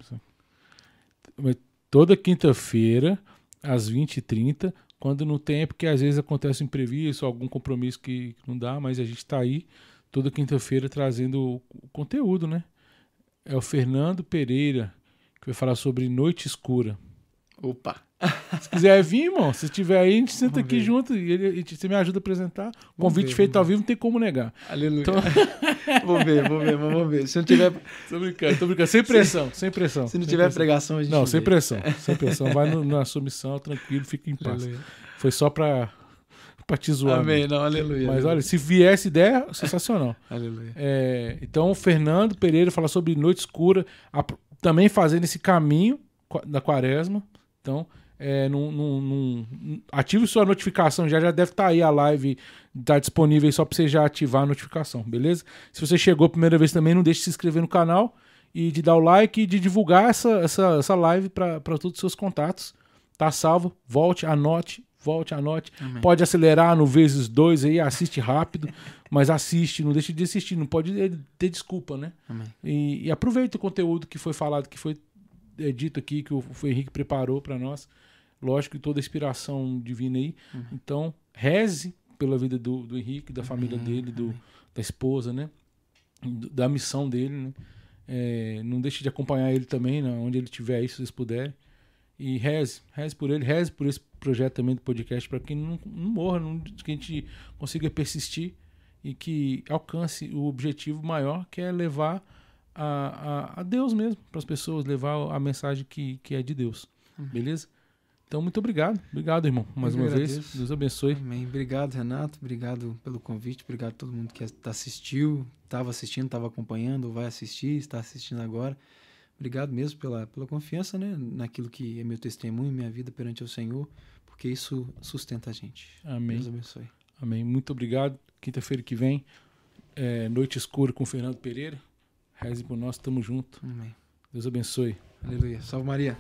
Mas Toda quinta-feira, às 20h30, quando não tem, é porque às vezes acontece um imprevisto, algum compromisso que não dá, mas a gente está aí toda quinta-feira trazendo o conteúdo, né? É o Fernando Pereira, que vai falar sobre Noite Escura. Opa. Se quiser vir, irmão, se estiver aí, a gente senta Vamos aqui ver. junto e ele, e você me ajuda a apresentar. Convite ver, feito ao vivo, não tem como negar. Aleluia. Então- vou ver, vou ver, vamos ver. Se não tiver, Tô brincando, tô brincando. Sem pressão, sem pressão. se não tiver pressão. pregação, a gente Não, vê. sem pressão. Sem pressão. Vai no- na sua missão, tranquilo, fica em paz. Aleluia. Foi só pra, pra te zoar. Amém, mesmo. não, aleluia. Mas olha, se viesse ideia, sensacional. Aleluia. É, então, o Fernando Pereira fala sobre noite escura, a- também fazendo esse caminho da quaresma. Então, é, num- num- num- ative sua notificação, já, já deve estar aí a live, tá disponível só para você já ativar a notificação, beleza? Se você chegou a primeira vez também, não deixe de se inscrever no canal e de dar o like e de divulgar essa, essa, essa live para todos os seus contatos. Tá salvo, volte, anote, volte, anote. Amém. Pode acelerar no vezes dois aí, assiste rápido, mas assiste, não deixe de assistir, não pode ter desculpa, né? E, e aproveita o conteúdo que foi falado, que foi é, dito aqui, que o, o Henrique preparou para nós. Lógico que toda a inspiração divina aí. Uhum. Então, reze pela vida do, do Henrique, da família Amém, dele, do, da esposa, né? Da missão dele, né? É, não deixe de acompanhar ele também, né? onde ele estiver aí, se vocês puderem. E reze, reze por ele, reze por esse projeto também do podcast, para que não, não morra, não- que a gente consiga persistir e que alcance o objetivo maior, que é levar a, a, a Deus mesmo para as pessoas, levar a mensagem que, que é de Deus. Beleza? Então, muito obrigado. Obrigado, irmão, mais Eu uma que vez. agradeço. Deus abençoe. Amém. Obrigado, Renato. Obrigado pelo convite. Obrigado a todo mundo que assistiu, estava assistindo, estava acompanhando, vai assistir, está assistindo agora. Obrigado mesmo pela, pela confiança né, naquilo que é meu testemunho, minha vida perante o Senhor, porque isso sustenta a gente. Amém. Deus abençoe. Amém. Muito obrigado. Quinta-feira que vem, é, Noite Escura com o Fernando Pereira. Reze por nós, tamo junto. Amém. Deus abençoe. Aleluia. Salve Maria.